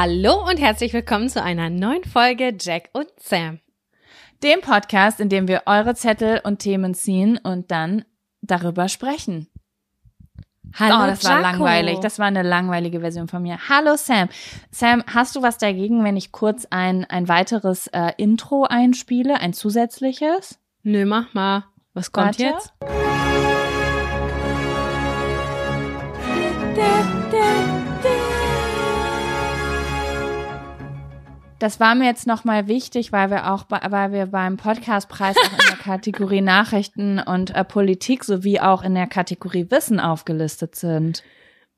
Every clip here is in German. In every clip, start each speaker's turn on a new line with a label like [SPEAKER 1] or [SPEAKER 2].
[SPEAKER 1] Hallo und herzlich willkommen zu einer neuen Folge Jack und Sam.
[SPEAKER 2] Dem Podcast, in dem wir eure Zettel und Themen ziehen und dann darüber sprechen.
[SPEAKER 1] Hallo,
[SPEAKER 2] oh, das war
[SPEAKER 1] Jaco.
[SPEAKER 2] langweilig. Das war eine langweilige Version von mir. Hallo Sam. Sam, hast du was dagegen, wenn ich kurz ein, ein weiteres äh, Intro einspiele, ein zusätzliches?
[SPEAKER 1] Nö, mach mal. Was kommt
[SPEAKER 2] Warte.
[SPEAKER 1] jetzt?
[SPEAKER 2] Das war mir jetzt nochmal wichtig, weil wir auch, weil wir beim Podcastpreis auch in der Kategorie Nachrichten und äh, Politik sowie auch in der Kategorie Wissen aufgelistet sind.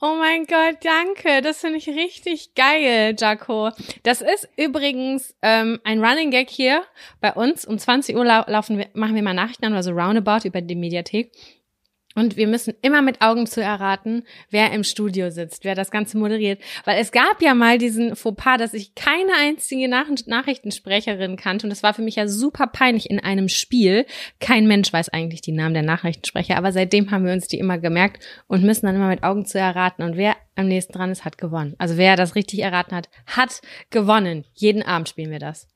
[SPEAKER 1] Oh mein Gott, danke. Das finde ich richtig geil, Jaco. Das ist übrigens ähm, ein Running Gag hier bei uns. Um 20 Uhr lau laufen wir, machen wir mal Nachrichten an, also Roundabout über die Mediathek. Und wir müssen immer mit Augen zu erraten, wer im Studio sitzt, wer das Ganze moderiert. Weil es gab ja mal diesen Fauxpas, dass ich keine einzige Nach Nachrichtensprecherin kannte. Und das war für mich ja super peinlich in einem Spiel. Kein Mensch weiß eigentlich die Namen der Nachrichtensprecher. Aber seitdem haben wir uns die immer gemerkt und müssen dann immer mit Augen zu erraten. Und wer am nächsten dran ist, hat gewonnen. Also wer das richtig erraten hat, hat gewonnen. Jeden Abend spielen wir das.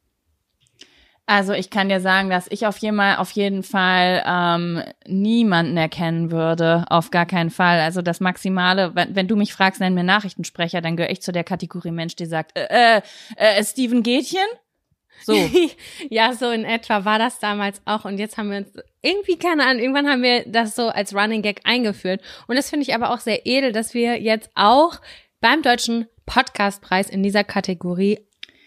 [SPEAKER 2] Also ich kann dir sagen, dass ich auf jeden, Fall, auf jeden Fall ähm, niemanden erkennen würde, auf gar keinen Fall. Also das Maximale, wenn, wenn du mich fragst, nenn mir Nachrichtensprecher, dann gehöre ich zu der Kategorie Mensch, die sagt, äh, äh, äh Steven Gätchen? So.
[SPEAKER 1] ja, so in etwa war das damals auch. Und jetzt haben wir uns irgendwie, keine Ahnung, irgendwann haben wir das so als Running Gag eingeführt. Und das finde ich aber auch sehr edel, dass wir jetzt auch beim Deutschen Podcastpreis in dieser Kategorie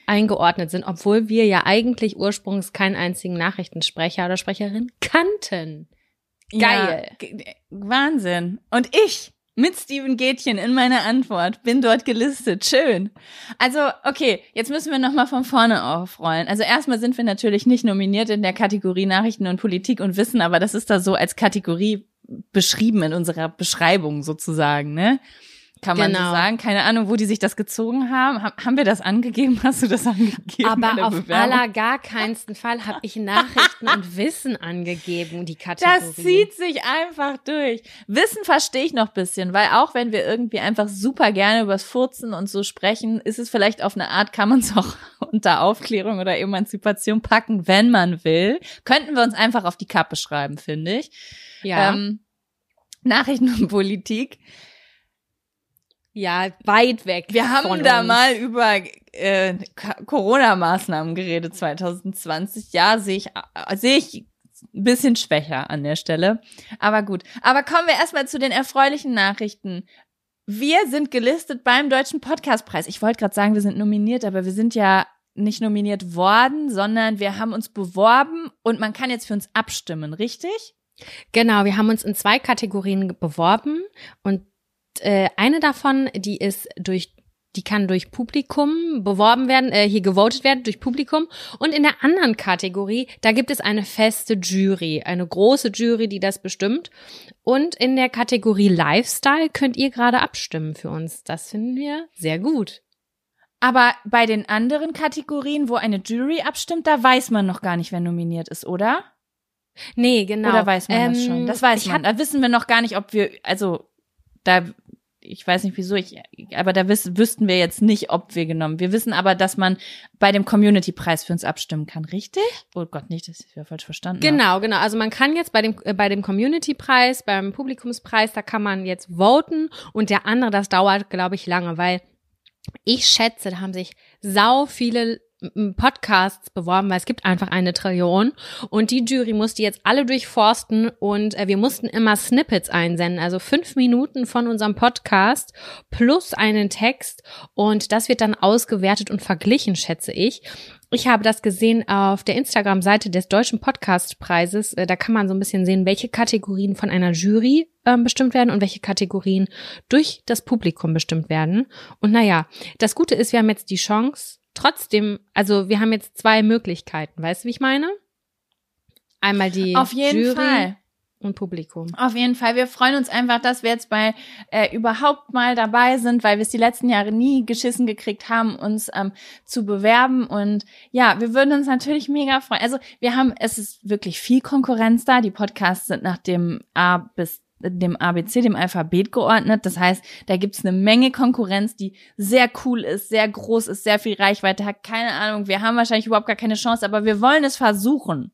[SPEAKER 1] eingeordnet sind, obwohl wir ja eigentlich ursprünglich keinen einzigen Nachrichtensprecher oder Sprecherin kannten. Geil.
[SPEAKER 2] Ja, Wahnsinn. Und ich mit Steven Gätchen in meiner Antwort bin dort gelistet. Schön. Also, okay, jetzt müssen wir nochmal von vorne aufrollen. Also erstmal sind wir natürlich nicht nominiert in der Kategorie Nachrichten und Politik und Wissen, aber das ist da so als Kategorie beschrieben in unserer Beschreibung sozusagen, ne? Kann man so
[SPEAKER 1] Genau.
[SPEAKER 2] sagen. Keine Ahnung, wo die sich das gezogen haben. Ha- Haben wir das angegeben? Hast du das angegeben?
[SPEAKER 1] Aber auf
[SPEAKER 2] Bewerbung?
[SPEAKER 1] aller gar keinsten Fall habe ich Nachrichten und Wissen angegeben, die Kategorie.
[SPEAKER 2] Das zieht sich einfach durch. Wissen verstehe ich noch bisschen, weil auch wenn wir irgendwie einfach super gerne übers Furzen und so sprechen, ist es vielleicht auf eine Art, kann man es auch unter Aufklärung oder Emanzipation packen, wenn man will. Könnten wir uns einfach auf die Kappe schreiben, finde ich.
[SPEAKER 1] ja,
[SPEAKER 2] Ähm, Nachrichten und Politik.
[SPEAKER 1] Ja, weit weg.
[SPEAKER 2] Wir haben da
[SPEAKER 1] uns.
[SPEAKER 2] mal über äh, Corona-Maßnahmen geredet 2020. Ja, sehe ich, äh, sehe ich ein bisschen schwächer an der Stelle. Aber gut. Aber kommen wir erstmal zu den erfreulichen Nachrichten. Wir sind gelistet beim Deutschen Podcastpreis. Ich wollte gerade sagen, wir sind nominiert, aber wir sind ja nicht nominiert worden, sondern wir haben uns beworben und man kann jetzt für uns abstimmen, richtig?
[SPEAKER 1] Genau, wir haben uns in zwei Kategorien beworben und äh, eine davon, die ist durch die kann durch Publikum beworben werden, äh, hier gewotet werden durch Publikum. Und in der anderen Kategorie, da gibt es eine feste Jury, eine große Jury, die das bestimmt. Und in der Kategorie Lifestyle könnt ihr gerade abstimmen für uns. Das finden wir sehr gut.
[SPEAKER 2] Aber bei den anderen Kategorien, wo eine Jury abstimmt, da weiß man noch gar nicht, wer nominiert ist, oder?
[SPEAKER 1] Nee, genau.
[SPEAKER 2] Oder weiß man
[SPEAKER 1] ähm,
[SPEAKER 2] das schon? Das weiß man. Da wissen wir noch gar nicht, ob wir, also da ich weiß nicht wieso, ich, aber da wiss, wüssten wir jetzt nicht, ob wir genommen. Wir wissen aber, dass man bei dem Community-Preis für uns abstimmen kann, richtig? Oh Gott, nicht, dass ich das falsch verstanden
[SPEAKER 1] Genau,
[SPEAKER 2] habe.
[SPEAKER 1] genau. Also man kann jetzt bei dem, äh, bei dem Community-Preis, beim Publikumspreis, da kann man jetzt voten und der andere, das dauert, glaube ich, lange, weil ich schätze, da haben sich sau viele Podcasts beworben, weil es gibt einfach eine Trillion und die Jury musste jetzt alle durchforsten und äh, wir mussten immer Snippets einsenden, also fünf Minuten von unserem Podcast plus einen Text und das wird dann ausgewertet und verglichen, schätze ich. Ich habe das gesehen auf der Instagram-Seite des Deutschen Podcastpreises. Äh, da kann man so ein bisschen sehen, welche Kategorien von einer Jury äh, bestimmt werden und welche Kategorien durch das Publikum bestimmt werden. Und naja, das Gute ist, wir haben jetzt die Chance, trotzdem, also wir haben jetzt zwei Möglichkeiten, weißt du, wie ich meine? Einmal die
[SPEAKER 2] Auf jeden
[SPEAKER 1] Jury
[SPEAKER 2] Fall.
[SPEAKER 1] und Publikum.
[SPEAKER 2] Auf jeden Fall. Wir freuen uns einfach, dass wir jetzt bei äh, überhaupt mal dabei sind, weil wir es die letzten Jahre nie geschissen gekriegt haben, uns ähm, zu bewerben. Und ja, wir würden uns natürlich mega freuen. Also wir haben, es ist wirklich viel Konkurrenz da. Die Podcasts sind nach dem A bis dem ABC, dem Alphabet geordnet. Das heißt, da gibt's eine Menge Konkurrenz, die sehr cool ist, sehr groß ist, sehr viel Reichweite hat. Keine Ahnung, wir haben wahrscheinlich überhaupt gar keine Chance, aber wir wollen es versuchen.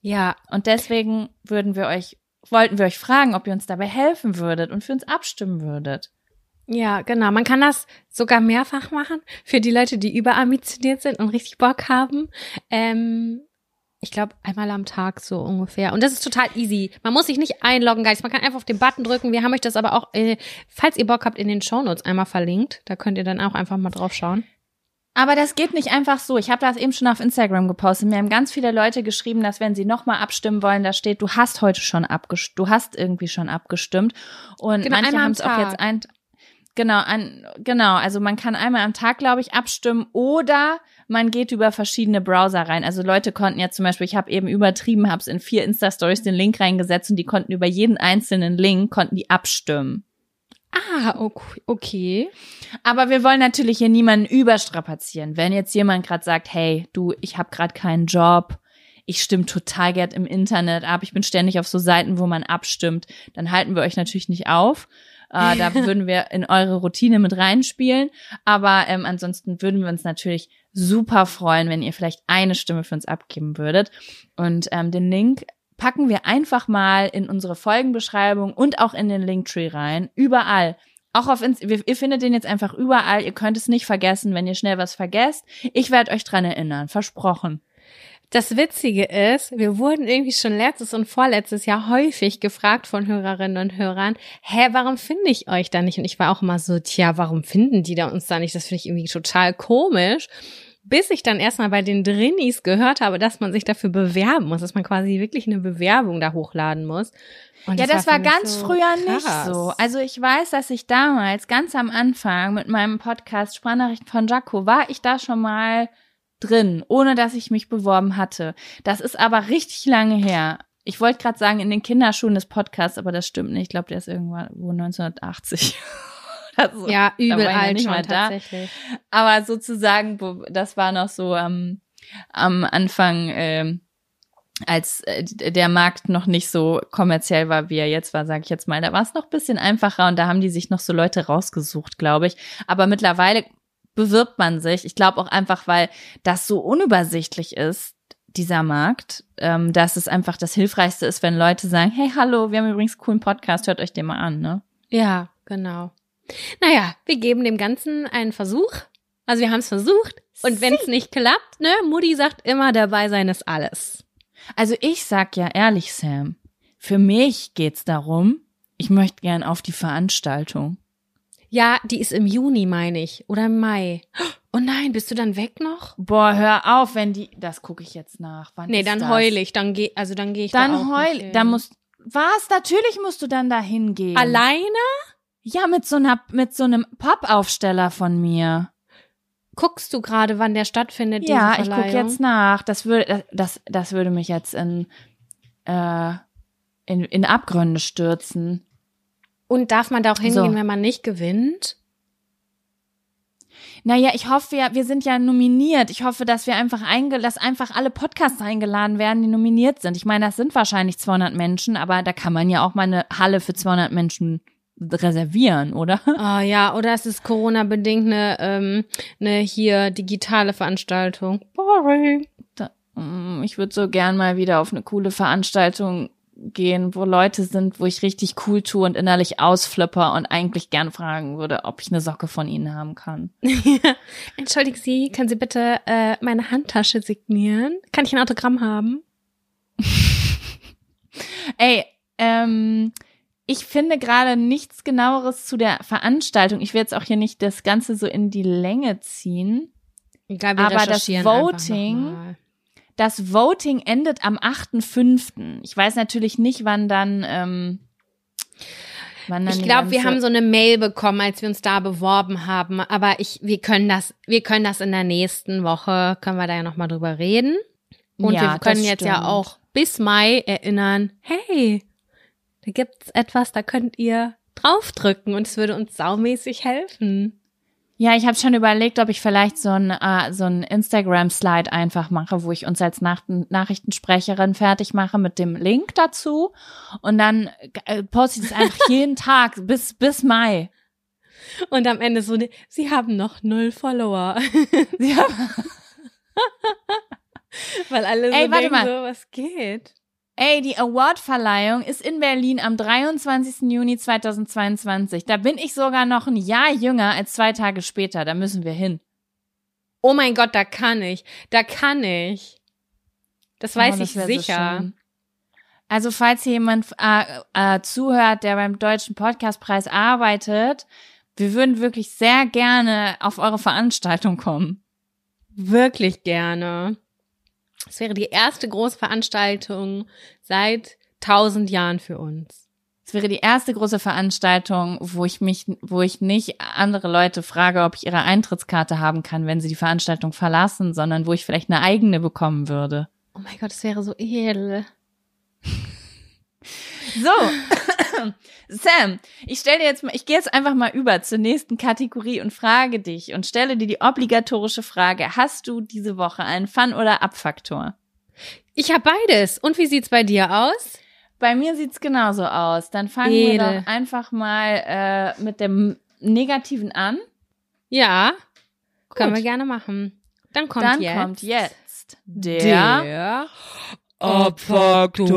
[SPEAKER 1] Ja,
[SPEAKER 2] Und deswegen würden wir euch, wollten wir euch fragen, ob ihr uns dabei helfen würdet und für uns abstimmen würdet.
[SPEAKER 1] ja, genau. Man kann das sogar mehrfach machen für die Leute, die überambitioniert sind und richtig Bock haben. Ähm, ich glaube, einmal am Tag so ungefähr. Und das ist total easy. Man muss sich nicht einloggen, Guys. Man kann einfach auf den Button drücken. Wir haben euch das aber auch, äh, falls ihr Bock habt, in den Shownotes einmal verlinkt. Da könnt ihr dann auch einfach mal drauf schauen.
[SPEAKER 2] Aber das geht nicht einfach so. Ich habe das eben schon auf Instagram gepostet. Mir haben ganz viele Leute geschrieben, dass wenn sie nochmal abstimmen wollen, da steht, du hast heute schon abgestimmt, du hast irgendwie schon abgestimmt. Und
[SPEAKER 1] Genau,
[SPEAKER 2] manche haben es auch jetzt ein. Genau, an, genau. Also man kann einmal am Tag, glaube ich, abstimmen oder man geht über verschiedene Browser rein. Also Leute konnten ja zum Beispiel, ich habe eben übertrieben, habe es in vier Insta-Stories den Link reingesetzt und die konnten über jeden einzelnen Link, konnten die abstimmen.
[SPEAKER 1] Ah, ok- okay.
[SPEAKER 2] Aber wir wollen natürlich hier niemanden überstrapazieren. Wenn jetzt jemand gerade sagt, hey, du, ich habe gerade keinen Job, ich stimme total gern im Internet ab, ich bin ständig auf so Seiten, wo man abstimmt, dann halten wir euch natürlich nicht auf. Äh, da würden wir in eure Routine mit reinspielen. Aber ähm, ansonsten würden wir uns natürlich super freuen, wenn ihr vielleicht eine Stimme für uns abgeben würdet. Und ähm, den Link packen wir einfach mal in unsere Folgenbeschreibung und auch in den Linktree rein. Überall. Auch auf Inst ihr findet den jetzt einfach überall. Ihr könnt es nicht vergessen, wenn ihr schnell was vergesst. Ich werde euch dran erinnern. Versprochen.
[SPEAKER 1] Das Witzige ist, wir wurden irgendwie schon letztes und vorletztes Jahr häufig gefragt von Hörerinnen und Hörern, hä, warum finde ich euch da nicht? Und ich war auch immer so, tja, warum finden die da uns da nicht? Das finde ich irgendwie total komisch. Bis ich dann erstmal bei den Drinnies gehört habe, dass man sich dafür bewerben muss, dass man quasi wirklich eine Bewerbung da hochladen muss. Und
[SPEAKER 2] ja, das war,
[SPEAKER 1] für mich
[SPEAKER 2] ganz
[SPEAKER 1] so
[SPEAKER 2] früher nicht
[SPEAKER 1] krass.
[SPEAKER 2] so. Also ich weiß, dass ich damals ganz am Anfang mit meinem Podcast Sprachnachrichten von Jaco war ich da schon mal drin, ohne dass ich mich beworben hatte. Das ist aber richtig lange her. Ich wollte gerade sagen in den Kinderschuhen des Podcasts, aber das stimmt nicht. Ich glaube, der ist irgendwann wo 1980. Also,
[SPEAKER 1] Ja, übel alt
[SPEAKER 2] nicht
[SPEAKER 1] schon tatsächlich.
[SPEAKER 2] Aber sozusagen, das war noch so am am Anfang, ähm, als äh, der Markt noch nicht so kommerziell war, wie er jetzt war, sage ich jetzt mal. Da war es noch ein bisschen einfacher und da haben die sich noch so Leute rausgesucht, glaube ich. Aber mittlerweile bewirbt man sich. Ich glaube auch einfach, weil das so unübersichtlich ist, dieser Markt, ähm, dass es einfach das Hilfreichste ist, wenn Leute sagen, hey, hallo, wir haben übrigens einen coolen Podcast, hört euch den mal an, ne?
[SPEAKER 1] Ja, genau. Naja, wir geben dem Ganzen einen Versuch. Also wir haben es versucht. Und wenn es nicht klappt, ne, Mutti sagt immer, dabei sein ist alles.
[SPEAKER 2] Also ich sag ja ehrlich, Sam, für mich geht's darum, ich möchte gern auf die Veranstaltung.
[SPEAKER 1] Ja, die ist im Juni, meine ich. Oder im Mai. Oh nein, bist du dann weg noch?
[SPEAKER 2] Boah, hör auf, wenn die. Das gucke ich jetzt nach. Wann
[SPEAKER 1] Nee, dann
[SPEAKER 2] das?
[SPEAKER 1] heul ich. Dann geh, also dann gehe ich
[SPEAKER 2] Dann
[SPEAKER 1] da auch
[SPEAKER 2] heul.
[SPEAKER 1] nicht hin.
[SPEAKER 2] Da musst. Was? Natürlich musst du dann da hingehen.
[SPEAKER 1] Alleine?
[SPEAKER 2] Ja, mit so einer, mit so einem Pop-Aufsteller von mir.
[SPEAKER 1] Guckst du gerade, wann der stattfindet?
[SPEAKER 2] Ja, ich gucke jetzt nach. Das würde, das, das würde mich jetzt in, äh, in, in Abgründe stürzen.
[SPEAKER 1] Und darf man da auch hingehen,
[SPEAKER 2] So.
[SPEAKER 1] wenn man nicht gewinnt?
[SPEAKER 2] Naja, ich hoffe ja, wir sind ja nominiert. Ich hoffe, dass wir einfach einge dass einfach alle Podcasts eingeladen werden, die nominiert sind. Ich meine, das sind wahrscheinlich 200 Menschen, aber da kann man ja auch mal eine Halle für 200 Menschen reservieren, oder?
[SPEAKER 1] Oh ja, oder es ist Corona-bedingt eine, ähm, eine hier digitale Veranstaltung. Boring.
[SPEAKER 2] Da, mm, ich würde so gern mal wieder auf eine coole Veranstaltung gehen, wo Leute sind, wo ich richtig cool tue und innerlich ausflipper und eigentlich gern fragen würde, ob ich eine Socke von ihnen haben kann.
[SPEAKER 1] Entschuldigen Sie, können Sie bitte äh, meine Handtasche signieren? Kann ich ein Autogramm haben?
[SPEAKER 2] Ey, ähm, ich finde gerade nichts genaueres zu der Veranstaltung. Ich will jetzt auch hier nicht das Ganze so in die Länge ziehen.
[SPEAKER 1] Egal, wir
[SPEAKER 2] Aber das Voting-. Das Voting endet am 8.5. Ich weiß natürlich nicht, wann dann, ähm, wann dann
[SPEAKER 1] Ich glaube, wir haben so eine Mail bekommen, als wir uns da beworben haben. Aber ich, wir können das, wir können das in der nächsten Woche, können wir da ja nochmal drüber reden. Und
[SPEAKER 2] Ja,
[SPEAKER 1] wir können jetzt ja auch bis Mai erinnern, hey, da gibt's etwas, da könnt ihr draufdrücken und es würde uns saumäßig helfen.
[SPEAKER 2] Ja, ich habe schon überlegt, ob ich vielleicht so ein, äh, so ein Instagram-Slide einfach mache, wo ich uns als Nach Nachrichtensprecherin fertig mache mit dem Link dazu. Und dann äh, poste ich das einfach jeden Tag bis, bis Mai.
[SPEAKER 1] Und am Ende so, eine, sie haben noch null Follower. Weil alle so
[SPEAKER 2] Ey,
[SPEAKER 1] denken so, was geht?
[SPEAKER 2] Ey, die Awardverleihung ist in Berlin am 23. Juni 2022. Da bin ich sogar noch ein Jahr jünger als zwei Tage später. Da müssen wir hin.
[SPEAKER 1] Oh mein Gott, da kann ich. Da kann ich. Das weiß
[SPEAKER 2] Oh, das
[SPEAKER 1] ich
[SPEAKER 2] so
[SPEAKER 1] sicher.
[SPEAKER 2] schön. also falls hier jemand äh, äh, zuhört, der beim Deutschen Podcastpreis arbeitet, wir würden wirklich sehr gerne auf eure Veranstaltung kommen.
[SPEAKER 1] Wirklich gerne. Es wäre die erste Großveranstaltung seit tausend Jahren für uns.
[SPEAKER 2] Es wäre die erste große Veranstaltung, wo ich mich, wo ich nicht andere Leute frage, ob ich ihre Eintrittskarte haben kann, wenn sie die Veranstaltung verlassen, sondern wo ich vielleicht eine eigene bekommen würde.
[SPEAKER 1] Oh mein Gott, es wäre so edel.
[SPEAKER 2] So, Sam, ich stelle jetzt mal, ich gehe jetzt einfach mal über zur nächsten Kategorie und frage dich und stelle dir die obligatorische Frage: Hast du diese Woche einen Fun- oder Abfaktor?
[SPEAKER 1] Ich habe beides. Und wie sieht's bei dir aus?
[SPEAKER 2] Bei mir sieht's genauso aus. Dann fangen
[SPEAKER 1] Edel.
[SPEAKER 2] wir doch einfach mal äh, mit dem Negativen an.
[SPEAKER 1] Ja, können
[SPEAKER 2] Gut.
[SPEAKER 1] wir gerne machen. Dann kommt
[SPEAKER 2] Dann
[SPEAKER 1] jetzt.
[SPEAKER 2] kommt jetzt der,
[SPEAKER 1] der
[SPEAKER 3] Abfaktor.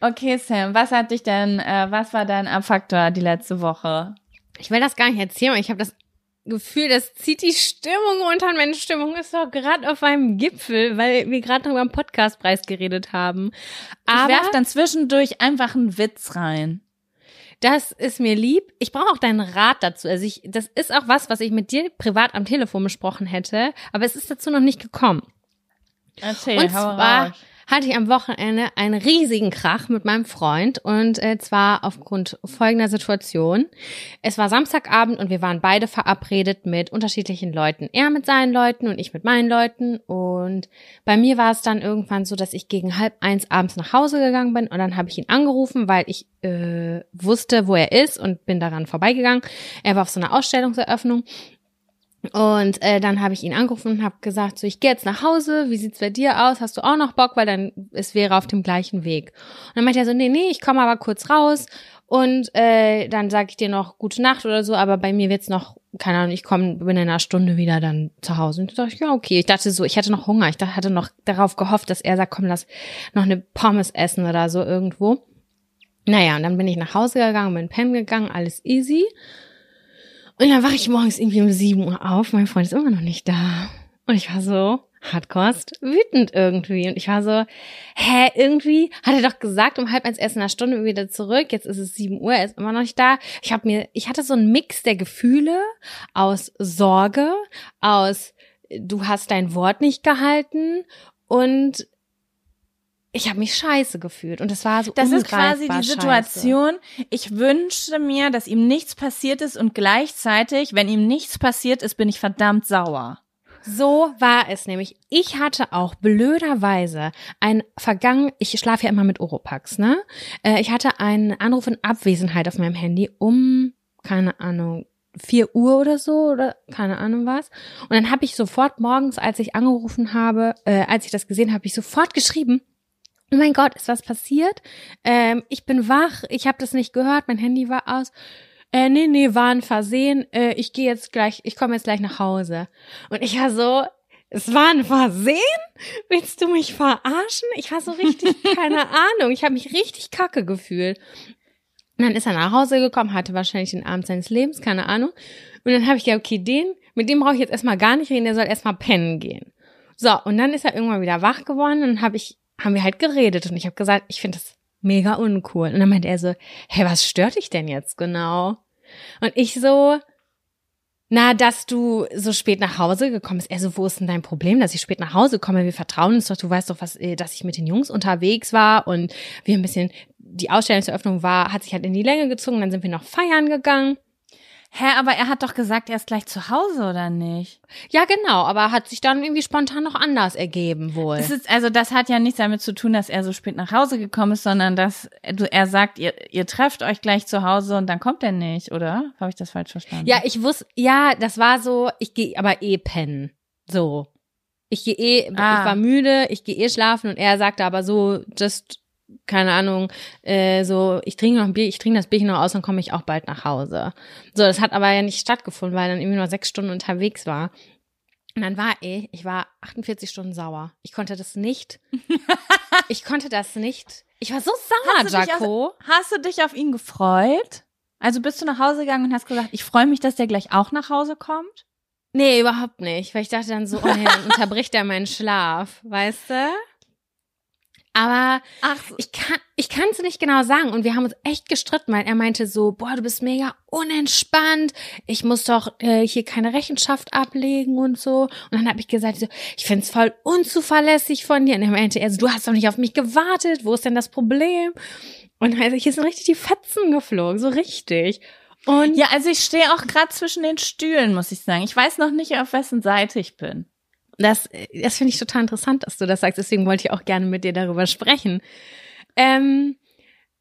[SPEAKER 2] Okay, Sam, was hat dich denn, äh, was war dein Abfaktor die letzte Woche?
[SPEAKER 1] Ich will das gar nicht erzählen, aber ich habe das Gefühl, das zieht die Stimmung runter. Und meine Stimmung ist doch gerade auf einem Gipfel, weil wir gerade noch über den Podcastpreis geredet haben.
[SPEAKER 2] ich
[SPEAKER 1] Aber
[SPEAKER 2] werf dann zwischendurch einfach einen Witz rein.
[SPEAKER 1] Das ist mir lieb. Ich brauche auch deinen Rat dazu. Also ich, das ist auch was, was ich mit dir privat am Telefon besprochen hätte, aber es ist dazu noch nicht gekommen.
[SPEAKER 2] Erzähl,
[SPEAKER 1] Und
[SPEAKER 2] hau
[SPEAKER 1] zwar
[SPEAKER 2] raus.
[SPEAKER 1] Hatte ich am Wochenende einen riesigen Krach mit meinem Freund und äh, zwar aufgrund folgender Situation. Es war Samstagabend und wir waren beide verabredet mit unterschiedlichen Leuten. Er mit seinen Leuten und ich mit meinen Leuten. Und bei mir war es dann irgendwann so, dass ich gegen halb eins abends nach Hause gegangen bin und dann habe ich ihn angerufen, weil ich äh, wusste, wo er ist und bin daran vorbeigegangen. Er war auf so einer Ausstellungseröffnung und äh, dann habe ich ihn angerufen und habe gesagt, so ich gehe jetzt nach Hause, wie sieht's bei dir aus? Hast du auch noch Bock, weil dann es wäre auf dem gleichen Weg. Und dann meinte er so, nee, nee, ich komme aber kurz raus und äh, dann sage ich dir noch gute Nacht oder so, aber bei mir wird's noch keine Ahnung, ich komme in einer Stunde wieder dann zu Hause. Und da dachte ich, ja, okay. Ich dachte so, ich hatte noch Hunger. Ich dachte, hatte noch darauf gehofft, dass er sagt, komm, lass noch eine Pommes essen oder so irgendwo. Naja, und dann bin ich nach Hause gegangen, bin pennen gegangen, alles easy. Und dann wache ich morgens irgendwie um 7 Uhr auf, mein Freund ist immer noch nicht da. Und ich war so, Hardkost wütend irgendwie. Und ich war so, hä, irgendwie hat er doch gesagt, um halb eins erst in einer Stunde wieder zurück. Jetzt ist es sieben Uhr, er ist immer noch nicht da. Ich habe mir, ich hatte so einen Mix der Gefühle aus Sorge, aus du hast dein Wort nicht gehalten und ich habe mich scheiße gefühlt und es war so
[SPEAKER 2] Das ist quasi die Situation. Ich wünsche mir, dass ihm nichts passiert ist und gleichzeitig, wenn ihm nichts passiert ist, bin ich verdammt sauer.
[SPEAKER 1] So war es nämlich. Ich hatte auch blöderweise ein vergangen, ich schlafe ja immer mit Oropax, ne? Äh, Ich hatte einen Anruf in Abwesenheit auf meinem Handy um, keine Ahnung, 4 Uhr oder so oder keine Ahnung was. Und dann habe ich sofort morgens, als ich angerufen habe, äh, als ich das gesehen habe, ich sofort geschrieben, oh mein Gott, ist was passiert? Ähm, ich bin wach, ich habe das nicht gehört, mein Handy war aus. Äh, nee, nee, war ein Versehen. Äh, ich gehe jetzt gleich, ich komme jetzt gleich nach Hause. Und ich war so, es war ein Versehen? Willst du mich verarschen? Ich war so richtig, keine Ahnung. Ich habe mich richtig kacke gefühlt. Und dann ist er nach Hause gekommen, hatte wahrscheinlich den Abend seines Lebens, keine Ahnung. Und dann habe ich gedacht, okay, den, mit dem brauche ich jetzt erstmal gar nicht reden, der soll erstmal pennen gehen. So, und dann ist er irgendwann wieder wach geworden und habe ich, haben wir halt geredet und ich habe gesagt, ich finde das mega uncool. Und dann meinte er so, hey, was stört dich denn jetzt genau? Und ich so, na, dass du so spät nach Hause gekommen bist. Er so, wo ist denn dein Problem, dass ich spät nach Hause komme? Wir vertrauen uns doch. Du weißt doch, was, äh, dass ich mit den Jungs unterwegs war und wir ein bisschen, die Ausstellungseröffnung war, hat sich halt in die Länge gezogen. Dann sind wir noch feiern gegangen.
[SPEAKER 2] Hä, aber er hat doch gesagt, er ist gleich zu Hause, oder nicht?
[SPEAKER 1] Ja, genau, aber hat sich dann irgendwie spontan noch anders ergeben wohl.
[SPEAKER 2] Das ist, also das hat ja nichts damit zu tun, dass er so spät nach Hause gekommen ist, sondern dass du, er sagt, ihr, ihr trefft euch gleich zu Hause und dann kommt er nicht, oder? Habe ich das falsch verstanden?
[SPEAKER 1] Ja, ich wusste, ja, das war so, ich gehe aber eh pennen. So. Ich gehe eh,
[SPEAKER 2] Ah.
[SPEAKER 1] ich war müde, ich gehe eh schlafen und er sagte aber so, just, keine Ahnung, äh, so, ich trinke noch ein Bier, ich trinke das Bierchen noch aus, dann komme ich auch bald nach Hause. So, das hat aber ja nicht stattgefunden, weil er dann irgendwie nur sechs Stunden unterwegs war. Und dann war ich, ich war 48 Stunden sauer. Ich konnte das nicht, ich konnte das nicht. Ich war so sauer,
[SPEAKER 2] Hast du dich
[SPEAKER 1] Jaco.
[SPEAKER 2] Hast du dich auf ihn gefreut? Also bist du nach Hause gegangen und hast gesagt, ich freue mich, dass der gleich auch nach Hause kommt?
[SPEAKER 1] Nee, überhaupt nicht, weil ich dachte dann so, oh nee, dann unterbricht er meinen Schlaf, weißt du? Aber
[SPEAKER 2] Ach,
[SPEAKER 1] ich kann ich kann es nicht genau sagen und wir haben uns echt gestritten, weil er meinte so, boah, du bist mega unentspannt, ich muss doch äh, hier keine Rechenschaft ablegen und so. Und dann habe ich gesagt, so, ich find's voll unzuverlässig von dir. Und er meinte, er so, du hast doch nicht auf mich gewartet, wo ist denn das Problem? Und also hier sind richtig die Fetzen geflogen, so richtig. Und
[SPEAKER 2] ja, also ich stehe auch gerade zwischen den Stühlen, muss ich sagen. Ich weiß noch nicht, auf wessen Seite ich bin.
[SPEAKER 1] Das, das finde ich total interessant, dass du das sagst. Deswegen wollte ich auch gerne mit dir darüber sprechen. Ähm,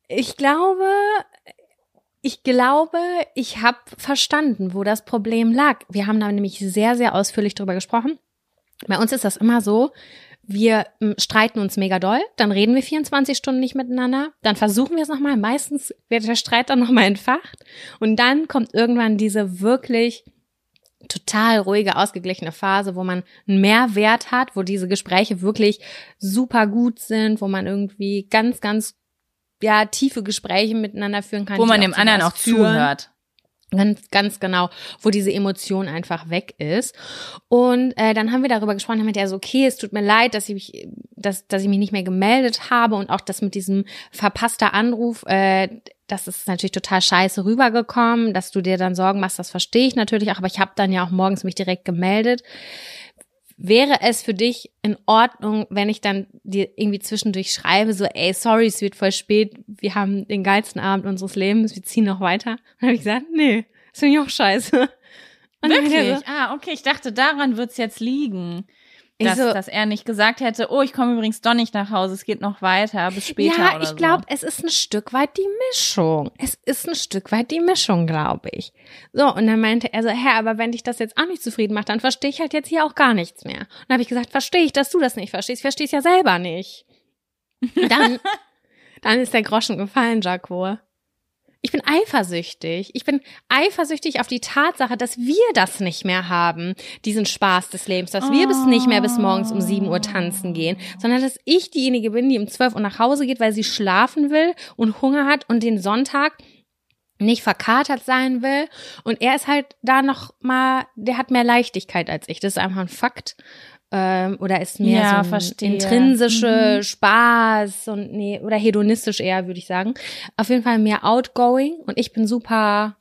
[SPEAKER 1] ich glaube, ich glaube, ich habe verstanden, wo das Problem lag. Wir haben da nämlich sehr, sehr ausführlich drüber gesprochen. Bei uns ist das immer so, wir m, streiten uns mega doll, dann reden wir 24 Stunden nicht miteinander, dann versuchen wir es nochmal, meistens wird der Streit dann nochmal entfacht und dann kommt irgendwann diese wirklich total ruhige, ausgeglichene Phase, wo man einen Mehrwert hat, wo diese Gespräche wirklich super gut sind, wo man irgendwie ganz, ganz ja tiefe Gespräche miteinander führen kann.
[SPEAKER 2] Wo man dem anderen auch zuhört.
[SPEAKER 1] Ganz, ganz genau, wo diese Emotion einfach weg ist. Und äh, dann haben wir darüber gesprochen, damit er so, okay, es tut mir leid, dass ich mich, dass, dass ich mich nicht mehr gemeldet habe und auch das mit diesem verpasster Anruf, äh, das ist natürlich total scheiße rübergekommen, dass du dir dann Sorgen machst, das verstehe ich natürlich auch, aber ich habe dann ja auch morgens mich direkt gemeldet. Wäre es für dich in Ordnung, wenn ich dann dir irgendwie zwischendurch schreibe, so, ey, sorry, es wird voll spät, wir haben den geilsten Abend unseres Lebens, wir ziehen noch weiter? Dann habe ich gesagt, nee, das finde ich auch scheiße. Und
[SPEAKER 2] Wirklich? Ah, okay. Ich dachte, daran wird's jetzt liegen.
[SPEAKER 1] Ich
[SPEAKER 2] Dass,
[SPEAKER 1] so-
[SPEAKER 2] dass er nicht gesagt hätte, oh, ich komme übrigens doch nicht nach Hause, es geht noch weiter, bis
[SPEAKER 1] So,
[SPEAKER 2] später
[SPEAKER 1] ja, ich
[SPEAKER 2] so.
[SPEAKER 1] glaube, es ist ein Stück weit die Mischung. Es ist ein Stück weit die Mischung, glaube ich. So, und dann meinte er so, hä, aber wenn dich das jetzt auch nicht zufrieden macht, dann verstehe ich halt jetzt hier auch gar nichts mehr. Und dann habe ich gesagt, verstehe ich, dass du das nicht verstehst. Es ja selber nicht. Dann, dann ist der Groschen gefallen, Jaco. Ich bin eifersüchtig. Ich bin eifersüchtig auf die Tatsache, dass wir das nicht mehr haben, diesen Spaß des Lebens, dass wir bis nicht mehr bis morgens um 7 Uhr tanzen gehen, sondern dass ich diejenige bin, die um 12 Uhr nach Hause geht, weil sie schlafen will und Hunger hat und den Sonntag nicht verkatert sein will. Und er ist halt da noch mal, der hat mehr Leichtigkeit als ich. Das ist einfach ein Fakt. Ähm, oder ist mehr
[SPEAKER 2] Ja,
[SPEAKER 1] so intrinsische
[SPEAKER 2] Mhm.
[SPEAKER 1] Spaß und nee, oder hedonistisch eher, würde ich sagen. Auf jeden Fall mehr outgoing und ich bin super,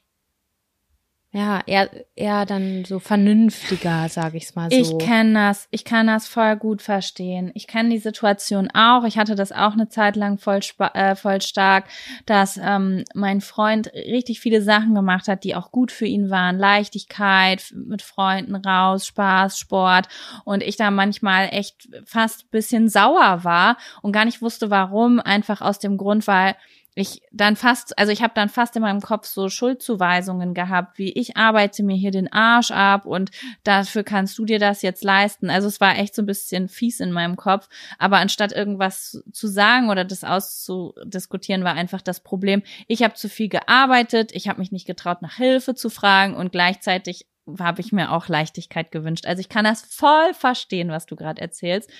[SPEAKER 1] ja, eher, eher dann so vernünftiger, sage ich's mal so.
[SPEAKER 2] Ich kenne das. Ich kann das voll gut verstehen. Ich kenne die Situation auch. Ich hatte das auch eine Zeit lang voll, äh, voll stark, dass ähm, mein Freund richtig viele Sachen gemacht hat, die auch gut für ihn waren. Leichtigkeit, mit Freunden raus, Spaß, Sport. Und ich da manchmal echt fast ein bisschen sauer war und gar nicht wusste, warum. Einfach aus dem Grund, weil ich dann fast, also ich habe dann fast in meinem Kopf so Schuldzuweisungen gehabt, wie ich arbeite mir hier den Arsch ab und dafür kannst du dir das jetzt leisten. Also es war echt so ein bisschen fies in meinem Kopf. Aber anstatt irgendwas zu sagen oder das auszudiskutieren, war einfach das Problem, ich habe zu viel gearbeitet, ich habe mich nicht getraut, nach Hilfe zu fragen und gleichzeitig habe ich mir auch Leichtigkeit gewünscht. Also ich kann das voll verstehen, was du gerade erzählst.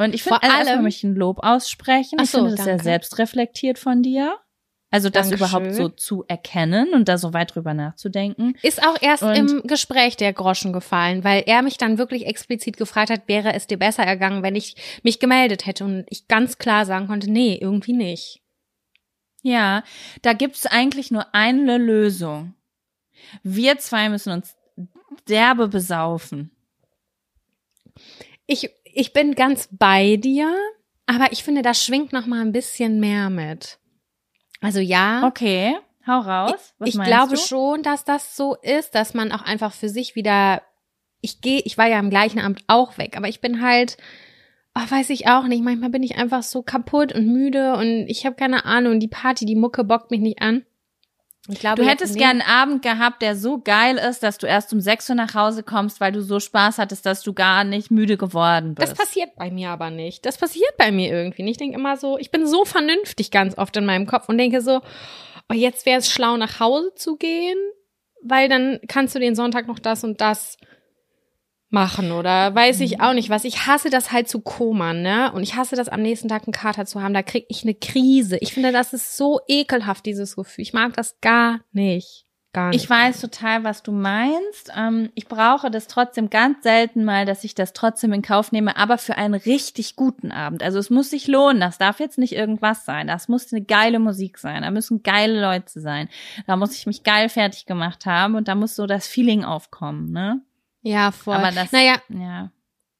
[SPEAKER 2] Und ich finde, also
[SPEAKER 1] allem-
[SPEAKER 2] möchte ich ein Lob aussprechen.
[SPEAKER 1] Ach
[SPEAKER 2] ich
[SPEAKER 1] so,
[SPEAKER 2] finde das sehr
[SPEAKER 1] danke.
[SPEAKER 2] selbstreflektiert von dir. Also das
[SPEAKER 1] Dankeschön.
[SPEAKER 2] überhaupt so zu erkennen und da so weit drüber nachzudenken.
[SPEAKER 1] Ist auch erst
[SPEAKER 2] Und-
[SPEAKER 1] im Gespräch der Groschen gefallen, weil er mich dann wirklich explizit gefragt hat, wäre es dir besser ergangen, wenn ich mich gemeldet hätte und ich ganz klar sagen konnte, nee, irgendwie nicht.
[SPEAKER 2] Ja, da gibt's eigentlich nur eine Lösung. Wir zwei müssen uns derbe besaufen.
[SPEAKER 1] Ich, ich bin ganz bei dir, aber ich finde, da schwingt noch mal ein bisschen mehr mit. Also ja,
[SPEAKER 2] Okay, hau raus. Was
[SPEAKER 1] ich
[SPEAKER 2] meinst
[SPEAKER 1] glaube
[SPEAKER 2] du?
[SPEAKER 1] schon, dass das so ist, dass man auch einfach für sich wieder, ich gehe, ich war ja im gleichen Amt auch weg, aber ich bin halt, oh, weiß ich auch nicht, manchmal bin ich einfach so kaputt und müde und ich habe keine Ahnung, die Party, die Mucke bockt mich nicht an. Ich glaube,
[SPEAKER 2] Du hättest gern einen Abend gehabt, der so geil ist, dass du erst um 6 Uhr nach Hause kommst, weil du so Spaß hattest, dass du gar nicht müde geworden bist.
[SPEAKER 1] Das passiert bei mir aber nicht. Das passiert bei mir irgendwie nicht. Ich denke immer so, ich bin so vernünftig ganz oft in meinem Kopf und denke so, oh, jetzt wäre es schlau, nach Hause zu gehen, weil dann kannst du den Sonntag noch das und das machen oder weiß ich auch nicht was. Ich hasse das halt zu komern, ne? Und ich hasse das am nächsten Tag einen Kater zu haben. Da krieg ich eine Krise. Ich finde, das ist so ekelhaft, dieses Gefühl. Ich mag das gar nicht. Gar nicht.
[SPEAKER 2] Ich weiß total, was du meinst. Ähm, ich brauche das trotzdem ganz selten mal, dass ich das trotzdem in Kauf nehme, aber für einen richtig guten Abend. Also es muss sich lohnen. Das darf jetzt nicht irgendwas sein. Das muss eine geile Musik sein. Da müssen geile Leute sein. Da muss ich mich geil fertig gemacht haben und da muss so das Feeling aufkommen, ne?
[SPEAKER 1] Ja, voll.
[SPEAKER 2] Aber das,
[SPEAKER 1] naja,
[SPEAKER 2] ja.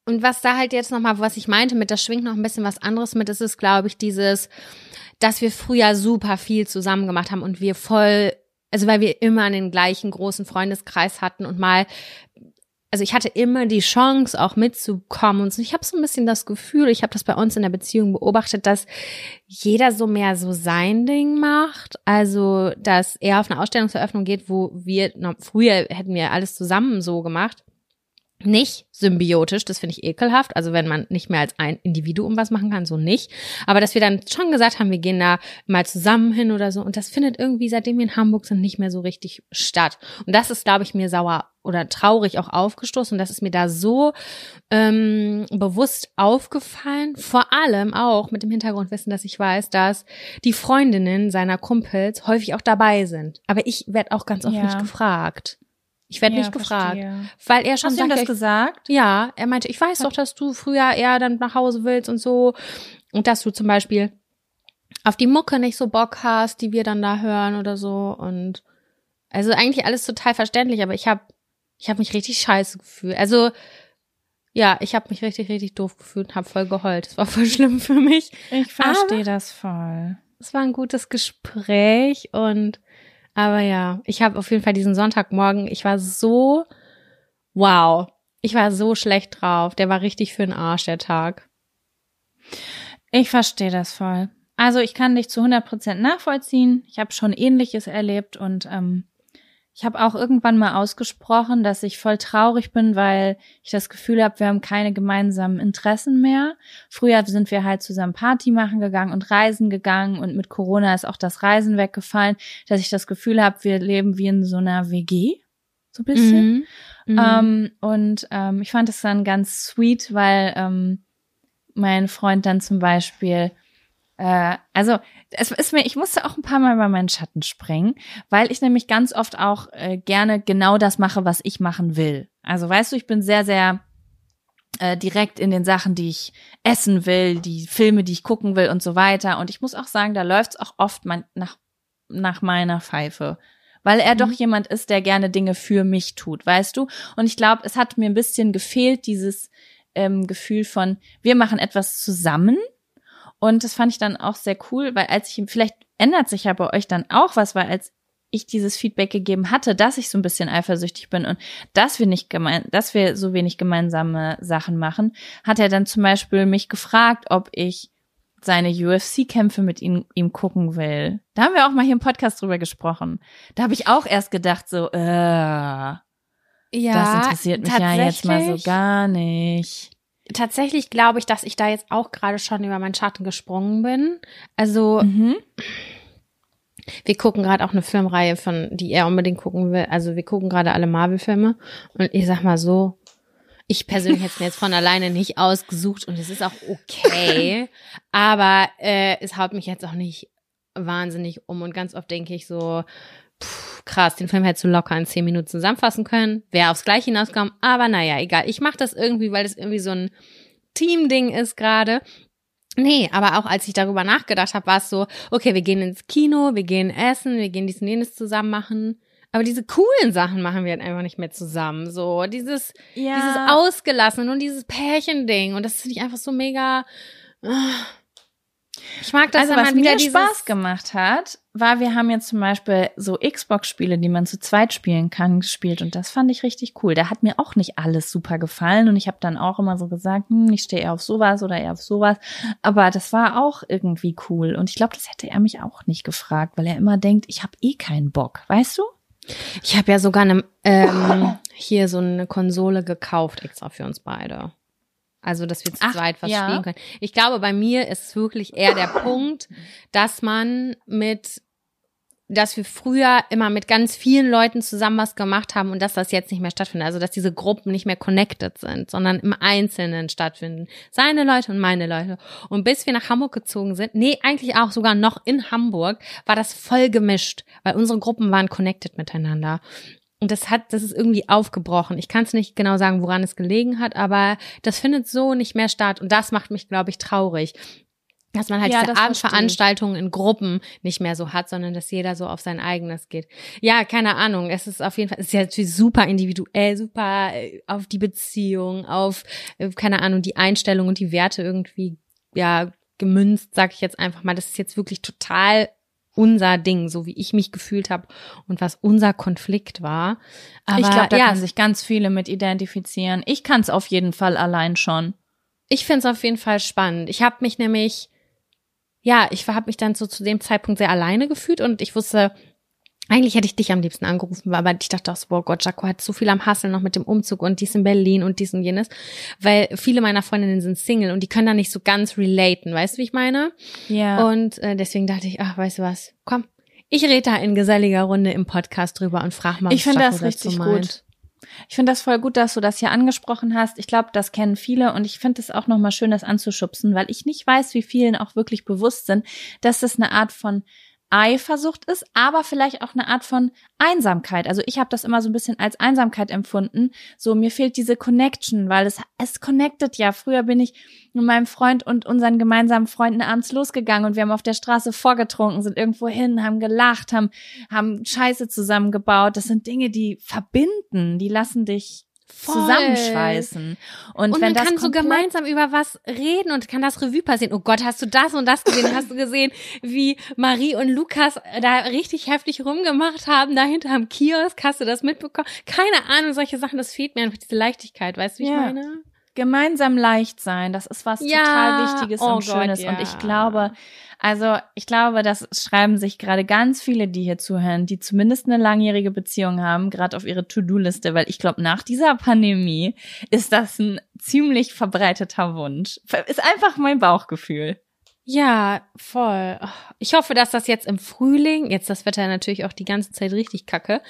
[SPEAKER 1] Und was da halt jetzt nochmal, was ich meinte mit, das schwingt noch ein bisschen was anderes mit, ist, glaube ich, dieses, dass wir früher super viel zusammen gemacht haben und wir voll, also weil wir immer einen gleichen großen Freundeskreis hatten und mal, also ich hatte immer die Chance, auch mitzukommen und so. ich habe so ein bisschen das Gefühl, ich habe das bei uns in der Beziehung beobachtet, dass jeder so mehr so sein Ding macht. Also, dass er auf eine Ausstellungseröffnung geht, wo wir, na, früher hätten wir alles zusammen so gemacht nicht symbiotisch, das finde ich ekelhaft. Also wenn man nicht mehr als ein Individuum was machen kann, so nicht. Aber dass wir dann schon gesagt haben, wir gehen da mal zusammen hin oder so. Und das findet irgendwie, seitdem wir in Hamburg sind, nicht mehr so richtig statt. Und das ist, glaube ich, mir sauer oder traurig auch aufgestoßen. Und das ist mir da so ähm, bewusst aufgefallen. Vor allem auch mit dem Hintergrundwissen, dass ich weiß, dass die Freundinnen seiner Kumpels häufig auch dabei sind. Aber ich werde auch ganz oft
[SPEAKER 2] Ja.
[SPEAKER 1] nicht gefragt. Ich werde
[SPEAKER 2] ja,
[SPEAKER 1] nicht gefragt.
[SPEAKER 2] verstehe.
[SPEAKER 1] Weil er schon
[SPEAKER 2] Hast du ihm
[SPEAKER 1] sagt,
[SPEAKER 2] das gesagt?
[SPEAKER 1] ja, er meinte, ich weiß doch, dass du früher eher dann nach Hause willst und so. Und dass du zum Beispiel auf die Mucke nicht so Bock hast, die wir dann da hören oder so. Und also eigentlich alles total verständlich, aber ich habe ich hab mich richtig scheiße gefühlt. Also ja, ich habe mich richtig, richtig doof gefühlt und habe voll geheult. Das war voll schlimm für mich.
[SPEAKER 2] Ich verstehe das voll.
[SPEAKER 1] Es war ein gutes Gespräch und aber ja, ich habe auf jeden Fall diesen Sonntagmorgen, ich war so wow, ich war so schlecht drauf. Der war richtig für den Arsch der Tag.
[SPEAKER 2] Ich verstehe das voll. Also ich kann dich zu 100 Prozent nachvollziehen. Ich habe schon Ähnliches erlebt und ähm, ich habe auch irgendwann mal ausgesprochen, dass ich voll traurig bin, weil ich das Gefühl habe, wir haben keine gemeinsamen Interessen mehr. Früher sind wir halt zusammen Party machen gegangen und reisen gegangen und mit Corona ist auch das Reisen weggefallen, dass ich das Gefühl habe, wir leben wie in so einer WG, so ein bisschen.
[SPEAKER 1] Mhm.
[SPEAKER 2] Ähm, und ähm, ich fand es dann ganz sweet, weil ähm, mein Freund dann zum Beispiel, äh, also es ist mir, ich musste auch ein paar Mal über meinen Schatten springen, weil ich nämlich ganz oft auch äh, gerne genau das mache, was ich machen will. Also weißt du, ich bin sehr, sehr äh, direkt in den Sachen, die ich essen will, die Filme, die ich gucken will und so weiter. Und ich muss auch sagen, da läuft's auch oft mein, nach, nach meiner Pfeife. Weil er mhm. doch jemand ist, der gerne Dinge für mich tut, weißt du? Und ich glaube, es hat mir ein bisschen gefehlt, dieses ähm, Gefühl von, wir machen etwas zusammen. Und das fand ich dann auch sehr cool, weil als ich, vielleicht ändert sich ja bei euch dann auch was, weil als ich dieses Feedback gegeben hatte, dass ich so ein bisschen eifersüchtig bin und dass wir nicht gemein, dass wir so wenig gemeinsame Sachen machen, hat er dann zum Beispiel mich gefragt, ob ich seine UFC-Kämpfe mit ihm, ihm gucken will. Da haben wir auch mal hier im Podcast drüber gesprochen. Da habe ich auch erst gedacht, so, äh, ja, das interessiert mich ja jetzt mal so gar nicht.
[SPEAKER 1] Tatsächlich glaube ich, dass ich da jetzt auch gerade schon über meinen Schatten gesprungen bin. Also mhm. Wir gucken gerade auch eine Filmreihe, von die er unbedingt gucken will. Also wir gucken gerade alle Marvel-Filme. Und ich sag mal so, ich persönlich hätte es mir jetzt von alleine nicht ausgesucht und es ist auch okay. aber äh, es haut mich jetzt auch nicht wahnsinnig um. Und ganz oft denke ich so, pff, krass, den Film hättest du locker in zehn Minuten zusammenfassen können. Wäre aufs Gleiche hinausgekommen. Aber naja, egal. Ich mache das irgendwie, weil das irgendwie so ein Team-Ding ist gerade. Nee, aber auch als ich darüber nachgedacht habe, war es so, okay, wir gehen ins Kino, wir gehen essen, wir gehen dies und jenes zusammen machen. Aber diese coolen Sachen machen wir halt einfach nicht mehr zusammen. So, dieses, ja. dieses Ausgelassen und dieses Pärchending. Und das finde ich einfach so mega. Uh,
[SPEAKER 2] ich mag das, also, was mir Spaß gemacht hat, war, wir haben jetzt zum Beispiel so Xbox-Spiele, die man zu zweit spielen kann, gespielt und das fand ich richtig cool. Da hat mir auch nicht alles super gefallen und ich habe dann auch immer so gesagt, hm, ich stehe eher auf sowas oder eher auf sowas. Aber das war auch irgendwie cool und ich glaube, das hätte er mich auch nicht gefragt, weil er immer denkt, ich habe eh keinen Bock, weißt du?
[SPEAKER 1] Ich habe ja sogar eine, ähm, hier so eine Konsole gekauft extra für uns beide. Also, dass wir zu Ach, zweit was ja. spielen können. Ich glaube, bei mir ist es wirklich eher der Punkt, dass man mit, dass wir früher immer mit ganz vielen Leuten zusammen was gemacht haben und dass das jetzt nicht mehr stattfindet. Also, dass diese Gruppen nicht mehr connected sind, sondern im Einzelnen stattfinden. Seine Leute und meine Leute. Und bis wir nach Hamburg gezogen sind, nee, eigentlich auch sogar noch in Hamburg, war das voll gemischt, weil unsere Gruppen waren connected miteinander. Und das hat, das ist irgendwie aufgebrochen. Ich kann es nicht genau sagen, woran es gelegen hat, aber das findet so nicht mehr statt. Und das macht mich, glaube ich, traurig. Dass man halt ja, diese Abendveranstaltungen in Gruppen nicht mehr so hat, sondern dass jeder so auf sein eigenes geht. Ja, keine Ahnung. Es ist auf jeden Fall, es ist ja natürlich super individuell, super äh, auf die Beziehung, auf, äh, keine Ahnung, die Einstellung und die Werte irgendwie, ja, gemünzt, sag ich jetzt einfach mal. Das ist jetzt wirklich total unser Ding, so wie ich mich gefühlt habe und was unser Konflikt war.
[SPEAKER 2] Aber ich glaube, da ja, können sich ganz viele mit identifizieren. Ich kann es auf jeden Fall allein schon.
[SPEAKER 1] Ich finde es auf jeden Fall spannend. Ich habe mich nämlich, ja, ich habe mich dann so zu dem Zeitpunkt sehr alleine gefühlt und ich wusste, eigentlich hätte ich dich am liebsten angerufen, aber ich dachte auch so, oh Gott, Jaco hat so viel am Hasseln noch mit dem Umzug und dies in Berlin und dies und jenes, weil viele meiner Freundinnen sind Single und die können da nicht so ganz relaten, weißt du, wie ich meine? Ja. Und äh, deswegen dachte ich, ach, weißt du was, komm, ich rede da in geselliger Runde im Podcast drüber und frag mal,
[SPEAKER 2] was Ich finde das richtig gut. Ich finde das voll gut, dass du das hier angesprochen hast. Ich glaube, das kennen viele und ich finde es auch nochmal schön, das anzuschubsen, weil ich nicht weiß, wie vielen auch wirklich bewusst sind, dass das eine Art von Eifersucht ist, aber vielleicht auch eine Art von Einsamkeit. Also ich habe das immer so ein bisschen als Einsamkeit empfunden. So mir fehlt diese Connection, weil es es connected ja. Früher bin ich mit meinem Freund und unseren gemeinsamen Freunden abends losgegangen und wir haben auf der Straße vorgetrunken, sind irgendwo hin, haben gelacht, haben haben Scheiße zusammengebaut. Das sind Dinge, die verbinden, die lassen dich Voll. zusammenschweißen.
[SPEAKER 1] Und, und man kann so gemeinsam über was reden und kann das Revue passieren. Oh Gott, hast du das und das gesehen? hast du gesehen, wie Marie und Lukas da richtig heftig rumgemacht haben, dahinter am Kiosk? Hast du das mitbekommen? Keine Ahnung, solche Sachen, das fehlt mir einfach diese Leichtigkeit, weißt du, wie ja. ich meine?
[SPEAKER 2] Gemeinsam leicht sein, das ist was ja. total Wichtiges oh und Schönes. ja. Und ich glaube, also ich glaube, das schreiben sich gerade ganz viele, die hier zuhören, die zumindest eine langjährige Beziehung haben, gerade auf ihre To-Do-Liste, weil ich glaube, nach dieser Pandemie ist das ein ziemlich verbreiteter Wunsch. Ist einfach mein Bauchgefühl.
[SPEAKER 1] Ja, voll. Ich hoffe, dass das jetzt im Frühling, jetzt das Wetter natürlich auch die ganze Zeit richtig kacke,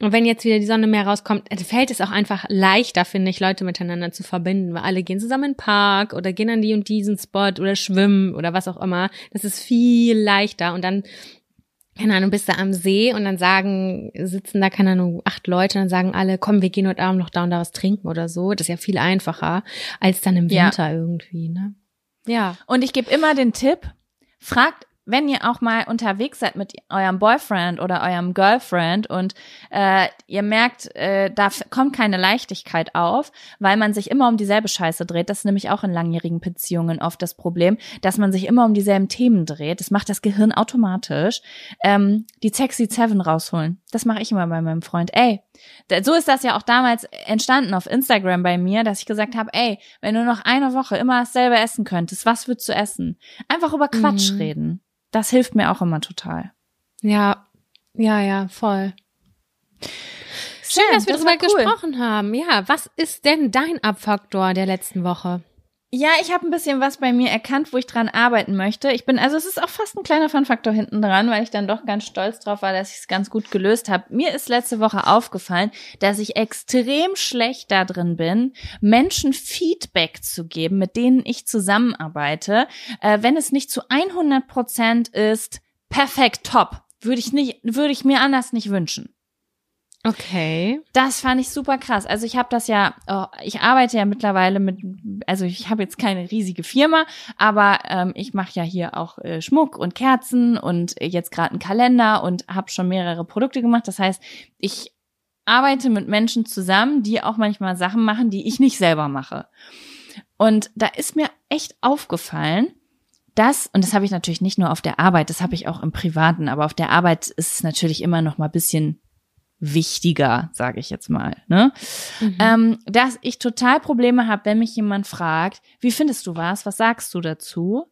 [SPEAKER 1] und wenn jetzt wieder die Sonne mehr rauskommt, äh, fällt es auch einfach leichter, finde ich, Leute miteinander zu verbinden, weil alle gehen zusammen in den Park oder gehen an die und diesen Spot oder schwimmen oder was auch immer. Das ist viel leichter und dann keine Ahnung, bist du am See und dann sagen, sitzen da, keine Ahnung, acht Leute und dann sagen alle, komm, wir gehen heute Abend noch da und da was trinken oder so. Das ist ja viel einfacher als dann im Winter ja. irgendwie, ne?
[SPEAKER 2] Ja. Und ich gebe immer den Tipp, fragt wenn ihr auch mal unterwegs seid mit eurem Boyfriend oder eurem Girlfriend und äh, ihr merkt, äh, da kommt keine Leichtigkeit auf, weil man sich immer um dieselbe Scheiße dreht. Das ist nämlich auch in langjährigen Beziehungen oft das Problem, dass man sich immer um dieselben Themen dreht. Das macht das Gehirn automatisch. Ähm, die Sexy Seven rausholen. Das mache ich immer bei meinem Freund. Ey, so ist das ja auch damals entstanden auf Instagram bei mir, dass ich gesagt habe, ey, wenn du noch eine Woche immer dasselbe essen könntest, was würdest du essen? Einfach über Quatsch mhm. reden. Das hilft mir auch immer total.
[SPEAKER 1] Ja, ja, ja, voll. Schön, Schön dass wir darüber cool. gesprochen haben. Ja, was ist denn dein Abfaktor der letzten Woche?
[SPEAKER 2] Ja, ich habe ein bisschen was bei mir erkannt, wo ich dran arbeiten möchte. Ich bin, also es ist auch fast ein kleiner Fun-Faktor hinten dran, weil ich dann doch ganz stolz drauf war, dass ich es ganz gut gelöst habe. Mir ist letzte Woche aufgefallen, dass ich extrem schlecht da drin bin, Menschen Feedback zu geben, mit denen ich zusammenarbeite, äh, wenn es nicht zu 100 Prozent ist, perfekt, top. Würde ich nicht, würde ich mir anders nicht wünschen.
[SPEAKER 1] Okay.
[SPEAKER 2] Das fand ich super krass. Also ich habe das ja, oh, ich arbeite ja mittlerweile mit, also ich habe jetzt keine riesige Firma, aber ähm, ich mache ja hier auch äh, Schmuck und Kerzen und jetzt gerade einen Kalender und habe schon mehrere Produkte gemacht. Das heißt, ich arbeite mit Menschen zusammen, die auch manchmal Sachen machen, die ich nicht selber mache. Und da ist mir echt aufgefallen, dass, und das habe ich natürlich nicht nur auf der Arbeit, das habe ich auch im Privaten, aber auf der Arbeit ist es natürlich immer noch mal bisschen wichtiger, sage ich jetzt mal. Ne? Mhm. Ähm, dass ich total Probleme habe, wenn mich jemand fragt, wie findest du was, was sagst du dazu?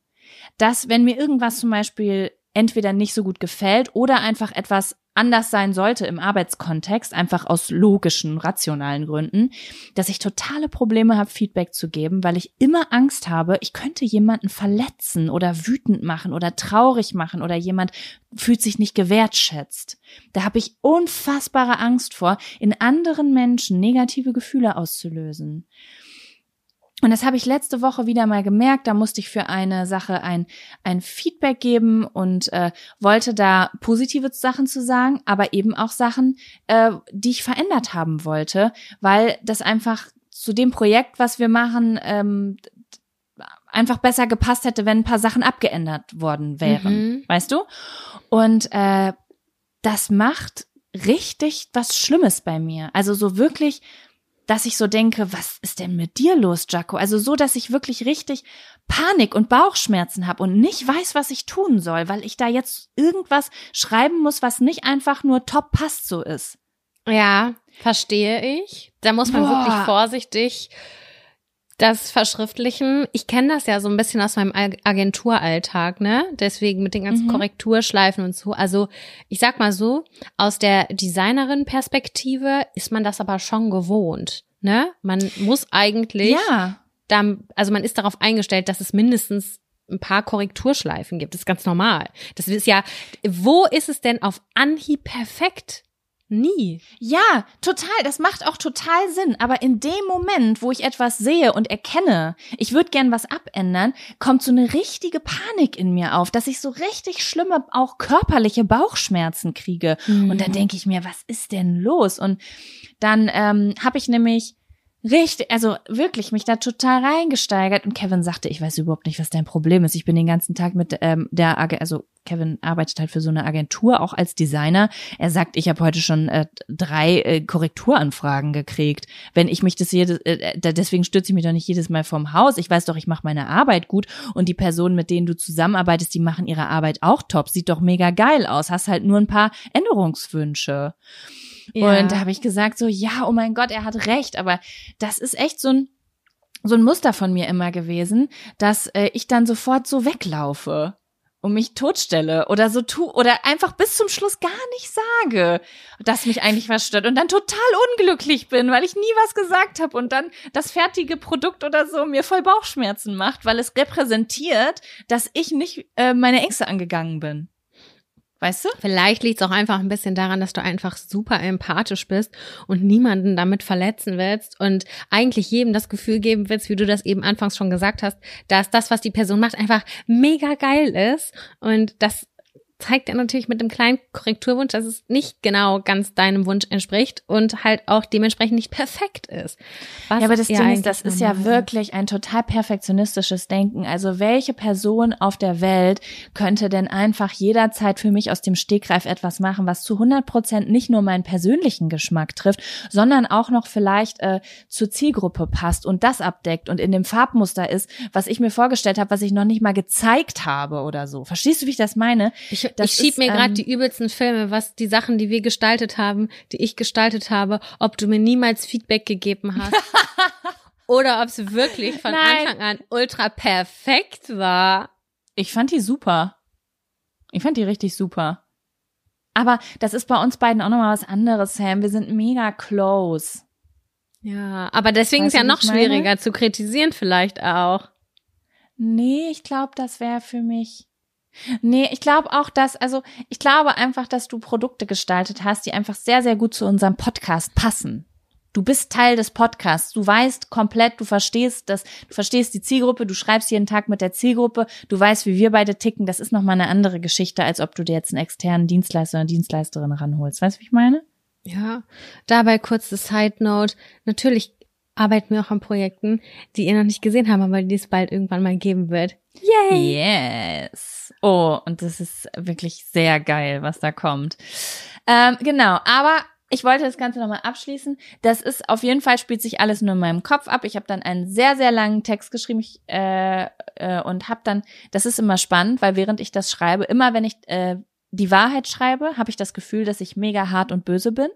[SPEAKER 2] Dass wenn mir irgendwas zum Beispiel entweder nicht so gut gefällt oder einfach etwas anders sein sollte im Arbeitskontext, einfach aus logischen, rationalen Gründen, dass ich totale Probleme habe, Feedback zu geben, weil ich immer Angst habe, ich könnte jemanden verletzen oder wütend machen oder traurig machen oder jemand fühlt sich nicht gewertschätzt. Da habe ich unfassbare Angst vor, in anderen Menschen negative Gefühle auszulösen. Und das habe ich letzte Woche wieder mal gemerkt. Da musste ich für eine Sache ein, ein Feedback geben und äh, wollte da positive Sachen zu sagen, aber eben auch Sachen, äh, die ich verändert haben wollte, weil das einfach zu dem Projekt, was wir machen, ähm, einfach besser gepasst hätte, wenn ein paar Sachen abgeändert worden wären. Mhm. Weißt du? Und äh, das macht richtig was Schlimmes bei mir. Also so wirklich dass ich so denke, was ist denn mit dir los, Jaco? Also so, dass ich wirklich richtig Panik und Bauchschmerzen habe und nicht weiß, was ich tun soll, weil ich da jetzt irgendwas schreiben muss, was nicht einfach nur top passt so ist.
[SPEAKER 1] Ja, verstehe ich. Da muss man Boah. wirklich vorsichtig das Verschriftlichen, ich kenne das ja so ein bisschen aus meinem Agenturalltag, ne? Deswegen mit den ganzen mhm. Korrekturschleifen und so. Also ich sag mal so, aus der Designerin-Perspektive ist man das aber schon gewohnt, ne? Man muss eigentlich,
[SPEAKER 2] ja.
[SPEAKER 1] dann, also man ist darauf eingestellt, dass es mindestens ein paar Korrekturschleifen gibt. Das ist ganz normal. Das ist ja, wo ist es denn auf Anhieb perfekt? Nie.
[SPEAKER 2] Ja, total. Das macht auch total Sinn. Aber in dem Moment, wo ich etwas sehe und erkenne, ich würde gern was abändern, kommt so eine richtige Panik in mir auf, dass ich so richtig schlimme, auch körperliche Bauchschmerzen kriege. Mhm. Und dann denke ich mir, was ist denn los? Und dann ähm, habe ich nämlich richtig, also wirklich mich da total reingesteigert. Und Kevin sagte, ich weiß überhaupt nicht, was dein Problem ist. Ich bin den ganzen Tag mit ähm, der, also Kevin arbeitet halt für so eine Agentur, auch als Designer. Er sagt, ich habe heute schon äh, drei äh, Korrekturanfragen gekriegt. Wenn ich mich das jedes, äh, deswegen stürze ich mich doch nicht jedes Mal vom Haus. Ich weiß doch, ich mache meine Arbeit gut und die Personen, mit denen du zusammenarbeitest, die machen ihre Arbeit auch top. Sieht doch mega geil aus. Hast halt nur ein paar Änderungswünsche. Ja. Und da habe ich gesagt so, ja, oh mein Gott, er hat recht. Aber das ist echt so ein so ein Muster von mir immer gewesen, dass äh, ich dann sofort so weglaufe und mich totstelle oder so tu oder einfach bis zum Schluss gar nicht sage, dass mich eigentlich was stört und dann total unglücklich bin, weil ich nie was gesagt habe und dann das fertige Produkt oder so mir voll Bauchschmerzen macht, weil es repräsentiert, dass ich nicht äh, meine Ängste angegangen bin. Weißt du?
[SPEAKER 1] Vielleicht liegt es auch einfach ein bisschen daran, dass du einfach super empathisch bist und niemanden damit verletzen willst und eigentlich jedem das Gefühl geben willst, wie du das eben anfangs schon gesagt hast, dass das, was die Person macht, einfach mega geil ist und das zeigt er natürlich mit einem kleinen Korrekturwunsch, dass es nicht genau ganz deinem Wunsch entspricht und halt auch dementsprechend nicht perfekt ist.
[SPEAKER 2] Was ja, aber das Ding ist, das ist ja wirklich ein total perfektionistisches Denken. Also welche Person auf der Welt könnte denn einfach jederzeit für mich aus dem Stegreif etwas machen, was zu 100 Prozent nicht nur meinen persönlichen Geschmack trifft, sondern auch noch vielleicht äh, zur Zielgruppe passt und das abdeckt und in dem Farbmuster ist, was ich mir vorgestellt habe, was ich noch nicht mal gezeigt habe oder so. Verstehst du, wie ich das meine?
[SPEAKER 1] Ich ich, ich schieb mir gerade ähm, die übelsten Filme, was die Sachen, die wir gestaltet haben, die ich gestaltet habe, ob du mir niemals Feedback gegeben hast. oder ob es wirklich von Nein. Anfang an ultra perfekt war.
[SPEAKER 2] Ich fand die super. Ich fand die richtig super. Aber das ist bei uns beiden auch nochmal was anderes, Sam. Wir sind mega close.
[SPEAKER 1] Ja, aber deswegen weißt ist ja noch schwieriger zu kritisieren vielleicht auch.
[SPEAKER 2] Nee, ich glaube, das wäre für mich. Nee, ich glaube auch, dass, also ich glaube einfach, dass du Produkte gestaltet hast, die einfach sehr, sehr gut zu unserem Podcast passen. Du bist Teil des Podcasts. Du weißt komplett, du verstehst das, du verstehst die Zielgruppe, du schreibst jeden Tag mit der Zielgruppe, du weißt, wie wir beide ticken. Das ist nochmal eine andere Geschichte, als ob du dir jetzt einen externen Dienstleister oder Dienstleisterin ranholst. Weißt du, wie ich meine?
[SPEAKER 1] Ja. Dabei kurze Side Note. Natürlich arbeiten wir auch an Projekten, die ihr noch nicht gesehen habt, aber die es bald irgendwann mal geben wird.
[SPEAKER 2] Yay! Yes. Oh, und das ist wirklich sehr geil, was da kommt. Ähm, genau, aber ich wollte das Ganze nochmal abschließen. Das ist auf jeden Fall spielt sich alles nur in meinem Kopf ab. Ich habe dann einen sehr, sehr langen Text geschrieben ich, äh, äh, und habe dann, das ist immer spannend, weil während ich das schreibe, immer wenn ich äh, die Wahrheit schreibe, habe ich das Gefühl, dass ich mega hart und böse bin.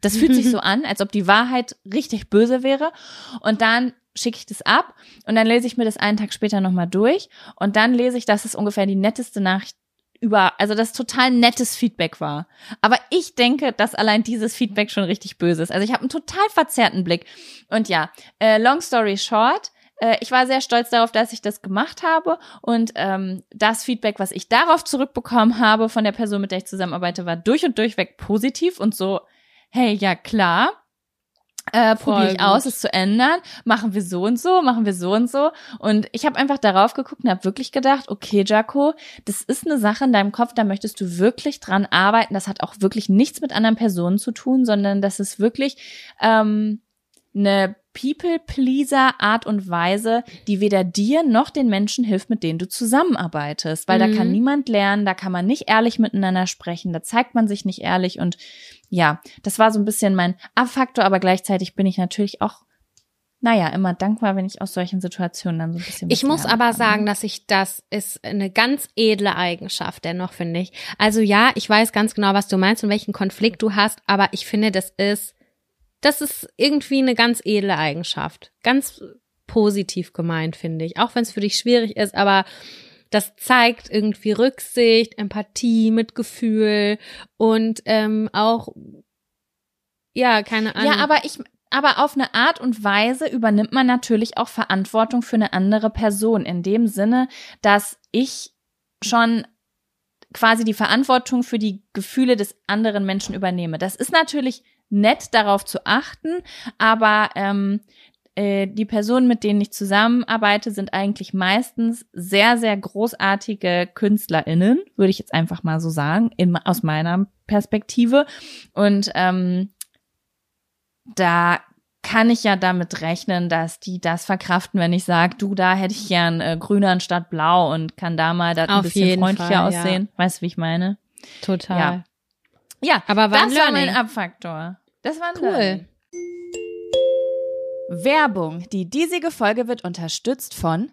[SPEAKER 2] Das fühlt sich so an, als ob die Wahrheit richtig böse wäre. Und dann schicke ich das ab und dann lese ich mir das einen Tag später nochmal durch und dann lese ich, dass es ungefähr die netteste Nachricht über, also das total nettes Feedback war. Aber ich denke, dass allein dieses Feedback schon richtig böse ist. Also ich habe einen total verzerrten Blick. Und ja, äh, long story short, äh, ich war sehr stolz darauf, dass ich das gemacht habe und ähm, das Feedback, was ich darauf zurückbekommen habe von der Person, mit der ich zusammenarbeite, war durch und durchweg positiv und so hey, ja klar, äh, probiere ich aus, es zu ändern. Machen wir so und so, machen wir so und so. Und ich habe einfach darauf geguckt und habe wirklich gedacht, okay, Jaco, das ist eine Sache in deinem Kopf, da möchtest du wirklich dran arbeiten. Das hat auch wirklich nichts mit anderen Personen zu tun, sondern das ist wirklich ähm, eine People-Pleaser Art und Weise, die weder dir noch den Menschen hilft, mit denen du zusammenarbeitest. Weil mhm. da kann mhm. niemand lernen, da kann man nicht ehrlich miteinander sprechen, da zeigt man sich nicht ehrlich. Und ja, das war so ein bisschen mein Abfaktor, aber gleichzeitig bin ich natürlich auch naja, immer dankbar, wenn ich aus solchen Situationen dann so ein bisschen.
[SPEAKER 1] Ich muss aber kann. sagen, dass ich das ist eine ganz edle Eigenschaft dennoch, finde ich. Also ja, ich weiß ganz genau, was du meinst und welchen Konflikt du hast, aber ich finde, das ist das ist irgendwie eine ganz edle Eigenschaft. Ganz positiv gemeint, finde ich. Auch wenn es für dich schwierig ist, aber das zeigt irgendwie Rücksicht, Empathie, Mitgefühl und ähm, auch ja, keine Ahnung.
[SPEAKER 2] Ja, aber ich, aber auf eine Art und Weise übernimmt man natürlich auch Verantwortung für eine andere Person. In dem Sinne, dass ich schon quasi die Verantwortung für die Gefühle des anderen Menschen übernehme. Das ist natürlich nett darauf zu achten, aber ähm, äh, die Personen, mit denen ich zusammenarbeite, sind eigentlich meistens sehr, sehr großartige KünstlerInnen, würde ich jetzt einfach mal so sagen, in, aus meiner Perspektive. Und ähm, da kann ich ja damit rechnen, dass die das verkraften, wenn ich sage, du, da hätte ich gern äh, grüner anstatt blau und kann da mal das ein bisschen freundlicher Fall, aussehen. Ja. Weißt du, wie ich meine?
[SPEAKER 1] Total.
[SPEAKER 2] Ja, ja aber das war mein Abfaktor. Das war
[SPEAKER 1] cool. Learning.
[SPEAKER 2] Werbung. Die diesige Folge wird unterstützt von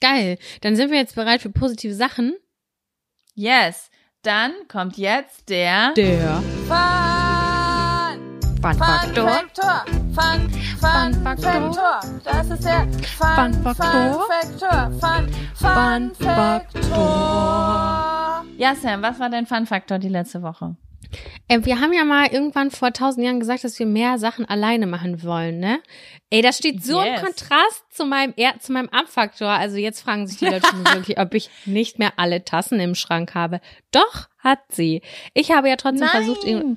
[SPEAKER 1] Geil, dann sind wir jetzt bereit für positive Sachen.
[SPEAKER 2] Yes, dann kommt jetzt der
[SPEAKER 1] Der
[SPEAKER 2] Fun
[SPEAKER 1] Fun Faktor.
[SPEAKER 2] Faktor. Fun,
[SPEAKER 1] Fun Faktor.
[SPEAKER 2] Das ist der
[SPEAKER 1] Fun Faktor.
[SPEAKER 2] Faktor. Fun,
[SPEAKER 1] Fun
[SPEAKER 2] Faktor. Ja, Sam, was war dein Fun Faktor die letzte Woche?
[SPEAKER 1] Äh, wir haben ja mal irgendwann vor tausend Jahren gesagt, dass wir mehr Sachen alleine machen wollen, ne? Ey, das steht so im
[SPEAKER 2] Yes.
[SPEAKER 1] Kontrast zu meinem er zu meinem Up-Faktor. Also jetzt fragen sich die Leute schon wirklich, ob ich nicht mehr alle Tassen im Schrank habe. Doch, hat sie. Ich habe ja trotzdem versucht, irg-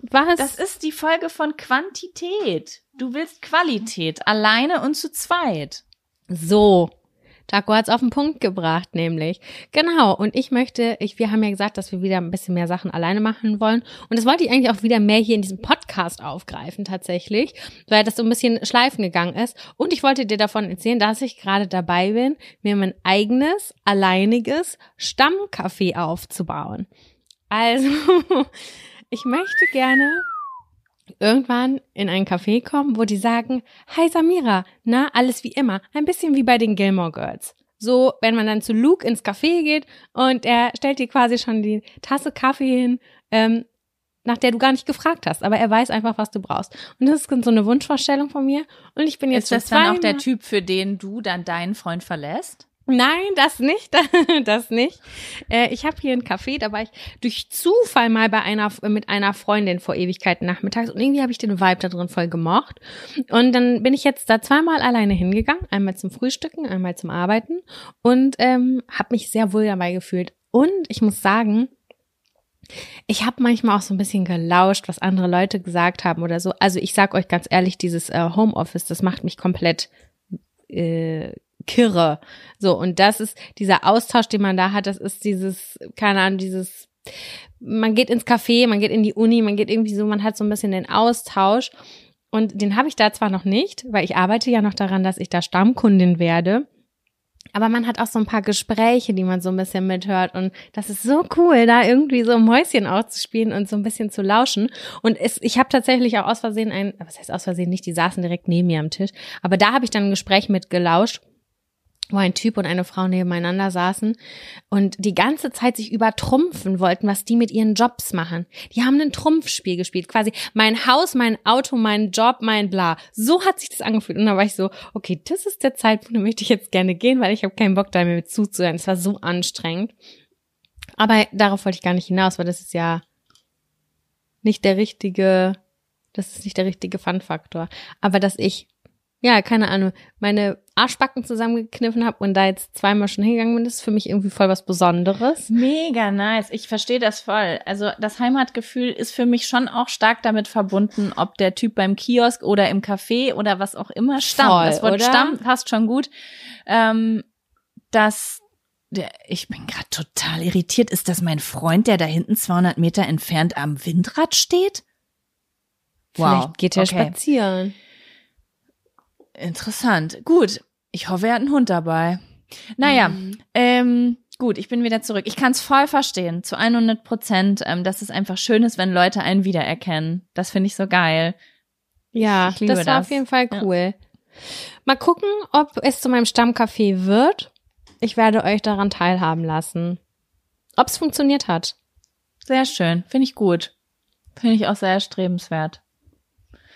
[SPEAKER 1] was?
[SPEAKER 2] das ist die Folge von Quantität. Du willst Qualität, alleine und zu zweit.
[SPEAKER 1] So. Taco hat's auf den Punkt gebracht, nämlich. Genau. Und ich möchte, ich, wir haben ja gesagt, dass wir wieder ein bisschen mehr Sachen alleine machen wollen. Und das wollte ich eigentlich auch wieder mehr hier in diesem Podcast aufgreifen, tatsächlich, weil das so ein bisschen schleifen gegangen ist. Und ich wollte dir davon erzählen, dass ich gerade dabei bin, mir mein eigenes, alleiniges Stammcafé aufzubauen. Also, ich möchte gerne irgendwann in ein Café kommen, wo die sagen, Hi Samira, na, alles wie immer. Ein bisschen wie bei den Gilmore Girls. So, wenn man dann zu Luke ins Café geht und er stellt dir quasi schon die Tasse Kaffee hin, ähm, nach der du gar nicht gefragt hast, aber er weiß einfach, was du brauchst. Und das ist so eine Wunschvorstellung von mir. Und ich bin jetzt
[SPEAKER 2] Ist das dann auch der Typ, für den du dann deinen Freund verlässt?
[SPEAKER 1] Nein, das nicht, das nicht. Äh, ich habe hier einen Café, da war ich durch Zufall mal bei einer mit einer Freundin vor Ewigkeiten nachmittags und irgendwie habe ich den Vibe da drin voll gemocht. Und dann bin ich jetzt da zweimal alleine hingegangen, einmal zum Frühstücken, einmal zum Arbeiten und ähm, habe mich sehr wohl dabei gefühlt. Und ich muss sagen, ich habe manchmal auch so ein bisschen gelauscht, was andere Leute gesagt haben oder so. Also ich sag euch ganz ehrlich, dieses äh, Homeoffice, das macht mich komplett äh, kirre. So, und das ist dieser Austausch, den man da hat, das ist dieses, keine Ahnung, dieses, man geht ins Café, man geht in die Uni, man geht irgendwie so, man hat so ein bisschen den Austausch. Und den habe ich da zwar noch nicht, weil ich arbeite ja noch daran, dass ich da Stammkundin werde. Aber man hat auch so ein paar Gespräche, die man so ein bisschen mithört. Und das ist so cool, da irgendwie so Mäuschen auszuspielen und so ein bisschen zu lauschen. Und es, ich habe tatsächlich auch aus Versehen ein, was heißt aus Versehen nicht, die saßen direkt neben mir am Tisch. Aber da habe ich dann ein Gespräch mit gelauscht wo ein Typ und eine Frau nebeneinander saßen und die ganze Zeit sich übertrumpfen wollten, was die mit ihren Jobs machen. Die haben ein Trumpfspiel gespielt, quasi mein Haus, mein Auto, mein Job, mein Bla. So hat sich das angefühlt und da war ich so, okay, das ist der Zeitpunkt, da möchte ich jetzt gerne gehen, weil ich habe keinen Bock da mehr zuzuhören. Es war so anstrengend. Aber darauf wollte ich gar nicht hinaus, weil das ist ja nicht der richtige, das ist nicht der richtige Fun-Faktor. Aber dass ich ja, keine Ahnung, meine Arschbacken zusammengekniffen habe und da jetzt zweimal schon hingegangen bin, ist für mich irgendwie voll was Besonderes.
[SPEAKER 2] Mega nice. Ich verstehe das voll. Also das Heimatgefühl ist für mich schon auch stark damit verbunden, ob der Typ beim Kiosk oder im Café oder was auch immer stammt.
[SPEAKER 1] Voll,
[SPEAKER 2] das Wort
[SPEAKER 1] oder?
[SPEAKER 2] Stamm passt schon gut. Ähm, dass der, ich bin gerade total irritiert. Ist das mein Freund, der da hinten 200 Meter entfernt am Windrad steht?
[SPEAKER 1] Vielleicht geht er
[SPEAKER 2] okay.
[SPEAKER 1] spazieren.
[SPEAKER 2] Interessant. Gut. Ich hoffe, er hat einen Hund dabei. Naja,
[SPEAKER 1] Mhm.
[SPEAKER 2] ähm, gut, ich bin wieder zurück. Ich kann es voll verstehen, zu 100 Prozent, ähm, dass es einfach schön ist, wenn Leute einen wiedererkennen. Das finde ich so geil.
[SPEAKER 1] Ja, das war
[SPEAKER 2] das.
[SPEAKER 1] auf jeden Fall
[SPEAKER 2] Ja.
[SPEAKER 1] cool. Mal gucken, ob es zu meinem Stammcafé wird. Ich werde euch daran teilhaben lassen. Ob es funktioniert hat.
[SPEAKER 2] Sehr schön. Finde ich gut. Finde ich auch sehr erstrebenswert.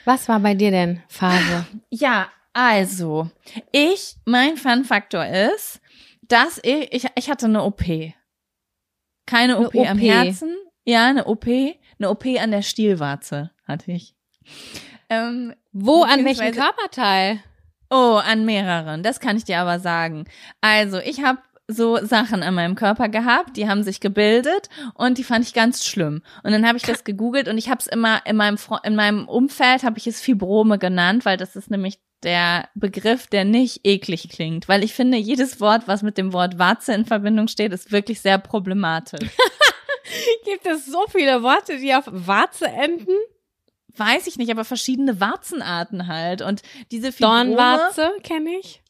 [SPEAKER 1] Was war bei dir denn Phase?
[SPEAKER 2] Ja, Also, ich, mein Fun-Faktor ist, dass ich, ich, ich hatte eine OP. Keine OP,
[SPEAKER 1] Eine
[SPEAKER 2] am
[SPEAKER 1] OP.
[SPEAKER 2] Herzen. Ja, eine OP. Eine OP an der Stielwarze hatte ich. Ähm,
[SPEAKER 1] Wo, an welchem Körperteil?
[SPEAKER 2] Oh, an mehreren. Das kann ich dir aber sagen. Also, ich habe so Sachen an meinem Körper gehabt, die haben sich gebildet und die fand ich ganz schlimm. Und dann habe ich das gegoogelt und ich habe es immer in meinem in meinem Umfeld habe ich es Fibrome genannt, weil das ist nämlich der Begriff, der nicht eklig klingt, weil ich finde, jedes Wort, was mit dem Wort Warze in Verbindung steht, ist wirklich sehr problematisch.
[SPEAKER 1] Gibt es so viele Worte, die auf Warze enden?
[SPEAKER 2] Weiß ich nicht, aber verschiedene Warzenarten halt und diese Fibrome
[SPEAKER 1] Dornwarze kenne ich.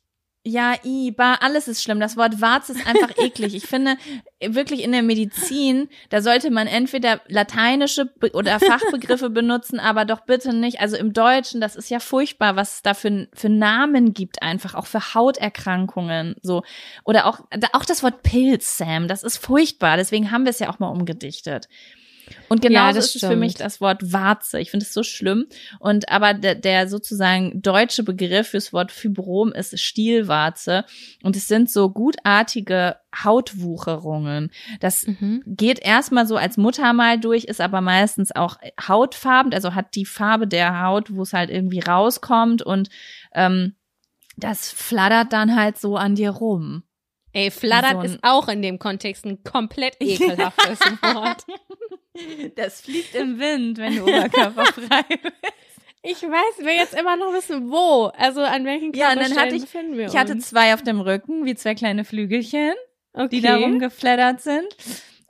[SPEAKER 2] Ja, i, ba, alles ist schlimm. Das Wort Warze ist einfach eklig. Ich finde, wirklich in der Medizin, da sollte man entweder lateinische Be oder Fachbegriffe benutzen, aber doch bitte nicht, also im Deutschen, das ist ja furchtbar, was es da für, für Namen gibt einfach, auch für Hauterkrankungen, so. Oder auch, auch das Wort Pilz, Sam, das ist furchtbar. Deswegen haben wir es ja auch mal umgedichtet. Und
[SPEAKER 1] Ja,
[SPEAKER 2] genauso
[SPEAKER 1] das
[SPEAKER 2] ist es für mich
[SPEAKER 1] stimmt.
[SPEAKER 2] das Wort Warze. Ich finde es so schlimm. Und aber der, der sozusagen deutsche Begriff fürs Wort Fibrom ist Stielwarze. Und es sind so gutartige Hautwucherungen. Das
[SPEAKER 1] Mhm.
[SPEAKER 2] geht erstmal so als Muttermal durch, ist aber meistens auch hautfarben, also hat die Farbe der Haut, wo es halt irgendwie rauskommt und ähm, das flattert dann halt so an dir rum.
[SPEAKER 1] Ey, flattert
[SPEAKER 2] So
[SPEAKER 1] ist auch in dem Kontext ein komplett ekelhaftes Wort.
[SPEAKER 2] Das fliegt im Wind, wenn du oberkörperfrei bist.
[SPEAKER 1] Ich weiß, wir jetzt immer noch wissen, wo. Also an welchen
[SPEAKER 2] Ja, und dann hatte ich-
[SPEAKER 1] befinden wir
[SPEAKER 2] Ich hatte zwei auf dem Rücken, wie zwei kleine Flügelchen.
[SPEAKER 1] okay.
[SPEAKER 2] die da rumgeflattert sind.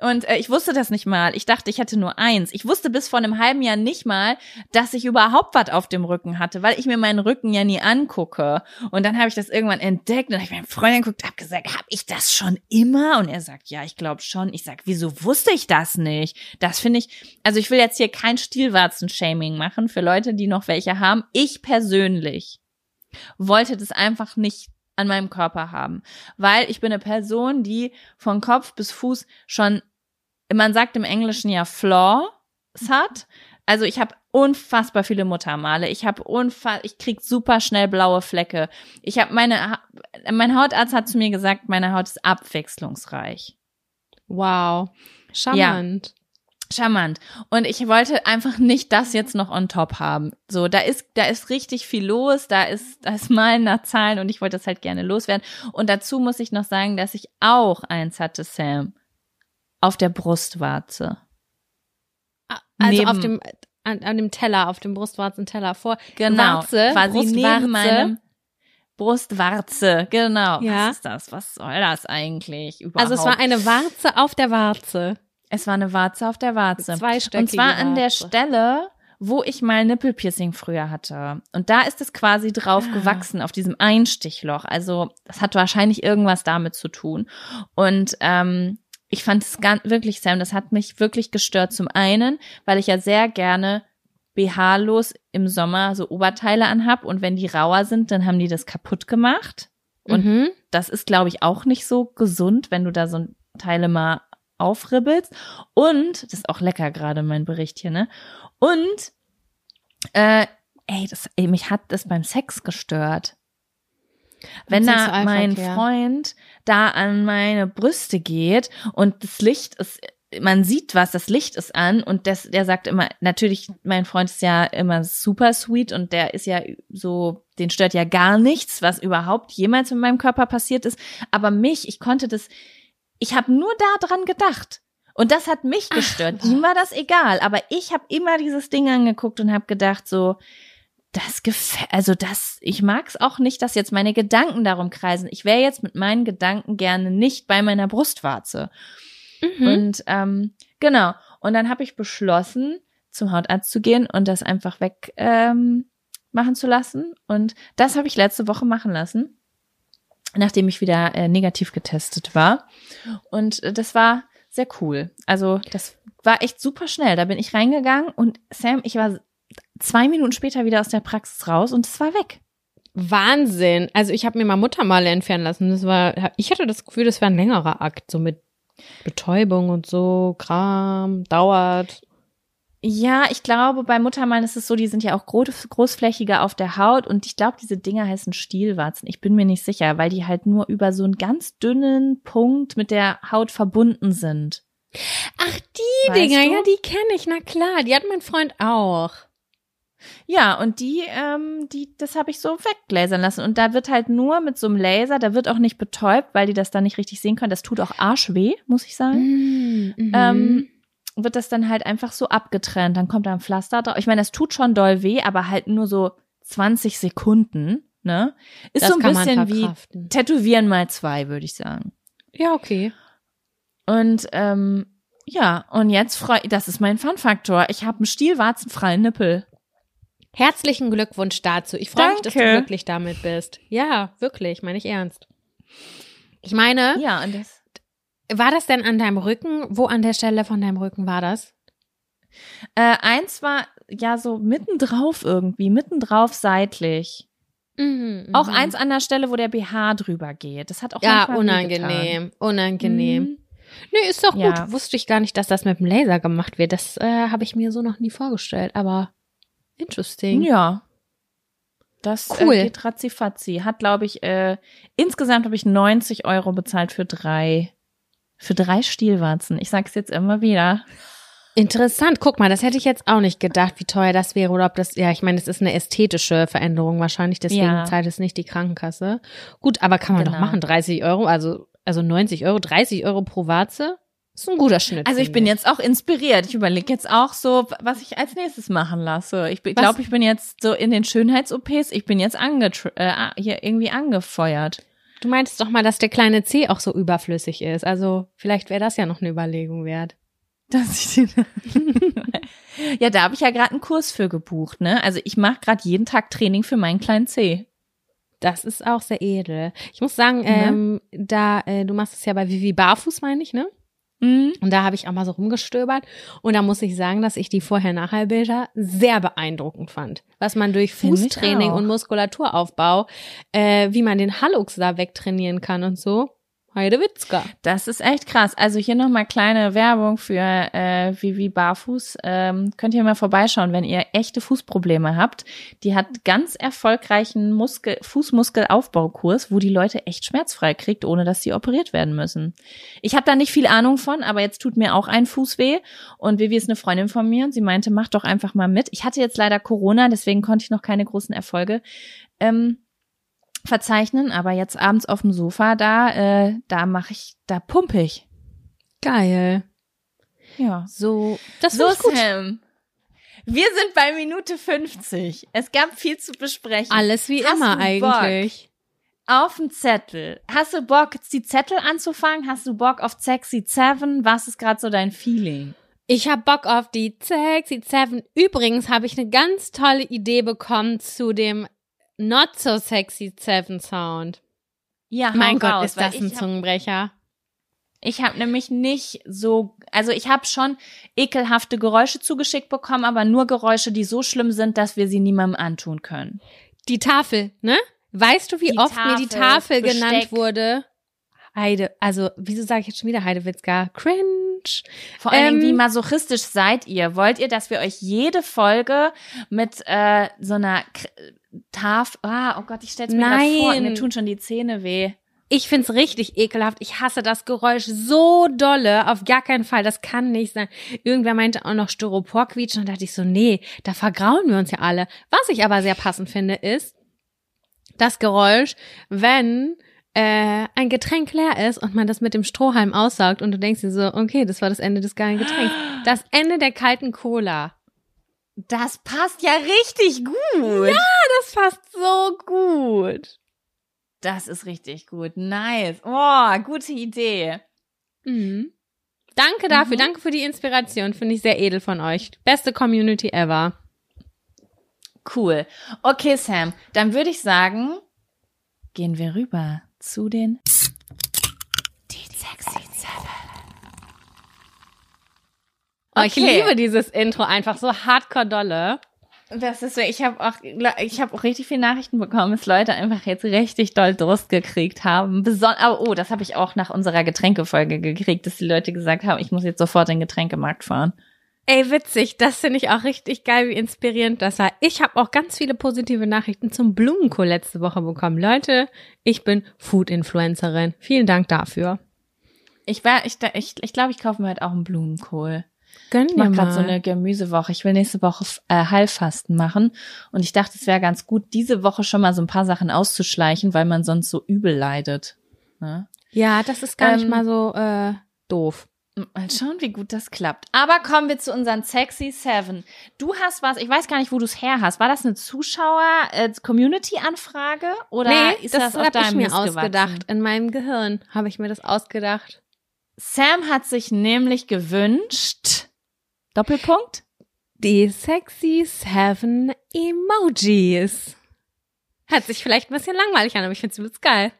[SPEAKER 2] Und äh, ich wusste das nicht mal. Ich dachte, ich hätte nur eins. Ich wusste bis vor einem halben Jahr nicht mal, dass ich überhaupt was auf dem Rücken hatte, weil ich mir meinen Rücken ja nie angucke. Und dann habe ich das irgendwann entdeckt und habe ich meinem Freund geguckt, habe gesagt, habe ich das schon immer? Und er sagt, ja, ich glaube schon. Ich sag, wieso wusste ich das nicht? Das finde ich, also ich will jetzt hier kein Stilwarzen-Shaming machen für Leute, die noch welche haben. Ich persönlich wollte das einfach nicht an meinem Körper haben, weil ich bin eine Person, die von Kopf bis Fuß schon, man sagt im Englischen ja Flaws hat. Also ich habe unfassbar viele Muttermale. Ich habe unfassbar, ich krieg super schnell blaue Flecke. Ich habe meine, mein Hautarzt hat zu mir gesagt, meine Haut ist abwechslungsreich.
[SPEAKER 1] Wow. Charmant.
[SPEAKER 2] Charmant. Und ich wollte einfach nicht das jetzt noch on top haben. So, da ist, da ist richtig viel los, da ist, da ist Malen nach Zahlen und ich wollte das halt gerne loswerden. Und dazu muss ich noch sagen, dass ich auch eins hatte, Sam. Auf der Brustwarze.
[SPEAKER 1] Also
[SPEAKER 2] Neben-
[SPEAKER 1] auf dem, an, an dem Teller, auf dem Brustwarzenteller vor.
[SPEAKER 2] Genau.
[SPEAKER 1] Warze,
[SPEAKER 2] quasi
[SPEAKER 1] Brustwarze.
[SPEAKER 2] neben meinem Brustwarze. Genau.
[SPEAKER 1] Ja.
[SPEAKER 2] Was ist das? Was soll das eigentlich überhaupt?
[SPEAKER 1] Also es war eine Warze auf der Warze.
[SPEAKER 2] es war eine Warze auf der Warze.
[SPEAKER 1] Zweistöckige
[SPEAKER 2] Und zwar an der. Stelle, wo ich mein Nippelpiercing früher hatte. Und da ist es quasi drauf
[SPEAKER 1] Ah.
[SPEAKER 2] gewachsen, auf diesem Einstichloch. Also das hat wahrscheinlich irgendwas damit zu tun. Und ähm, ich fand es ganz, wirklich, Sam, das hat mich wirklich gestört. Zum einen, weil ich ja sehr gerne BH-los im Sommer so Oberteile anhab und wenn die rauer sind, dann haben die das kaputt gemacht. Und
[SPEAKER 1] mhm.
[SPEAKER 2] das ist, glaube ich, auch nicht so gesund, wenn du da so Teile mal aufribbelst. Und, das ist auch lecker gerade mein Bericht hier, ne? Und, äh, ey, das, ey, mich hat das beim Sex gestört. Wenn da mein Freund da an meine Brüste geht und das Licht ist, man sieht was, das Licht ist an und das, der sagt immer, natürlich, mein Freund ist ja immer super sweet und der ist ja so, den stört ja gar nichts, was überhaupt jemals mit meinem Körper passiert ist. Aber mich, ich konnte das, ich habe nur da dran gedacht. Und das hat mich gestört.
[SPEAKER 1] Ach,
[SPEAKER 2] Ihm war das egal, aber ich habe immer dieses Ding angeguckt und habe gedacht so, das gefällt, also das, ich mag's auch nicht, dass jetzt meine Gedanken darum kreisen. Ich wäre jetzt mit meinen Gedanken gerne nicht bei meiner Brustwarze.
[SPEAKER 1] Mhm.
[SPEAKER 2] Und ähm, genau. Und dann habe ich beschlossen, zum Hautarzt zu gehen und das einfach weg ähm, machen zu lassen. Und das habe ich letzte Woche machen lassen, nachdem ich wieder äh, negativ getestet war. Und äh, das war sehr cool. Also das war echt super schnell. Da bin ich reingegangen und Sam, ich war zwei Minuten später wieder aus der Praxis raus und es war weg.
[SPEAKER 1] Wahnsinn. Also ich habe mir mal Muttermale entfernen lassen. Das war, ich hatte das Gefühl, das war ein längerer Akt, so mit Betäubung und so, Kram, dauert.
[SPEAKER 2] Ja, ich glaube, bei Muttermalen ist es so, die sind ja auch groß, großflächiger auf der Haut und ich glaube, diese Dinger heißen Stielwarzen. Ich bin mir nicht sicher, weil die halt nur über so einen ganz dünnen Punkt mit der Haut verbunden sind.
[SPEAKER 1] Ach, die
[SPEAKER 2] Weißt
[SPEAKER 1] Dinger,
[SPEAKER 2] du?
[SPEAKER 1] ja, die kenne ich, na klar, die hat mein Freund auch.
[SPEAKER 2] Ja, und die, ähm, die, das habe ich so weglasern lassen. Und da wird halt nur mit so einem Laser, da wird auch nicht betäubt, weil die das dann nicht richtig sehen können. Das tut auch arschweh, muss ich sagen.
[SPEAKER 1] Mhm.
[SPEAKER 2] Ähm, wird das dann halt einfach so abgetrennt. Dann kommt da ein Pflaster drauf. Ich meine, das tut schon doll weh, aber halt nur so 20 Sekunden, ne? Ist
[SPEAKER 1] das
[SPEAKER 2] so ein bisschen wie. Tätowieren mal zwei, würde ich sagen.
[SPEAKER 1] Ja, okay.
[SPEAKER 2] Und ähm, ja, und jetzt freu das ist mein Fun-Faktor. Ich habe einen stielwarzenfreien Nippel.
[SPEAKER 1] Herzlichen Glückwunsch dazu. Ich freue mich, dass du glücklich damit bist. Ja, wirklich, meine ich ernst. Ich meine,
[SPEAKER 2] Ja, und das.
[SPEAKER 1] war das denn an deinem Rücken? Wo an der Stelle von deinem Rücken war das?
[SPEAKER 2] Äh, eins war ja so mittendrauf irgendwie, mittendrauf seitlich.
[SPEAKER 1] Mhm,
[SPEAKER 2] Auch
[SPEAKER 1] mhm.
[SPEAKER 2] eins an der Stelle, wo der BH drüber geht. Das hat auch
[SPEAKER 1] Ja, unangenehm, unangenehm.
[SPEAKER 2] Mhm.
[SPEAKER 1] Nee, ist doch
[SPEAKER 2] Ja.
[SPEAKER 1] gut. Wusste ich gar nicht, dass das mit dem Laser gemacht wird. Das äh, habe ich mir so noch nie vorgestellt, aber interesting.
[SPEAKER 2] Ja. Das
[SPEAKER 1] Cool.
[SPEAKER 2] äh, geht ratzifatzi. Hat, glaube ich, äh, insgesamt habe ich 90 Euro bezahlt für drei, für drei Stielwarzen. Ich sag's jetzt immer wieder.
[SPEAKER 1] Interessant. Guck mal, das hätte ich jetzt auch nicht gedacht, wie teuer das wäre oder ob das, ja, ich meine, es ist eine ästhetische Veränderung wahrscheinlich, deswegen
[SPEAKER 2] Ja.
[SPEAKER 1] zahlt es nicht die Krankenkasse. Gut, aber kann man doch
[SPEAKER 2] Genau.
[SPEAKER 1] machen. 30 Euro, also, also 90 Euro, 30 Euro pro Warze. Ist ein guter Schnitt.
[SPEAKER 2] Also ich bin jetzt auch inspiriert. Ich überlege jetzt auch so, was ich als nächstes machen lasse. Ich glaube, ich bin jetzt so in den Schönheits-OPs, ich bin jetzt angetr äh, hier irgendwie angefeuert.
[SPEAKER 1] Du meintest doch mal, dass der kleine C auch so überflüssig ist. Also vielleicht wäre das ja noch eine Überlegung wert.
[SPEAKER 2] Dass ich den ja, da habe ich ja gerade einen Kurs für gebucht, ne? Also ich mache gerade jeden Tag Training für meinen kleinen C.
[SPEAKER 1] Das ist auch sehr edel. Ich muss sagen,
[SPEAKER 2] Ne?
[SPEAKER 1] ähm, da, äh, du machst es ja bei Vivi Barfuß, meine ich, ne?
[SPEAKER 2] Mhm.
[SPEAKER 1] Und da habe ich auch mal so rumgestöbert. Und da muss ich sagen, dass ich die Vorher-Nachher-Bilder sehr beeindruckend fand. Was man durch Fußtraining und Muskulaturaaufbau, äh, wie man den Hallux da wegtrainieren kann und so. Heidewitzka.
[SPEAKER 2] Das ist echt krass. Also hier nochmal kleine Werbung für äh, Vivi Barfuß. Ähm, könnt ihr mal vorbeischauen, wenn ihr echte Fußprobleme habt. Die hat ganz erfolgreichen Muskel Fußmuskelaufbaukurs, wo die Leute echt schmerzfrei kriegt, ohne dass sie operiert werden müssen. Ich habe da nicht viel Ahnung von, aber jetzt tut mir auch ein Fuß weh. Und Vivi ist eine Freundin von mir und sie meinte, mach doch einfach mal mit. Ich hatte jetzt leider Corona, deswegen konnte ich noch keine großen Erfolge. Ähm, verzeichnen, aber jetzt abends auf dem Sofa, da, äh, da mache ich, da pumpe ich.
[SPEAKER 1] Geil.
[SPEAKER 2] Ja.
[SPEAKER 1] So, das
[SPEAKER 2] So,
[SPEAKER 1] gut.
[SPEAKER 2] Sam. Wir sind bei Minute 50. Es gab viel zu besprechen.
[SPEAKER 1] Alles wie
[SPEAKER 2] Hast
[SPEAKER 1] immer
[SPEAKER 2] du Bock?
[SPEAKER 1] eigentlich.
[SPEAKER 2] Auf dem Zettel. Hast du Bock, jetzt die Zettel anzufangen? Hast du Bock auf Sexy Seven? Was ist gerade so dein Feeling?
[SPEAKER 1] Ich hab Bock auf die Sexy Seven. Übrigens habe ich eine ganz tolle Idee bekommen zu dem Not so Sexy Seven Sound.
[SPEAKER 2] Ja,
[SPEAKER 1] mein Gott,
[SPEAKER 2] raus,
[SPEAKER 1] ist das ein
[SPEAKER 2] ich hab,
[SPEAKER 1] Zungenbrecher.
[SPEAKER 2] Ich habe nämlich nicht so, also ich habe schon ekelhafte Geräusche zugeschickt bekommen, aber nur Geräusche, die so schlimm sind, dass wir sie niemandem antun können.
[SPEAKER 1] Die Tafel, ne? Weißt du, wie
[SPEAKER 2] Die
[SPEAKER 1] oft mir die
[SPEAKER 2] Tafel,
[SPEAKER 1] Tafel genannt
[SPEAKER 2] Besteck.
[SPEAKER 1] wurde? Heide, also, wieso sage ich jetzt schon wieder Heidewitzka? Cringe.
[SPEAKER 2] Vor allen Dingen,
[SPEAKER 1] Ähm,
[SPEAKER 2] wie masochistisch seid ihr? Wollt ihr, dass wir euch jede Folge mit äh, so einer K Taf... Ah, oh Gott, ich stell's mir gerade vor. Mir tun schon die Zähne weh.
[SPEAKER 1] Ich find's richtig ekelhaft. Ich hasse das Geräusch so dolle. Auf gar keinen Fall. Das kann nicht sein. Irgendwer meinte auch noch Styropor quietschen. Und dachte ich so, nee, da vergrauen wir uns ja alle. Was ich aber sehr passend finde, ist das Geräusch, wenn äh, ein Getränk leer ist und man das mit dem Strohhalm aussaugt und du denkst dir so, okay, das war das Ende des geilen Getränks. Das Ende der kalten Cola.
[SPEAKER 2] Das passt ja richtig gut. Ja.
[SPEAKER 1] Das passt so gut.
[SPEAKER 2] Das ist richtig gut. Nice. Oh, gute Idee.
[SPEAKER 1] Mhm. Danke dafür,
[SPEAKER 2] Mhm.
[SPEAKER 1] danke für die Inspiration. Finde ich sehr edel von euch. Beste Community ever.
[SPEAKER 2] Cool. Okay, Sam, dann würde ich sagen, gehen wir rüber zu den die Sexy Seven.
[SPEAKER 1] Oh, ich
[SPEAKER 2] Okay.
[SPEAKER 1] liebe dieses Intro einfach so hardcore dolle.
[SPEAKER 2] Das ist so, ich habe auch, ich habe auch richtig viele Nachrichten bekommen, dass Leute einfach jetzt richtig doll Durst gekriegt haben. Beson aber, oh, das habe ich auch nach unserer Getränkefolge gekriegt, dass die Leute gesagt haben, ich muss jetzt sofort in den Getränkemarkt fahren.
[SPEAKER 1] Ey, witzig. Das finde ich auch richtig geil, wie inspirierend das war. Ich habe auch ganz viele positive Nachrichten zum Blumenkohl letzte Woche bekommen. Leute, ich bin Food-Influencerin. Vielen Dank dafür.
[SPEAKER 2] Ich war, ich, ich, ich glaube, ich kaufe mir halt auch einen Blumenkohl.
[SPEAKER 1] Gönn
[SPEAKER 2] Ich mache gerade
[SPEAKER 1] mal.
[SPEAKER 2] so eine Gemüsewoche. Ich will nächste Woche äh, Heilfasten machen. Und ich dachte, es wäre ganz gut, diese Woche schon mal so ein paar Sachen auszuschleichen, weil man sonst so übel leidet. Ne?
[SPEAKER 1] ja, das ist gar nicht
[SPEAKER 2] Ähm,
[SPEAKER 1] mal so äh, doof.
[SPEAKER 2] Mal schauen, wie gut das klappt. Aber kommen wir zu unseren Sexy Seven. Du hast was, ich weiß gar nicht, wo du es her hast. War das eine Zuschauer-Community-Anfrage oder
[SPEAKER 1] nee,
[SPEAKER 2] ist
[SPEAKER 1] das,
[SPEAKER 2] das,
[SPEAKER 1] habe ich mir
[SPEAKER 2] Mist
[SPEAKER 1] ausgedacht. In meinem Gehirn habe ich mir das ausgedacht.
[SPEAKER 2] Sam hat sich nämlich gewünscht, Doppelpunkt,
[SPEAKER 1] Die sexy seven Emojis. Hört sich vielleicht ein bisschen langweilig an, aber ich finde es geil.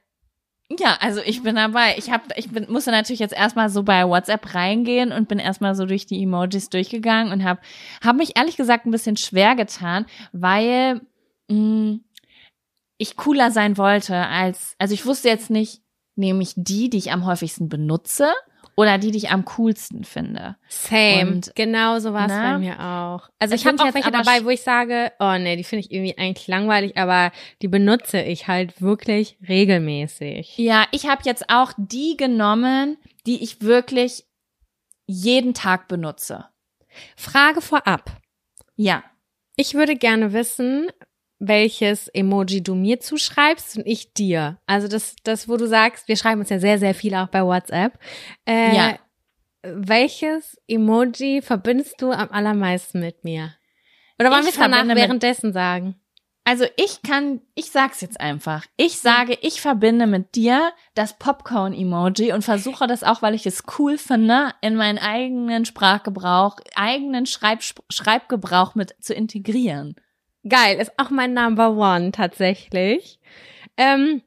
[SPEAKER 2] Ja, also ich bin dabei. Ich hab, ich bin, musste natürlich jetzt erstmal so bei WhatsApp reingehen und bin erstmal so durch die Emojis durchgegangen und habe hab mich ehrlich gesagt ein bisschen schwer getan, weil mh, ich cooler sein wollte als, also ich wusste jetzt nicht, nehme ich die, die ich am häufigsten benutze oder die, die ich am coolsten finde.
[SPEAKER 1] Same.
[SPEAKER 2] Und-
[SPEAKER 1] genau so war es bei mir auch. Also
[SPEAKER 2] Es
[SPEAKER 1] ich habe auch welche dabei, wo ich sage, oh nee, die finde ich irgendwie eigentlich langweilig, aber die benutze ich halt wirklich regelmäßig.
[SPEAKER 2] Ja, ich habe jetzt auch die genommen, die ich wirklich jeden Tag benutze.
[SPEAKER 1] Frage vorab.
[SPEAKER 2] Ja.
[SPEAKER 1] Ich würde gerne wissen, welches Emoji du mir zuschreibst und ich dir. Also das, das, wo du sagst, wir schreiben uns ja sehr, sehr viel auch bei WhatsApp. Äh,
[SPEAKER 2] Ja.
[SPEAKER 1] Welches Emoji verbindest du am allermeisten mit mir? Oder wollen wir es danach währenddessen sagen?
[SPEAKER 2] Also ich kann, ich sag's jetzt einfach. Ich sage, ich verbinde mit dir das Popcorn-Emoji und versuche das auch, weil ich es cool finde, in meinen eigenen Sprachgebrauch, eigenen Schreib Schreibgebrauch mit zu integrieren.
[SPEAKER 1] Geil, ist auch mein Number One tatsächlich. Ähm,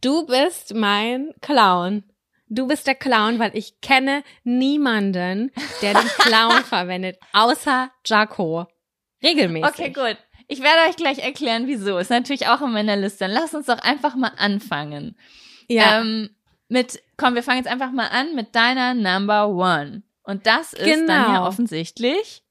[SPEAKER 1] du bist mein Clown. Du bist der Clown, weil ich kenne niemanden, der den Clown verwendet, außer Jaco. Regelmäßig.
[SPEAKER 2] Okay, gut. Ich werde euch gleich erklären, wieso. Ist natürlich auch in meiner Liste. Dann lass uns doch einfach mal anfangen.
[SPEAKER 1] Ja,
[SPEAKER 2] Ähm, mit, komm, wir fangen jetzt einfach mal an mit deiner Number One. Und das ist dann ja
[SPEAKER 1] Genau.
[SPEAKER 2] offensichtlich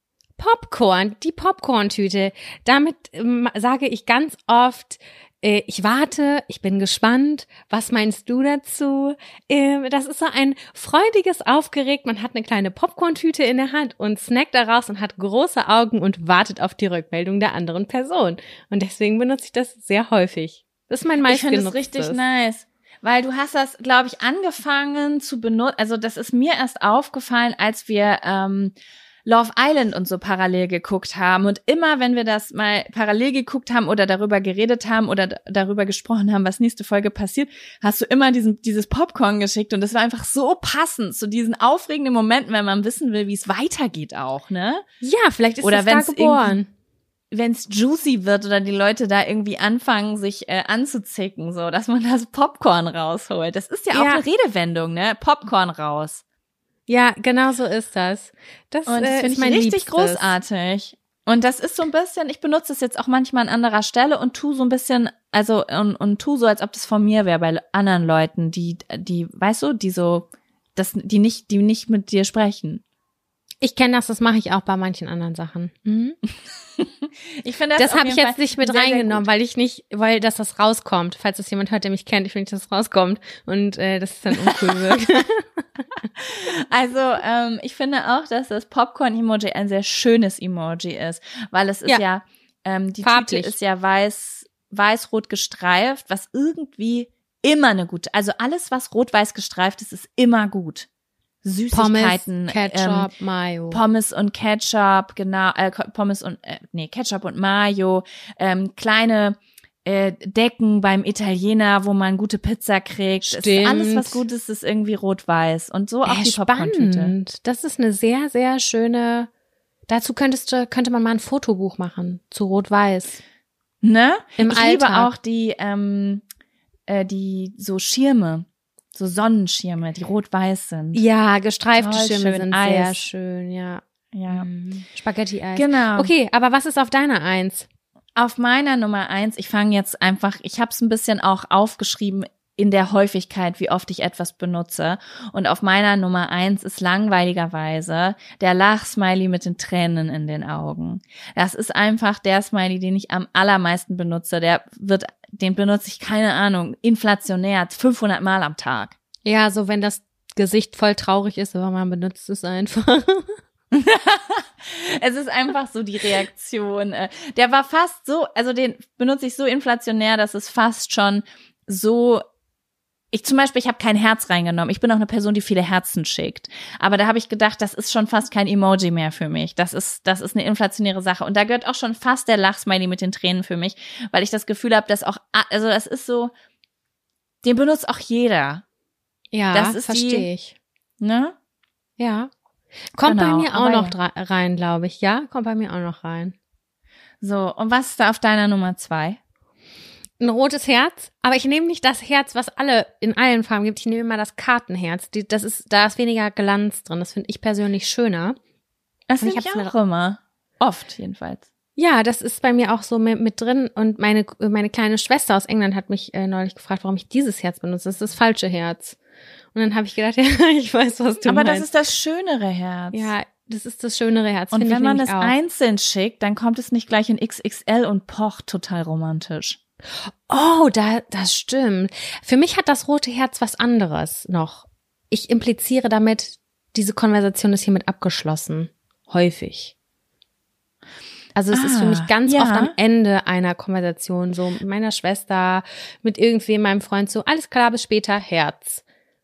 [SPEAKER 1] Popcorn, die Popcorn-Tüte. Damit ähm, sage ich ganz oft, äh, ich warte, ich bin gespannt. Was meinst du dazu? Ähm, das ist so ein freudiges Aufgeregt. Man hat eine kleine Popcorn-Tüte in der Hand und snackt daraus und hat große Augen und wartet auf die Rückmeldung der anderen Person. Und deswegen benutze ich das sehr häufig. Das ist mein
[SPEAKER 2] Ich finde es
[SPEAKER 1] meistgenutztes.
[SPEAKER 2] richtig nice. Weil du hast das, glaube ich, angefangen zu benutzen. Also das ist mir erst aufgefallen, als wir ähm, Love Island und so parallel geguckt haben. Und immer, wenn wir das mal parallel geguckt haben oder darüber geredet haben oder darüber gesprochen haben, was nächste Folge passiert, hast du immer diesen, dieses Popcorn geschickt. Und das war einfach so passend zu diesen aufregenden Momenten, wenn man wissen will, wie es weitergeht auch, ne?
[SPEAKER 1] Ja, vielleicht ist
[SPEAKER 2] Oder
[SPEAKER 1] es da
[SPEAKER 2] wenn's
[SPEAKER 1] geboren.
[SPEAKER 2] wenn es juicy wird oder die Leute da irgendwie anfangen, sich äh, anzuzicken, so, dass man das Popcorn rausholt. Das ist ja, auch
[SPEAKER 1] Ja.
[SPEAKER 2] eine Redewendung, ne? Popcorn raus.
[SPEAKER 1] Ja, genau so ist das. Das,
[SPEAKER 2] Und das
[SPEAKER 1] äh,
[SPEAKER 2] finde
[SPEAKER 1] ist
[SPEAKER 2] ich
[SPEAKER 1] mein
[SPEAKER 2] richtig
[SPEAKER 1] Liebstes.
[SPEAKER 2] großartig. Und das ist so ein bisschen, ich benutze es jetzt auch manchmal an anderer Stelle und tu so ein bisschen, also und, und tu so, als ob das von mir wäre bei anderen Leuten, die, die, weißt du, die so, das, die nicht, die nicht mit dir sprechen.
[SPEAKER 1] Ich kenne das, das mache ich auch bei manchen anderen Sachen. Mhm.
[SPEAKER 2] Ich finde
[SPEAKER 1] Das
[SPEAKER 2] auf
[SPEAKER 1] habe ich jetzt
[SPEAKER 2] Fall
[SPEAKER 1] nicht mit
[SPEAKER 2] sehr, sehr
[SPEAKER 1] reingenommen,
[SPEAKER 2] gut.
[SPEAKER 1] weil ich nicht, weil dass das rauskommt. Falls das jemand hört, der mich kennt, ich will nicht, dass es rauskommt und äh, das ist dann uncool wirkt.
[SPEAKER 2] Also ähm, ich finde auch, dass das Popcorn-Emoji ein sehr schönes Emoji ist, weil es ist ja,
[SPEAKER 1] Ja.
[SPEAKER 2] ähm, die
[SPEAKER 1] Farblich.
[SPEAKER 2] Tüte ist ja weiß, weiß-rot gestreift, was irgendwie immer eine gute, also alles, was rot-weiß gestreift ist, ist immer gut. Süßigkeiten,
[SPEAKER 1] Pommes, Ketchup, Mayo.
[SPEAKER 2] ähm, Pommes und Ketchup, genau, äh, Pommes und, äh, nee, Ketchup und Mayo, ähm, kleine äh, Decken beim Italiener, wo man gute Pizza kriegt. Es Ist alles,
[SPEAKER 1] Stimmt.
[SPEAKER 2] was gut ist, ist irgendwie rot-weiß. Und so auch
[SPEAKER 1] Äh,
[SPEAKER 2] die Popcorn-Tüte.
[SPEAKER 1] Das ist eine sehr, sehr schöne. Dazu könntest du, könnte man mal ein Fotobuch machen zu Rot-Weiß.
[SPEAKER 2] Ne?
[SPEAKER 1] Im
[SPEAKER 2] ich liebe
[SPEAKER 1] Alltag.
[SPEAKER 2] auch die, ähm, äh, die so Schirme, so Sonnenschirme, die rot-weiß sind.
[SPEAKER 1] Ja, gestreifte
[SPEAKER 2] Toll
[SPEAKER 1] Schirme
[SPEAKER 2] schön,
[SPEAKER 1] sind
[SPEAKER 2] Eis.
[SPEAKER 1] sehr schön, ja.
[SPEAKER 2] Ja.
[SPEAKER 1] Mhm. Spaghetti-Eis.
[SPEAKER 2] Genau.
[SPEAKER 1] Okay, aber was ist auf deiner Eins?
[SPEAKER 2] Auf meiner Nummer eins, ich fange jetzt einfach, ich habe es ein bisschen auch aufgeschrieben in der Häufigkeit, wie oft ich etwas benutze. Und auf meiner Nummer eins ist langweiligerweise der Lachsmiley mit den Tränen in den Augen. Das ist einfach der Smiley, den ich am allermeisten benutze. Der wird, den benutze ich, keine Ahnung, inflationär, 500 Mal am Tag.
[SPEAKER 1] Ja, so wenn das Gesicht voll traurig ist, aber man benutzt es einfach.
[SPEAKER 2] es ist einfach so die Reaktion. äh, Der war fast so, also den benutze ich so inflationär, dass es fast schon so ich zum Beispiel, ich habe kein Herz reingenommen. Ich bin auch eine Person, die viele Herzen schickt. Aber da habe ich gedacht, das ist schon fast kein Emoji mehr für mich. Das ist, das ist eine inflationäre Sache. Und da gehört auch schon fast der Lachsmiley mit den Tränen für mich, weil ich das Gefühl habe, dass auch, also das ist so, den benutzt auch jeder.
[SPEAKER 1] Ja,
[SPEAKER 2] Das ist
[SPEAKER 1] verstehe ich.
[SPEAKER 2] Ne?
[SPEAKER 1] Ja. Kommt
[SPEAKER 2] Genau,
[SPEAKER 1] bei mir auch noch
[SPEAKER 2] ja.
[SPEAKER 1] rein, glaube ich. Ja, kommt bei mir auch noch rein.
[SPEAKER 2] So, und was ist da auf deiner Nummer zwei?
[SPEAKER 1] Ein rotes Herz, aber ich nehme nicht das Herz, was alle in allen Farben gibt. Ich nehme immer das Kartenherz. Die, das ist, da ist weniger Glanz drin. Das finde ich persönlich schöner.
[SPEAKER 2] Das nehme
[SPEAKER 1] ich
[SPEAKER 2] ich, auch immer. Oft jedenfalls.
[SPEAKER 1] Ja, das ist bei mir auch so mit, mit drin. Und meine, meine kleine Schwester aus England hat mich äh, neulich gefragt, warum ich dieses Herz benutze. Das ist das falsche Herz. Und dann habe ich gedacht, ja, ich weiß, was du
[SPEAKER 2] Aber das
[SPEAKER 1] meinst.
[SPEAKER 2] ist das schönere Herz.
[SPEAKER 1] ja, das ist das schönere Herz.
[SPEAKER 2] Und
[SPEAKER 1] finde
[SPEAKER 2] wenn man es
[SPEAKER 1] auch.
[SPEAKER 2] einzeln schickt, dann kommt es nicht gleich in XXL und pocht total romantisch.
[SPEAKER 1] Oh, da, das stimmt. Für mich hat das rote Herz was anderes noch. Ich impliziere damit, diese Konversation ist hiermit abgeschlossen. Häufig. Also es ist für
[SPEAKER 2] Ah,
[SPEAKER 1] mich ganz
[SPEAKER 2] ja.
[SPEAKER 1] oft am Ende einer Konversation, so mit meiner Schwester, mit irgendwem, meinem Freund, so, alles klar, bis später, Herz.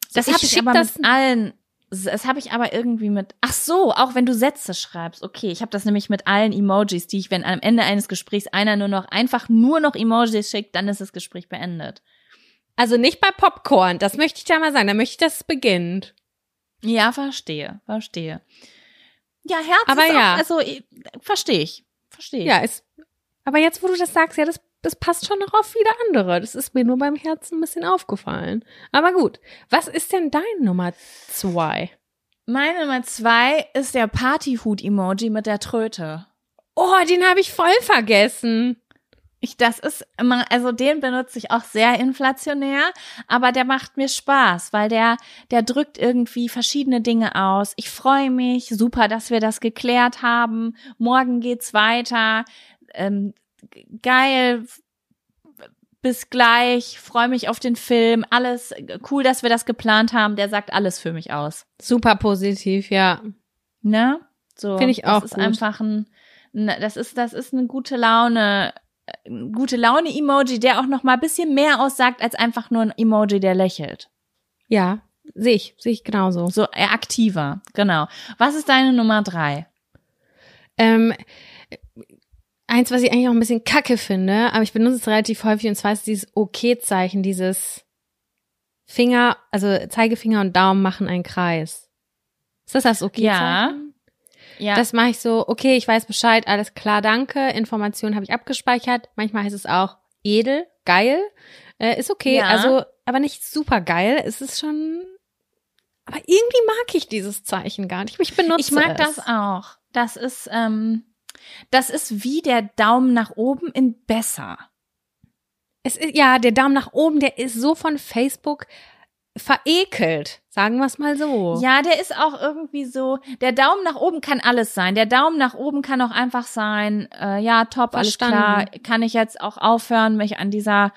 [SPEAKER 1] So,
[SPEAKER 2] Das habe ich
[SPEAKER 1] schick
[SPEAKER 2] aber
[SPEAKER 1] das,
[SPEAKER 2] mit allen. Das habe ich aber irgendwie mit. Ach so, auch wenn du Sätze schreibst. Okay, ich habe das nämlich mit allen Emojis, die ich, wenn am Ende eines Gesprächs einer nur noch einfach nur noch Emojis schickt, dann ist das Gespräch beendet.
[SPEAKER 1] Also nicht bei Popcorn, das möchte ich da mal sagen, da möchte ich, dass es beginnt.
[SPEAKER 2] Ja, verstehe, verstehe. Ja, Herz
[SPEAKER 1] Aber ja.
[SPEAKER 2] auch, also eh, verstehe ich, verstehe ich.
[SPEAKER 1] Ja, ist, aber jetzt, wo du das sagst, ja, das, das passt schon noch auf viele andere. Das ist mir nur beim Herzen ein bisschen aufgefallen. Aber gut, was ist denn dein Nummer zwei?
[SPEAKER 2] Meine Nummer zwei ist der Partyhut-Emoji mit der Tröte.
[SPEAKER 1] Oh, den habe ich voll vergessen.
[SPEAKER 2] Ich, das ist immer, also den benutze ich auch sehr inflationär, aber der macht mir Spaß, weil der, der drückt irgendwie verschiedene Dinge aus. Ich freue mich, super, dass wir das geklärt haben. Morgen geht's weiter. Ähm, geil, bis gleich, freue mich auf den Film, alles cool, dass wir das geplant haben. Der sagt alles für mich aus.
[SPEAKER 1] Super positiv, ja.
[SPEAKER 2] Ne? So,
[SPEAKER 1] Finde ich auch
[SPEAKER 2] Das ist
[SPEAKER 1] gut.
[SPEAKER 2] einfach ein, das ist, das ist eine gute Laune, äh, gute Laune Emoji, der auch noch mal ein bisschen mehr aussagt als einfach nur ein Emoji, der lächelt.
[SPEAKER 1] Ja, sehe ich, sehe ich genauso.
[SPEAKER 2] So eher aktiver, genau. Was ist deine Nummer drei?
[SPEAKER 1] Ähm, eins, was ich eigentlich auch ein bisschen kacke finde, aber ich benutze es relativ häufig und zwar ist dieses Okay-Zeichen, dieses Finger, also Zeigefinger und Daumen machen einen Kreis. Ist das das Okay-Zeichen?
[SPEAKER 2] Ja,
[SPEAKER 1] Das mache ich so, okay, ich weiß Bescheid, alles klar, danke, Informationen habe ich abgespeichert. Manchmal heißt es auch edel, geil, äh, ist okay,
[SPEAKER 2] Ja.
[SPEAKER 1] also, aber nicht super geil, es ist schon, aber irgendwie mag ich dieses Zeichen gar nicht, ich benutze
[SPEAKER 2] ich mag
[SPEAKER 1] es.
[SPEAKER 2] das auch. Das ist, ähm, das ist wie der Daumen nach oben in besser.
[SPEAKER 1] Es ist, ja, der Daumen nach oben, der ist so von Facebook verekelt, sagen wir es mal so.
[SPEAKER 2] Ja, der ist auch irgendwie so, der Daumen nach oben kann alles sein. Der Daumen nach oben kann auch einfach sein, äh, ja, top,
[SPEAKER 1] Verstanden.
[SPEAKER 2] alles klar, kann ich jetzt auch aufhören, mich an dieser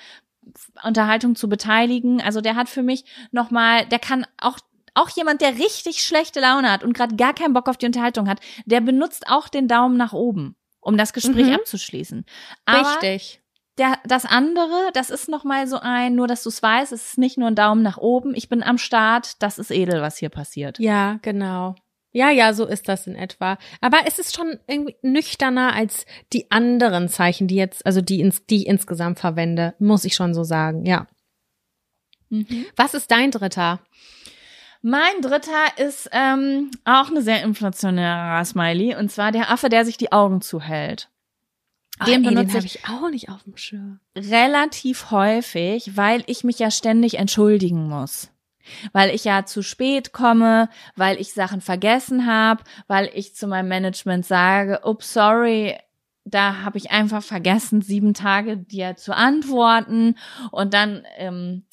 [SPEAKER 2] Unterhaltung zu beteiligen. Also der hat für mich nochmal, der kann auch auch jemand, der richtig schlechte Laune hat und gerade gar keinen Bock auf die Unterhaltung hat, der benutzt auch den Daumen nach oben, um das Gespräch
[SPEAKER 1] Mhm.
[SPEAKER 2] abzuschließen. Aber
[SPEAKER 1] Richtig.
[SPEAKER 2] der, das andere, das ist nochmal so ein, nur dass du es weißt, es ist nicht nur ein Daumen nach oben, ich bin am Start, das ist edel, was hier passiert.
[SPEAKER 1] Ja, genau. Ja, ja, so ist das in etwa. Aber es ist schon irgendwie nüchterner als die anderen Zeichen, die jetzt, also die, ins, die ich insgesamt verwende, muss ich schon so sagen, ja. Was ist dein dritter?
[SPEAKER 2] Mein dritter ist ähm, auch eine sehr inflationäre Smiley und zwar der Affe, der sich die Augen zuhält. Den
[SPEAKER 1] Ah, ey,
[SPEAKER 2] benutze
[SPEAKER 1] hab
[SPEAKER 2] ich
[SPEAKER 1] ich auch nicht auf dem Schirm.
[SPEAKER 2] relativ häufig, weil ich mich ja ständig entschuldigen muss. Weil ich ja zu spät komme, weil ich Sachen vergessen habe, weil ich zu meinem Management sage, ups, sorry, da habe ich einfach vergessen, sieben Tage dir zu antworten. Und dann ähm,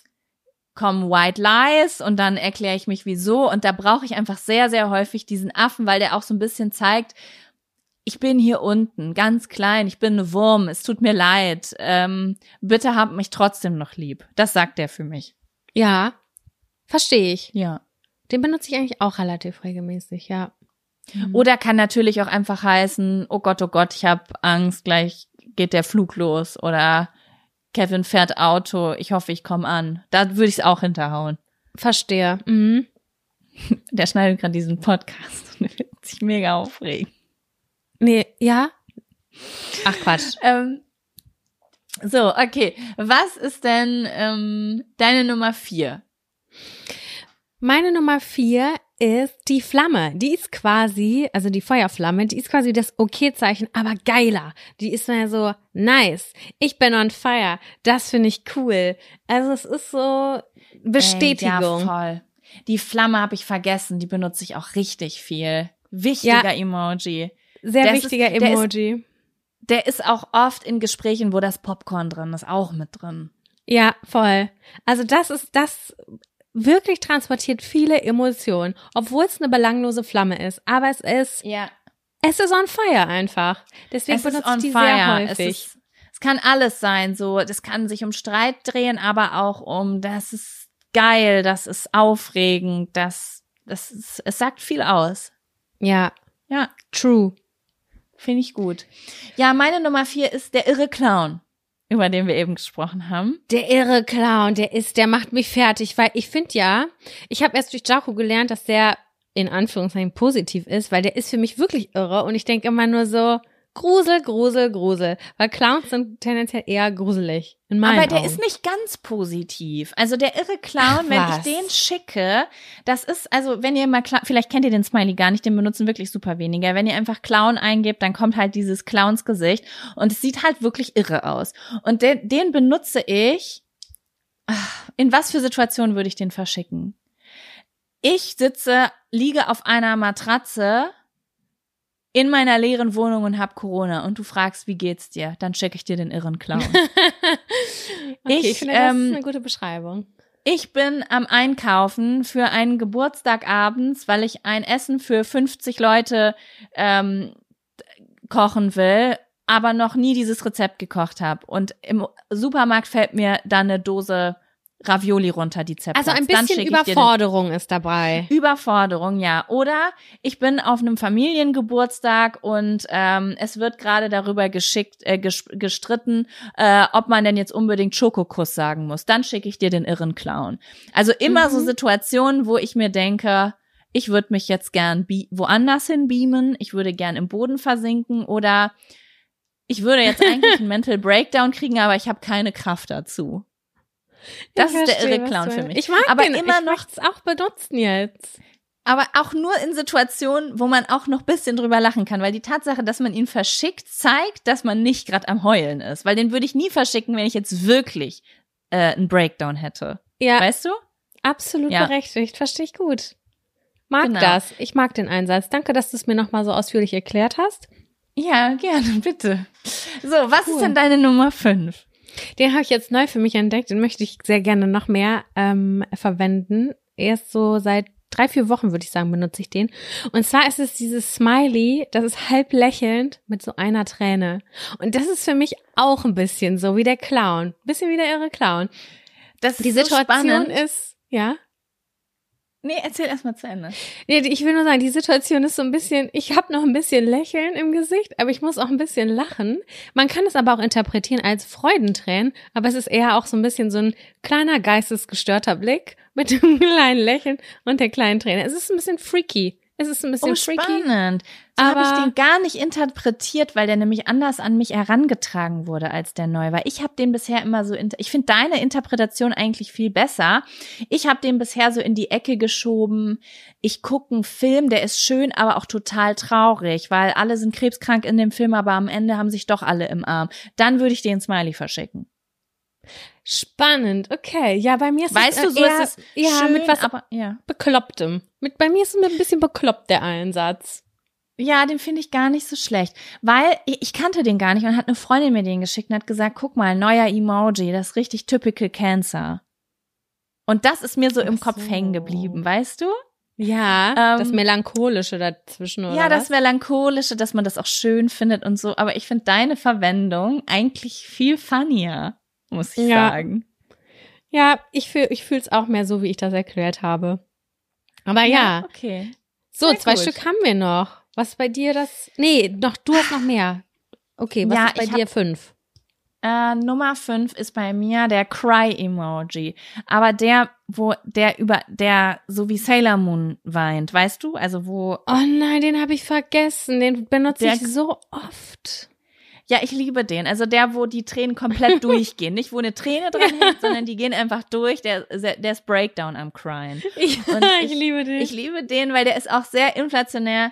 [SPEAKER 2] kommen White Lies und dann erkläre ich mich wieso. Und da brauche ich einfach sehr, sehr häufig diesen Affen, weil der auch so ein bisschen zeigt, ich bin hier unten, ganz klein, ich bin eine Wurm, es tut mir leid. Ähm, bitte habt mich trotzdem noch lieb. Das sagt er für mich.
[SPEAKER 1] Ja, verstehe ich.
[SPEAKER 2] Ja.
[SPEAKER 1] Den benutze ich eigentlich auch relativ regelmäßig, ja.
[SPEAKER 2] Oder kann natürlich auch einfach heißen, oh Gott, oh Gott, ich habe Angst, gleich geht der Flug los. Oder Kevin fährt Auto, ich hoffe, ich komme an. Da würde ich es auch hinterhauen.
[SPEAKER 1] Verstehe. Mhm.
[SPEAKER 2] Der schneidet gerade diesen Podcast und wird sich mega aufregen.
[SPEAKER 1] Nee, ja? Ach Quatsch.
[SPEAKER 2] Ähm, so, okay. Was ist denn ähm, deine Nummer vier?
[SPEAKER 1] Meine Nummer vier ist die Flamme. Die ist quasi, also die Feuerflamme, die ist quasi das Okay-Zeichen, aber geiler. Die ist mir so nice. Ich bin on fire. Das finde ich cool. Also es ist so Bestätigung.
[SPEAKER 2] Ey, ja, voll. Die Flamme habe ich vergessen. Die benutze ich auch richtig viel. Wichtiger ja, Emoji.
[SPEAKER 1] Sehr das wichtiger ist, Emoji.
[SPEAKER 2] Der ist, der ist auch oft in Gesprächen, wo das Popcorn drin ist, auch mit drin.
[SPEAKER 1] Ja, voll. Also das ist das wirklich transportiert viele Emotionen, obwohl es eine belanglose Flamme ist. Aber es ist,
[SPEAKER 2] ja.
[SPEAKER 1] es ist on fire einfach. Deswegen es benutze ich die fire. sehr häufig.
[SPEAKER 2] Es, ist, es kann alles sein, so, das kann sich um Streit drehen, aber auch um, das ist geil, das ist aufregend, das, das ist, es sagt viel aus.
[SPEAKER 1] Ja.
[SPEAKER 2] Ja.
[SPEAKER 1] True.
[SPEAKER 2] Finde ich gut. Ja, meine Nummer vier ist der irre Clown über den wir eben gesprochen haben.
[SPEAKER 1] Der irre Clown, der ist, der macht mich fertig, weil ich finde ja, ich habe erst durch Jaco gelernt, dass der in Anführungszeichen positiv ist, weil der ist für mich wirklich irre und ich denke immer nur so, Grusel, Grusel, Grusel. Weil Clowns sind tendenziell eher gruselig. In meinen
[SPEAKER 2] Aber der
[SPEAKER 1] Augen.
[SPEAKER 2] ist nicht ganz positiv. Also der irre Clown, Ach, wenn ich den schicke, das ist, also wenn ihr mal, vielleicht kennt ihr den Smiley gar nicht, den benutzen wirklich super weniger. Wenn ihr einfach Clown eingebt, dann kommt halt dieses Clowns Gesicht und es sieht halt wirklich irre aus. Und den, den benutze ich, in was für Situationen würde ich den verschicken? Ich sitze, liege auf einer Matratze, in meiner leeren Wohnung und hab Corona und du fragst, wie geht's dir, dann schicke ich dir den irren Clown.
[SPEAKER 1] okay, ich, ich finde, das ähm, ist eine gute Beschreibung.
[SPEAKER 2] Ich bin am Einkaufen für einen Geburtstag abends, weil ich ein Essen für 50 Leute ähm, kochen will, aber noch nie dieses Rezept gekocht habe. Und im Supermarkt fällt mir dann eine Dose Ravioli runter, die zerplatzt.
[SPEAKER 1] Also ein bisschen Überforderung ist dabei.
[SPEAKER 2] Überforderung, ja. Oder ich bin auf einem Familiengeburtstag und ähm, es wird gerade darüber geschickt, äh, gestritten, äh, ob man denn jetzt unbedingt Schokokuss sagen muss. Dann schicke ich dir den irren Clown. Also immer mhm. so Situationen, wo ich mir denke, ich würde mich jetzt gern woanders hin beamen, ich würde gern im Boden versinken oder ich würde jetzt eigentlich einen Mental Breakdown kriegen, aber ich habe keine Kraft dazu. Das ich ist verstehe, der irre Clown für mich.
[SPEAKER 1] Ich mag
[SPEAKER 2] aber
[SPEAKER 1] den,
[SPEAKER 2] immer
[SPEAKER 1] ich
[SPEAKER 2] noch
[SPEAKER 1] auch benutzen jetzt.
[SPEAKER 2] Aber auch nur in Situationen, wo man auch noch bisschen drüber lachen kann, weil die Tatsache, dass man ihn verschickt, zeigt, dass man nicht gerade am Heulen ist. Weil den würde ich nie verschicken, wenn ich jetzt wirklich äh, einen Breakdown hätte.
[SPEAKER 1] Ja.
[SPEAKER 2] Weißt du?
[SPEAKER 1] Absolut ja. berechtigt. Verstehe ich gut. Mag genau. das. Ich mag den Einsatz. Danke, dass du es mir nochmal so ausführlich erklärt hast.
[SPEAKER 2] Ja, gerne, bitte. So, was cool. ist denn deine Nummer fünf?
[SPEAKER 1] Den habe ich jetzt neu für mich entdeckt. Den möchte ich sehr gerne noch mehr ähm, verwenden. Erst so seit drei, vier Wochen, würde ich sagen, benutze ich den. Und zwar ist es dieses Smiley, das ist halb lächelnd mit so einer Träne. Und das ist für mich auch ein bisschen so wie der Clown. Bisschen wie der irre Clown.
[SPEAKER 2] Das Die Situation so ist,
[SPEAKER 1] ja.
[SPEAKER 2] Nee, erzähl erstmal zu Ende.
[SPEAKER 1] Nee, ich will nur sagen, die Situation ist so ein bisschen, ich habe noch ein bisschen Lächeln im Gesicht, aber ich muss auch ein bisschen lachen. Man kann es aber auch interpretieren als Freudentränen, aber es ist eher auch so ein bisschen so ein kleiner geistesgestörter Blick mit dem kleinen Lächeln und der kleinen Träne. Es ist ein bisschen freaky. Es ist ein bisschen
[SPEAKER 2] oh,
[SPEAKER 1] freaky.
[SPEAKER 2] spannend. So habe ich den gar nicht interpretiert, weil der nämlich anders an mich herangetragen wurde als der neu war. Ich habe den bisher immer so, ich finde deine Interpretation eigentlich viel besser. Ich habe den bisher so in die Ecke geschoben. Ich gucke einen Film, der ist schön, aber auch total traurig, weil alle sind krebskrank in dem Film, aber am Ende haben sich doch alle im Arm. Dann würde ich den Smiley verschicken.
[SPEAKER 1] Spannend, okay. Ja, bei mir ist
[SPEAKER 2] weißt
[SPEAKER 1] es
[SPEAKER 2] du, so eher, ist es
[SPEAKER 1] ja,
[SPEAKER 2] schön,
[SPEAKER 1] mit was
[SPEAKER 2] aber, ja.
[SPEAKER 1] Beklopptem. Mit, bei mir ist es ein bisschen bekloppt, der Einsatz.
[SPEAKER 2] Ja, den finde ich gar nicht so schlecht, weil ich kannte den gar nicht und hat eine Freundin mir den geschickt und hat gesagt, guck mal, neuer Emoji, das ist richtig typical Cancer. Und das ist mir so im
[SPEAKER 1] Ach
[SPEAKER 2] Kopf
[SPEAKER 1] so.
[SPEAKER 2] hängen geblieben, weißt du?
[SPEAKER 1] Ja,
[SPEAKER 2] Ähm,
[SPEAKER 1] das Melancholische dazwischen, oder
[SPEAKER 2] ja, das
[SPEAKER 1] was?
[SPEAKER 2] Melancholische, dass man das auch schön findet und so. Aber ich finde deine Verwendung eigentlich viel funnier, muss ich
[SPEAKER 1] Ja.
[SPEAKER 2] sagen.
[SPEAKER 1] Ja, ich fühl, ich fühl's auch mehr so, wie ich das erklärt habe. Aber ja,
[SPEAKER 2] Okay.
[SPEAKER 1] so,
[SPEAKER 2] sehr
[SPEAKER 1] zwei
[SPEAKER 2] gut.
[SPEAKER 1] Stück haben wir noch. Was bei dir das? Nee, noch, du hast noch mehr. Okay, was
[SPEAKER 2] Ja,
[SPEAKER 1] ist bei dir fünf?
[SPEAKER 2] Äh, Nummer fünf ist bei mir der Cry-Emoji. Aber der, wo der über, der so wie Sailor Moon weint, weißt du? Also wo,
[SPEAKER 1] Oh nein, den habe ich vergessen. Den benutze ich so oft.
[SPEAKER 2] Ja, ich liebe den. Also der, wo die Tränen komplett durchgehen. Nicht, wo eine Träne dran hängt, sondern die gehen einfach durch. Der, der ist Breakdown am Cryen.
[SPEAKER 1] Ich, ich,
[SPEAKER 2] ich-
[SPEAKER 1] liebe dich.
[SPEAKER 2] Ich liebe den, weil der ist auch sehr inflationär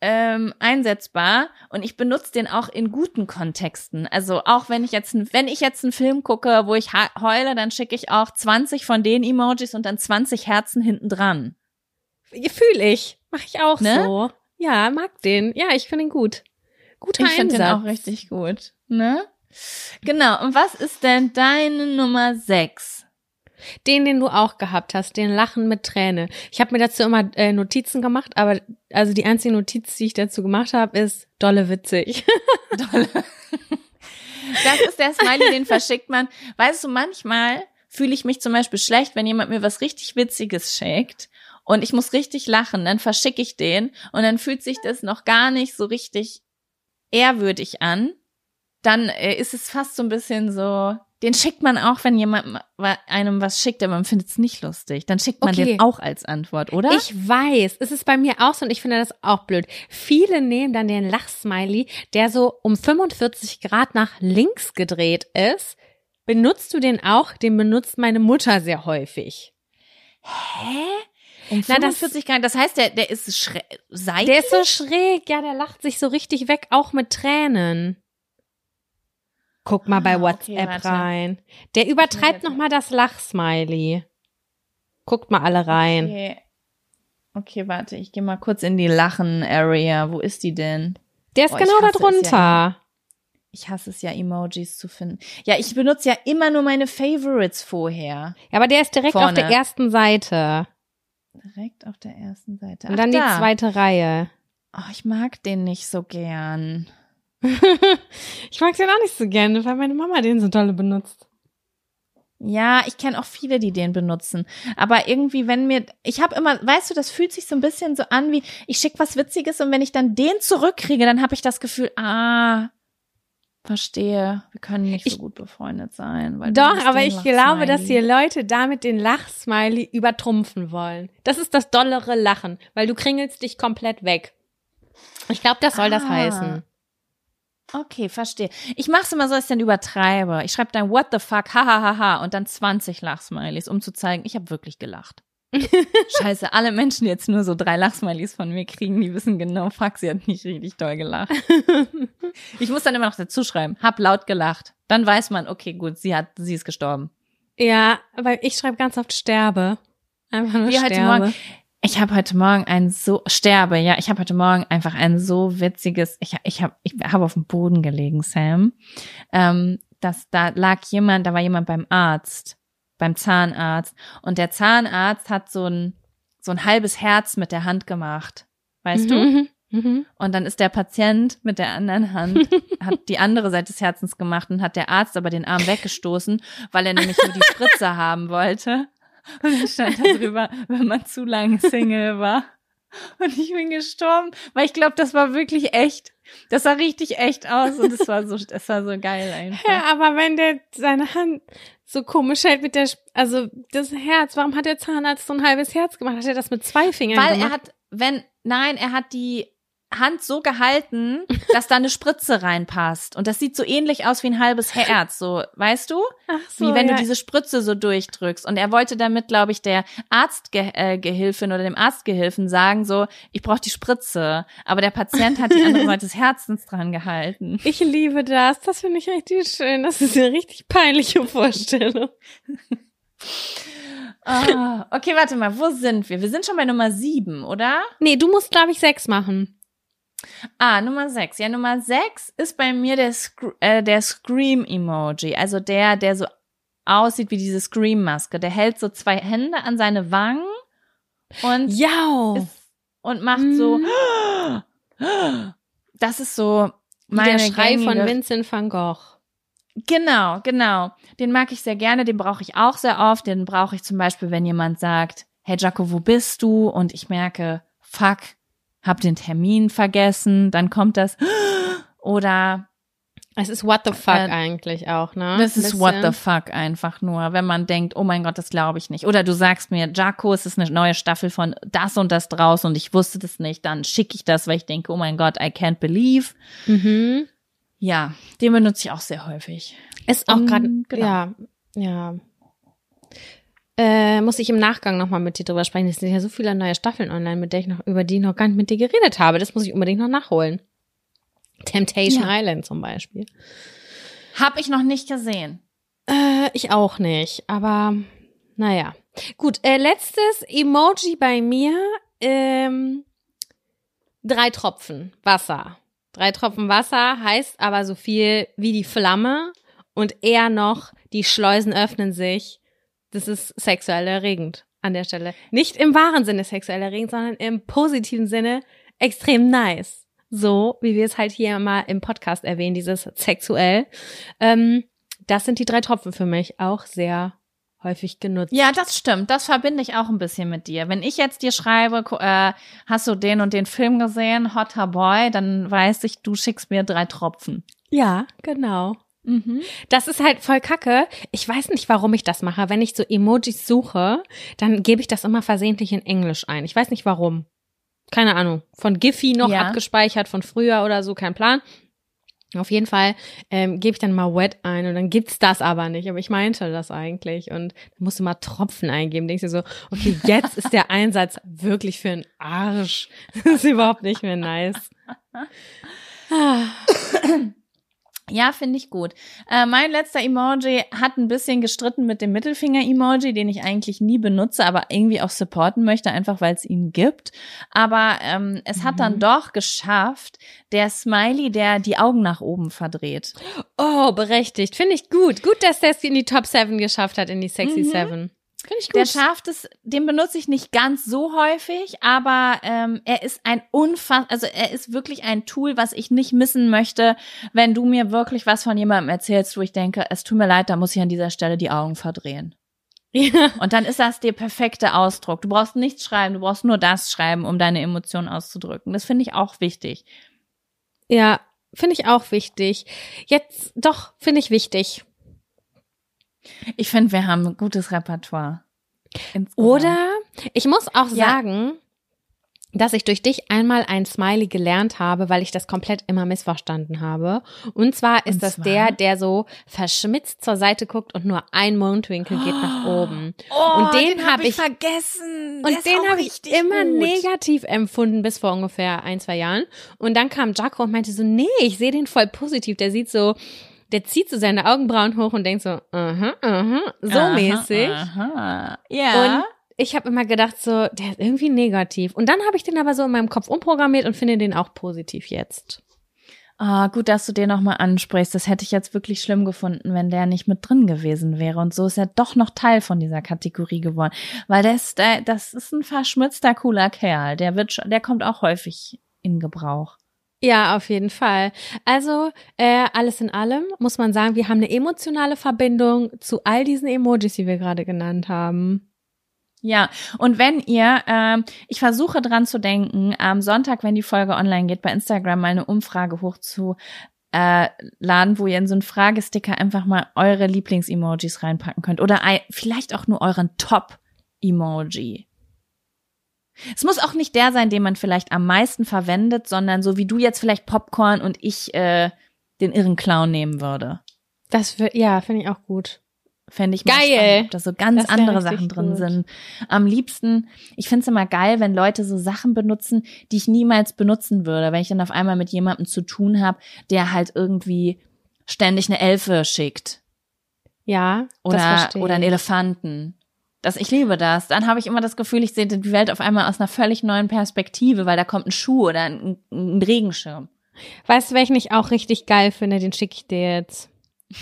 [SPEAKER 2] ähm, einsetzbar und ich benutze den auch in guten Kontexten. Also auch wenn ich jetzt, wenn ich jetzt einen Film gucke, wo ich heule, dann schicke ich auch 20 von den Emojis und dann 20 Herzen hinten dran.
[SPEAKER 1] Fühle ich. Mach ich auch
[SPEAKER 2] Ne?
[SPEAKER 1] so. Ja, mag den. Ja, ich finde ihn gut. Guter
[SPEAKER 2] Ich finde
[SPEAKER 1] Einsatz.
[SPEAKER 2] den auch richtig gut. Ne? Genau. Und was ist denn deine Nummer 6?
[SPEAKER 1] Den, den du auch gehabt hast, den Lachen mit Träne. Ich habe mir dazu immer äh, Notizen gemacht, aber also die einzige Notiz, die ich dazu gemacht habe, ist dolle witzig.
[SPEAKER 2] Dolle. Das ist der Smiley, den verschickt man. Weißt du, manchmal fühle ich mich zum Beispiel schlecht, wenn jemand mir was richtig Witziges schickt und ich muss richtig lachen, dann verschicke ich den und dann fühlt sich das noch gar nicht so richtig ehrwürdig an. Dann äh, ist es fast so ein bisschen so, den schickt man auch, wenn jemand ma- einem was schickt, aber man findet es nicht lustig. Dann schickt man
[SPEAKER 1] Okay.
[SPEAKER 2] den auch als Antwort, oder?
[SPEAKER 1] Ich weiß, es ist bei mir auch so und ich finde das auch blöd. Viele nehmen dann den Lachsmiley, der so um 45 Grad nach links gedreht ist. Benutzt du den auch? Den benutzt meine Mutter sehr häufig.
[SPEAKER 2] Hä? Um
[SPEAKER 1] Na, das-
[SPEAKER 2] 45 Grad, das heißt, der, der ist schre seitlich?
[SPEAKER 1] Der ist so schräg, ja, der lacht sich so richtig weg, auch mit Tränen. Guck mal
[SPEAKER 2] Ah,
[SPEAKER 1] bei
[SPEAKER 2] okay,
[SPEAKER 1] WhatsApp
[SPEAKER 2] warte.
[SPEAKER 1] rein. Der übertreibt
[SPEAKER 2] jetzt-
[SPEAKER 1] noch mal das Lachsmiley. Guckt mal alle rein.
[SPEAKER 2] Okay. Okay, warte, ich gehe mal kurz in die Lachen-Area. Wo ist die denn?
[SPEAKER 1] Der ist
[SPEAKER 2] Oh,
[SPEAKER 1] genau da drunter.
[SPEAKER 2] Ich hasse es ja, Emojis zu finden. Ja, ich benutze ja immer nur meine Favorites vorher.
[SPEAKER 1] Ja, aber der ist direkt auf
[SPEAKER 2] Vorne.
[SPEAKER 1] der ersten Seite.
[SPEAKER 2] Direkt auf der ersten Seite.
[SPEAKER 1] Und
[SPEAKER 2] Ach,
[SPEAKER 1] dann die
[SPEAKER 2] da.
[SPEAKER 1] zweite Reihe.
[SPEAKER 2] Oh, ich mag den nicht so gern.
[SPEAKER 1] ich mag den auch nicht so gerne, weil meine Mama den so dolle benutzt.
[SPEAKER 2] Ja, ich kenne auch viele, die den benutzen. Aber irgendwie, wenn mir, ich habe immer, weißt du, das fühlt sich so ein bisschen so an wie, ich schicke was Witziges und wenn ich dann den zurückkriege, dann habe ich das Gefühl, ah, verstehe, wir können nicht so
[SPEAKER 1] Ich-
[SPEAKER 2] gut befreundet sein.
[SPEAKER 1] Doch, aber ich glaube, dass hier Leute damit den Lachsmiley übertrumpfen wollen. Das ist das dollere Lachen, weil du kringelst dich komplett weg. Ich glaube, das soll das
[SPEAKER 2] Ah.
[SPEAKER 1] heißen.
[SPEAKER 2] Okay, verstehe. Ich mache es immer so, dass ich dann übertreibe. Ich schreibe dann What the fuck, ha, ha, ha, ha und dann 20 Lachsmileys, um zu zeigen, ich habe wirklich gelacht. Scheiße, alle Menschen, die jetzt nur so drei Lachsmileys von mir kriegen, die wissen genau, fuck, sie hat nicht richtig doll gelacht. ich muss dann immer noch dazu schreiben, hab laut gelacht. Dann weiß man, okay, gut, sie hat, sie ist gestorben.
[SPEAKER 1] Ja, weil ich schreibe ganz oft sterbe. Einfach nur
[SPEAKER 2] Wie heute
[SPEAKER 1] sterbe.
[SPEAKER 2] Morgen. Ich habe heute Morgen ein so sterbe, ja, ich habe heute Morgen einfach ein so witziges, ich ich habe ich habe auf dem Boden gelegen, Sam. Ähm, dass da lag jemand, da war jemand beim Arzt, beim Zahnarzt und der Zahnarzt hat so ein so ein halbes Herz mit der Hand gemacht. Weißt du?
[SPEAKER 1] Mhm. Mhm.
[SPEAKER 2] Und dann ist der Patient mit der anderen Hand, hat die andere Seite des Herzens gemacht und hat der Arzt aber den Arm weggestoßen, weil er nämlich nur die Spritze haben wollte. Und dann stand da drüber, wenn man zu lange Single war. Und ich bin gestorben, weil ich glaube, das war wirklich echt. Das sah richtig echt aus und es war so, es war so geil einfach.
[SPEAKER 1] Ja, aber wenn der seine Hand so komisch hält mit der, also das Herz, warum hat der Zahnarzt so ein halbes Herz gemacht? Hat er das mit zwei Fingern
[SPEAKER 2] Weil
[SPEAKER 1] gemacht?
[SPEAKER 2] er hat, wenn, nein, er hat die Hand so gehalten, dass da eine Spritze reinpasst. Und das sieht so ähnlich aus wie ein halbes Herz, so, weißt du?
[SPEAKER 1] Ach
[SPEAKER 2] wie wenn
[SPEAKER 1] ja.
[SPEAKER 2] du diese Spritze so durchdrückst. Und er wollte damit, glaube ich, der Arztgehilfin äh, oder dem Arztgehilfen sagen, so, ich brauche die Spritze. Aber der Patient hat die andere Seite des Herzens dran gehalten.
[SPEAKER 1] Ich liebe das. Das finde ich richtig schön. Das ist eine richtig peinliche Vorstellung.
[SPEAKER 2] Ah, okay, warte mal, wo sind wir? Wir sind schon bei Nummer sieben, oder?
[SPEAKER 1] Nee, du musst, glaube ich, sechs machen.
[SPEAKER 2] Ah, Nummer sechs. Ja, Nummer sechs ist bei mir der, Scr äh, der Scream-Emoji. Also der, der so aussieht wie diese Scream-Maske. Der hält so zwei Hände an seine Wangen und,
[SPEAKER 1] Ja.
[SPEAKER 2] ist, und macht so. Das ist so meine
[SPEAKER 1] der Schrei
[SPEAKER 2] gängige,
[SPEAKER 1] von Vincent van Gogh.
[SPEAKER 2] Genau, genau. Den mag ich sehr gerne, den brauche ich auch sehr oft. Den brauche ich zum Beispiel, wenn jemand sagt, hey Jaco, wo bist du? Und ich merke, fuck, hab den Termin vergessen. Dann kommt das. Oder
[SPEAKER 1] Es ist what the fuck
[SPEAKER 2] Äh,
[SPEAKER 1] eigentlich auch, ne?
[SPEAKER 2] das ist what the fuck einfach nur, wenn man denkt, oh mein Gott, das glaube ich nicht. Oder du sagst mir, Jaco, es ist eine neue Staffel von das und das draus und ich wusste das nicht. Dann schicke ich das, weil ich denke, oh mein Gott, I can't believe.
[SPEAKER 1] Mhm.
[SPEAKER 2] Ja, den benutze ich auch sehr häufig.
[SPEAKER 1] Ist auch
[SPEAKER 2] Um,
[SPEAKER 1] gerade,
[SPEAKER 2] genau.
[SPEAKER 1] ja, ja. Äh, muss ich im Nachgang nochmal mit dir drüber sprechen. Es sind ja so viele neue Staffeln online, mit der ich noch, über die ich noch gar nicht mit dir geredet habe. Das muss ich unbedingt noch nachholen. Temptation
[SPEAKER 2] Ja.
[SPEAKER 1] Island zum Beispiel.
[SPEAKER 2] Hab ich noch nicht gesehen.
[SPEAKER 1] Äh, ich auch nicht, aber naja. Gut, äh, letztes Emoji bei mir. Ähm, drei Tropfen Wasser. Drei Tropfen Wasser heißt aber so viel wie die Flamme und eher noch, die Schleusen öffnen sich. Das ist sexuell erregend an der Stelle. Nicht im wahren Sinne sexuell erregend, sondern im positiven Sinne extrem nice. So, wie wir es halt hier mal im Podcast erwähnen, dieses sexuell. Ähm, das sind die drei Tropfen für mich auch sehr häufig genutzt.
[SPEAKER 2] Ja, das stimmt. Das verbinde ich auch ein bisschen mit dir. Wenn ich jetzt dir schreibe, äh, hast du den und den Film gesehen, Hotter Boy, dann weiß ich, du schickst mir drei Tropfen.
[SPEAKER 1] Ja, genau.
[SPEAKER 2] Mhm.
[SPEAKER 1] Das ist halt voll kacke. Ich weiß nicht, warum ich das mache. Wenn ich so Emojis suche, dann gebe ich das immer versehentlich in Englisch ein. Ich weiß nicht warum. Keine Ahnung. Von Giphy noch
[SPEAKER 2] Ja.
[SPEAKER 1] abgespeichert, von früher oder so, kein Plan. Auf jeden Fall ähm, gebe ich dann mal wet ein und dann gibt's das aber nicht. Aber ich meinte das eigentlich und dann musst du mal Tropfen eingeben. Denkst du so, okay, jetzt ist der Einsatz wirklich für einen Arsch. Das ist überhaupt nicht mehr nice.
[SPEAKER 2] Ja, finde ich gut. Äh, mein letzter Emoji hat ein bisschen gestritten mit dem Mittelfinger-Emoji, den ich eigentlich nie benutze, aber irgendwie auch supporten möchte, einfach weil es ihn gibt. Aber ähm, es hat dann doch geschafft, der Smiley, der die Augen nach oben verdreht.
[SPEAKER 1] Oh, berechtigt. Finde ich gut. Gut, dass der es in die Top 7 geschafft hat, in die Sexy
[SPEAKER 2] Mhm.
[SPEAKER 1] 7. Finde ich
[SPEAKER 2] Der
[SPEAKER 1] gut.
[SPEAKER 2] schafft es, den benutze ich nicht ganz so häufig, aber ähm, er ist ein unfass, also er ist wirklich ein Tool, was ich nicht missen möchte, wenn du mir wirklich was von jemandem erzählst, wo ich denke, es tut mir leid, da muss ich an dieser Stelle die Augen verdrehen.
[SPEAKER 1] ja.
[SPEAKER 2] Und dann ist das der perfekte Ausdruck. Du brauchst nichts schreiben, du brauchst nur das schreiben, um deine Emotionen auszudrücken. Das finde ich auch wichtig.
[SPEAKER 1] ja, finde ich auch wichtig. Jetzt, doch, finde ich wichtig.
[SPEAKER 2] Ich finde, wir haben ein gutes Repertoire. Insgesamt.
[SPEAKER 1] Oder ich muss auch
[SPEAKER 2] Ja.
[SPEAKER 1] sagen, dass ich durch dich einmal ein Smiley gelernt habe, weil ich das komplett immer missverstanden habe. Und zwar ist
[SPEAKER 2] Und
[SPEAKER 1] das
[SPEAKER 2] zwar?
[SPEAKER 1] der, der so verschmitzt zur Seite guckt und nur ein Mundwinkel geht nach oben.
[SPEAKER 2] Oh,
[SPEAKER 1] und den hab ich-
[SPEAKER 2] vergessen.
[SPEAKER 1] Und den habe ich immer negativ empfunden bis vor ungefähr ein, zwei Jahren. Und dann kam Jaco und meinte so, nee, ich sehe den voll positiv. Der sieht so, der zieht so seine Augenbrauen hoch und denkt so, aha, aha, so
[SPEAKER 2] Aha,
[SPEAKER 1] mäßig.
[SPEAKER 2] Aha. Ja.
[SPEAKER 1] Und ich habe immer gedacht so, der ist irgendwie negativ. Und dann habe ich den aber so in meinem Kopf umprogrammiert und finde den auch positiv jetzt.
[SPEAKER 2] Ah, gut, dass du den nochmal ansprichst. Das hätte ich jetzt wirklich schlimm gefunden, wenn der nicht mit drin gewesen wäre. Und so ist er doch noch Teil von dieser Kategorie geworden. Weil der ist, der, das ist ein verschmitzter, cooler Kerl. Der wird, schon- der kommt auch häufig in Gebrauch.
[SPEAKER 1] Ja, auf jeden Fall. Also äh, alles in allem muss man sagen, wir haben eine emotionale Verbindung zu all diesen Emojis, die wir gerade genannt haben.
[SPEAKER 2] Ja, und wenn ihr, ähm, ich versuche dran zu denken, am Sonntag, wenn die Folge online geht, bei Instagram mal eine Umfrage hochzuladen, äh, wo ihr in so einen Fragesticker einfach mal eure Lieblings-Emojis reinpacken könnt. Oder ein, vielleicht auch nur euren Top-Emoji. Es muss auch nicht der sein, den man vielleicht am meisten verwendet, sondern so wie du jetzt vielleicht Popcorn und ich äh, den irren Clown nehmen würde.
[SPEAKER 1] Das wird, ja, finde ich auch gut.
[SPEAKER 2] Fände ich
[SPEAKER 1] Geil.
[SPEAKER 2] spannend, ob da so ganz
[SPEAKER 1] Das
[SPEAKER 2] andere Sachen drin
[SPEAKER 1] gut.
[SPEAKER 2] sind. Am liebsten, ich finde es immer geil, wenn Leute so Sachen benutzen, die ich niemals benutzen würde. Wenn ich dann auf einmal mit jemandem zu tun habe, der halt irgendwie ständig eine Elfe schickt.
[SPEAKER 1] Ja, das
[SPEAKER 2] Oder, oder einen. Elefanten. Das, ich liebe das. Dann habe ich immer das Gefühl, ich sehe die Welt auf einmal aus einer völlig neuen Perspektive, weil da kommt ein Schuh oder ein, ein Regenschirm.
[SPEAKER 1] Weißt du, welchen ich auch richtig geil finde? Den schicke ich dir jetzt.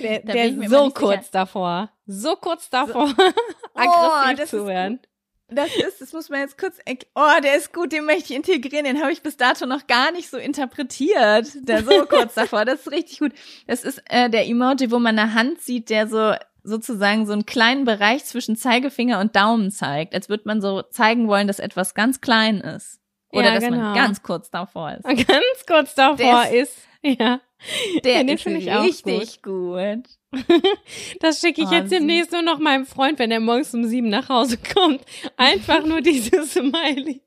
[SPEAKER 1] Der,
[SPEAKER 2] Da
[SPEAKER 1] der ist so kurz
[SPEAKER 2] sicher.
[SPEAKER 1] davor. So kurz davor,
[SPEAKER 2] Oh,
[SPEAKER 1] aggressiv
[SPEAKER 2] das
[SPEAKER 1] zu werden.
[SPEAKER 2] Das ist, das muss man jetzt kurz. Oh, der ist gut, den möchte ich integrieren. Den habe ich bis dato noch gar nicht so interpretiert. Der so kurz davor. Das ist richtig gut. Das ist äh, der Emoji, wo man eine Hand sieht, der so sozusagen so einen kleinen Bereich zwischen Zeigefinger und Daumen zeigt, als würde man so zeigen wollen, dass etwas ganz klein ist. Oder
[SPEAKER 1] Ja,
[SPEAKER 2] dass
[SPEAKER 1] genau.
[SPEAKER 2] man ganz kurz davor ist.
[SPEAKER 1] Ganz kurz davor
[SPEAKER 2] Der
[SPEAKER 1] ist, ja.
[SPEAKER 2] Der
[SPEAKER 1] den
[SPEAKER 2] ist
[SPEAKER 1] finde ich auch
[SPEAKER 2] richtig gut.
[SPEAKER 1] Das schicke ich
[SPEAKER 2] Oh,
[SPEAKER 1] jetzt demnächst nur noch meinem Freund, wenn er morgens um sieben nach Hause kommt. Einfach nur dieses Smiley.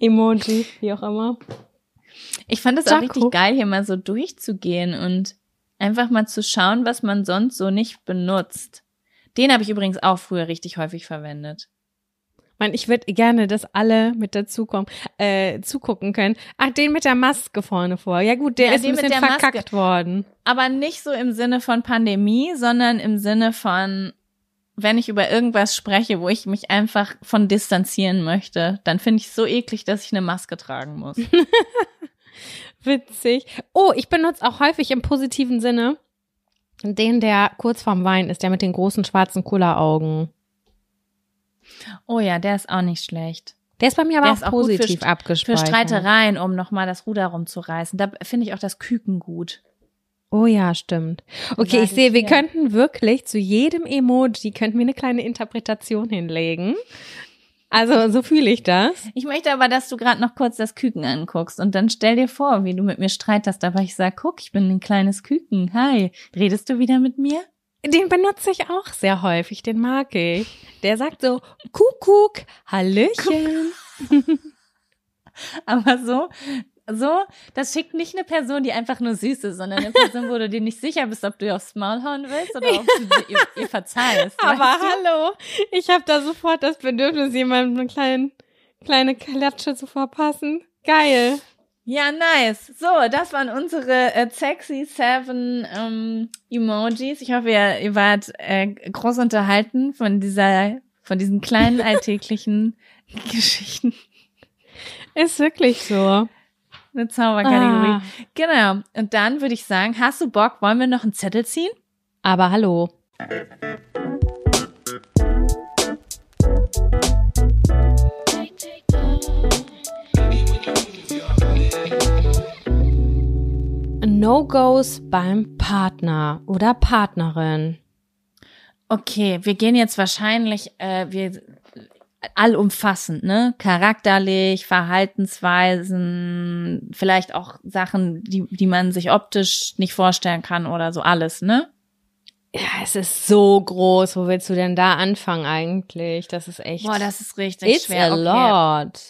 [SPEAKER 1] Emoji, wie auch immer.
[SPEAKER 2] Ich fand es auch richtig geil, hier mal so durchzugehen und einfach mal zu schauen, was man sonst so nicht benutzt. Den habe ich übrigens auch früher richtig häufig verwendet.
[SPEAKER 1] Man, ich würde gerne, dass alle mit dazukommen, äh, zugucken können. Ach, den mit der Maske vorne vor. Ja gut, der
[SPEAKER 2] Ja,
[SPEAKER 1] ist ein bisschen
[SPEAKER 2] der Maske.
[SPEAKER 1] verkackt worden.
[SPEAKER 2] Aber nicht so im Sinne von Pandemie, sondern im Sinne von, wenn ich über irgendwas spreche, wo ich mich einfach von distanzieren möchte, dann finde ich es so eklig, dass ich eine Maske tragen muss.
[SPEAKER 1] Witzig. Oh, ich benutze auch häufig im positiven Sinne den, der kurz vorm Wein ist, der mit den großen schwarzen Kulleraugen.
[SPEAKER 2] Oh ja, der ist auch nicht schlecht.
[SPEAKER 1] Der ist bei mir aber
[SPEAKER 2] Der
[SPEAKER 1] auch
[SPEAKER 2] ist auch für
[SPEAKER 1] positiv
[SPEAKER 2] St-
[SPEAKER 1] abgespeichert.
[SPEAKER 2] Für Streitereien, um nochmal das Ruder rumzureißen. Da finde ich auch das Küken gut.
[SPEAKER 1] Oh ja, stimmt. Okay, ich sehe, wir
[SPEAKER 2] ja.
[SPEAKER 1] könnten wirklich zu jedem Emoji könnten wir eine kleine Interpretation hinlegen. Also so fühle ich das.
[SPEAKER 2] Ich möchte aber, dass du gerade noch kurz das Küken anguckst und dann stell dir vor, wie du mit mir streitest, aber ich sag, guck, ich bin ein kleines Küken. Hi, redest du wieder mit mir?
[SPEAKER 1] Den benutze ich auch sehr häufig, den mag ich. Der sagt so, Kuckuck, Hallöchen.
[SPEAKER 2] Aber so, so, das schickt nicht eine Person, die einfach nur süß ist, sondern eine Person, wo du dir nicht sicher bist, ob du ihr aufs Maul hauen willst oder ob du ihr, ihr verzeihst.
[SPEAKER 1] Aber hallo, ich habe da sofort das Bedürfnis, jemandem eine kleine, kleine Klatsche zu verpassen. Geil.
[SPEAKER 2] Ja, nice. So, das waren unsere äh, sexy seven ähm, Emojis. Ich hoffe, ihr, ihr wart äh, groß unterhalten von dieser, von diesen kleinen alltäglichen Geschichten.
[SPEAKER 1] Ist wirklich so.
[SPEAKER 2] Eine Zauberkategorie.
[SPEAKER 1] Ah.
[SPEAKER 2] Genau. Und dann würde ich sagen, hast du Bock? Wollen wir noch einen Zettel ziehen?
[SPEAKER 1] Aber hallo. No-Gos beim Partner oder Partnerin.
[SPEAKER 2] Okay, wir gehen jetzt wahrscheinlich, äh, wir allumfassend, ne? Charakterlich, Verhaltensweisen, vielleicht auch Sachen, die, die man sich optisch nicht vorstellen kann oder so alles, ne?
[SPEAKER 1] Ja, es ist so groß. Wo willst du denn da anfangen eigentlich? Das ist echt.
[SPEAKER 2] Boah, das ist richtig
[SPEAKER 1] It's
[SPEAKER 2] schwer.
[SPEAKER 1] a
[SPEAKER 2] Okay,
[SPEAKER 1] lot.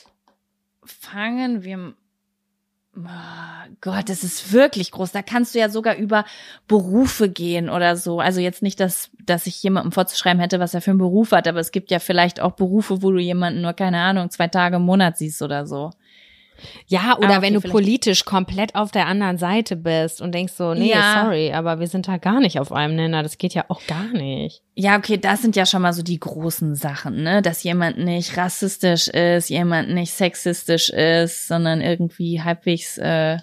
[SPEAKER 2] fangen wir. Oh Gott, das ist wirklich groß. Da kannst du ja sogar über Berufe gehen oder so. Also jetzt nicht, dass, dass ich jemandem vorzuschreiben hätte, was er für einen Beruf hat, aber es gibt ja vielleicht auch Berufe, wo du jemanden nur, keine Ahnung, zwei Tage im Monat siehst oder so.
[SPEAKER 1] Ja, oder
[SPEAKER 2] Ah, okay,
[SPEAKER 1] wenn du
[SPEAKER 2] vielleicht-
[SPEAKER 1] politisch komplett auf der anderen Seite bist und denkst so, nee,
[SPEAKER 2] Ja.
[SPEAKER 1] sorry, aber wir sind da gar nicht auf einem Nenner. Das geht ja auch gar nicht.
[SPEAKER 2] Ja, okay, das sind ja schon mal so die großen Sachen, ne? Dass jemand nicht rassistisch ist, jemand nicht sexistisch ist, sondern irgendwie halbwegs, äh,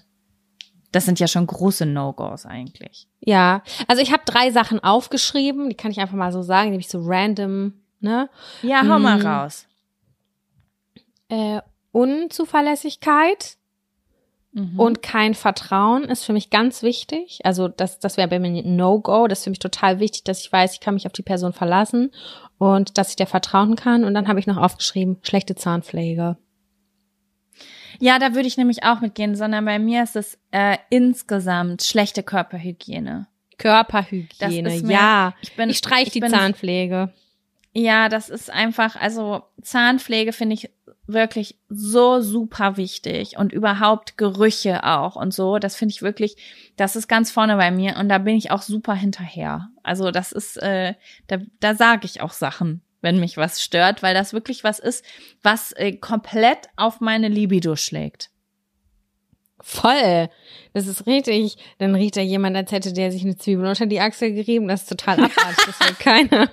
[SPEAKER 2] das sind ja schon große No-Gos eigentlich.
[SPEAKER 1] Ja, also ich habe drei Sachen aufgeschrieben, die kann ich einfach mal so sagen, nämlich so random, ne?
[SPEAKER 2] Ja, hau mal
[SPEAKER 1] Mm.
[SPEAKER 2] raus.
[SPEAKER 1] Äh, Unzuverlässigkeit
[SPEAKER 2] Mhm.
[SPEAKER 1] und kein Vertrauen ist für mich ganz wichtig. Also das, das wäre bei mir ein No-Go. Das ist für mich total wichtig, dass ich weiß, ich kann mich auf die Person verlassen und dass ich der vertrauen kann. Und dann habe ich noch aufgeschrieben, schlechte Zahnpflege.
[SPEAKER 2] Ja, da würde ich nämlich auch mitgehen, sondern bei mir ist es äh, insgesamt schlechte Körperhygiene.
[SPEAKER 1] Körperhygiene,
[SPEAKER 2] mir-
[SPEAKER 1] ja.
[SPEAKER 2] Ich bin,
[SPEAKER 1] Ich streich die
[SPEAKER 2] bin-
[SPEAKER 1] Zahnpflege.
[SPEAKER 2] Ja, das ist einfach, also Zahnpflege finde ich wirklich so super wichtig und überhaupt Gerüche auch und so. Das finde ich wirklich, das ist ganz vorne bei mir und da bin ich auch super hinterher. Also das ist, äh, da, da sage ich auch Sachen, wenn mich was stört, weil das wirklich was ist, was äh, komplett auf meine Libido schlägt.
[SPEAKER 1] Voll. Das ist richtig. Dann riecht da jemand, als hätte der sich eine Zwiebel unter die Achsel gerieben. Das ist total abartig. Das will keiner.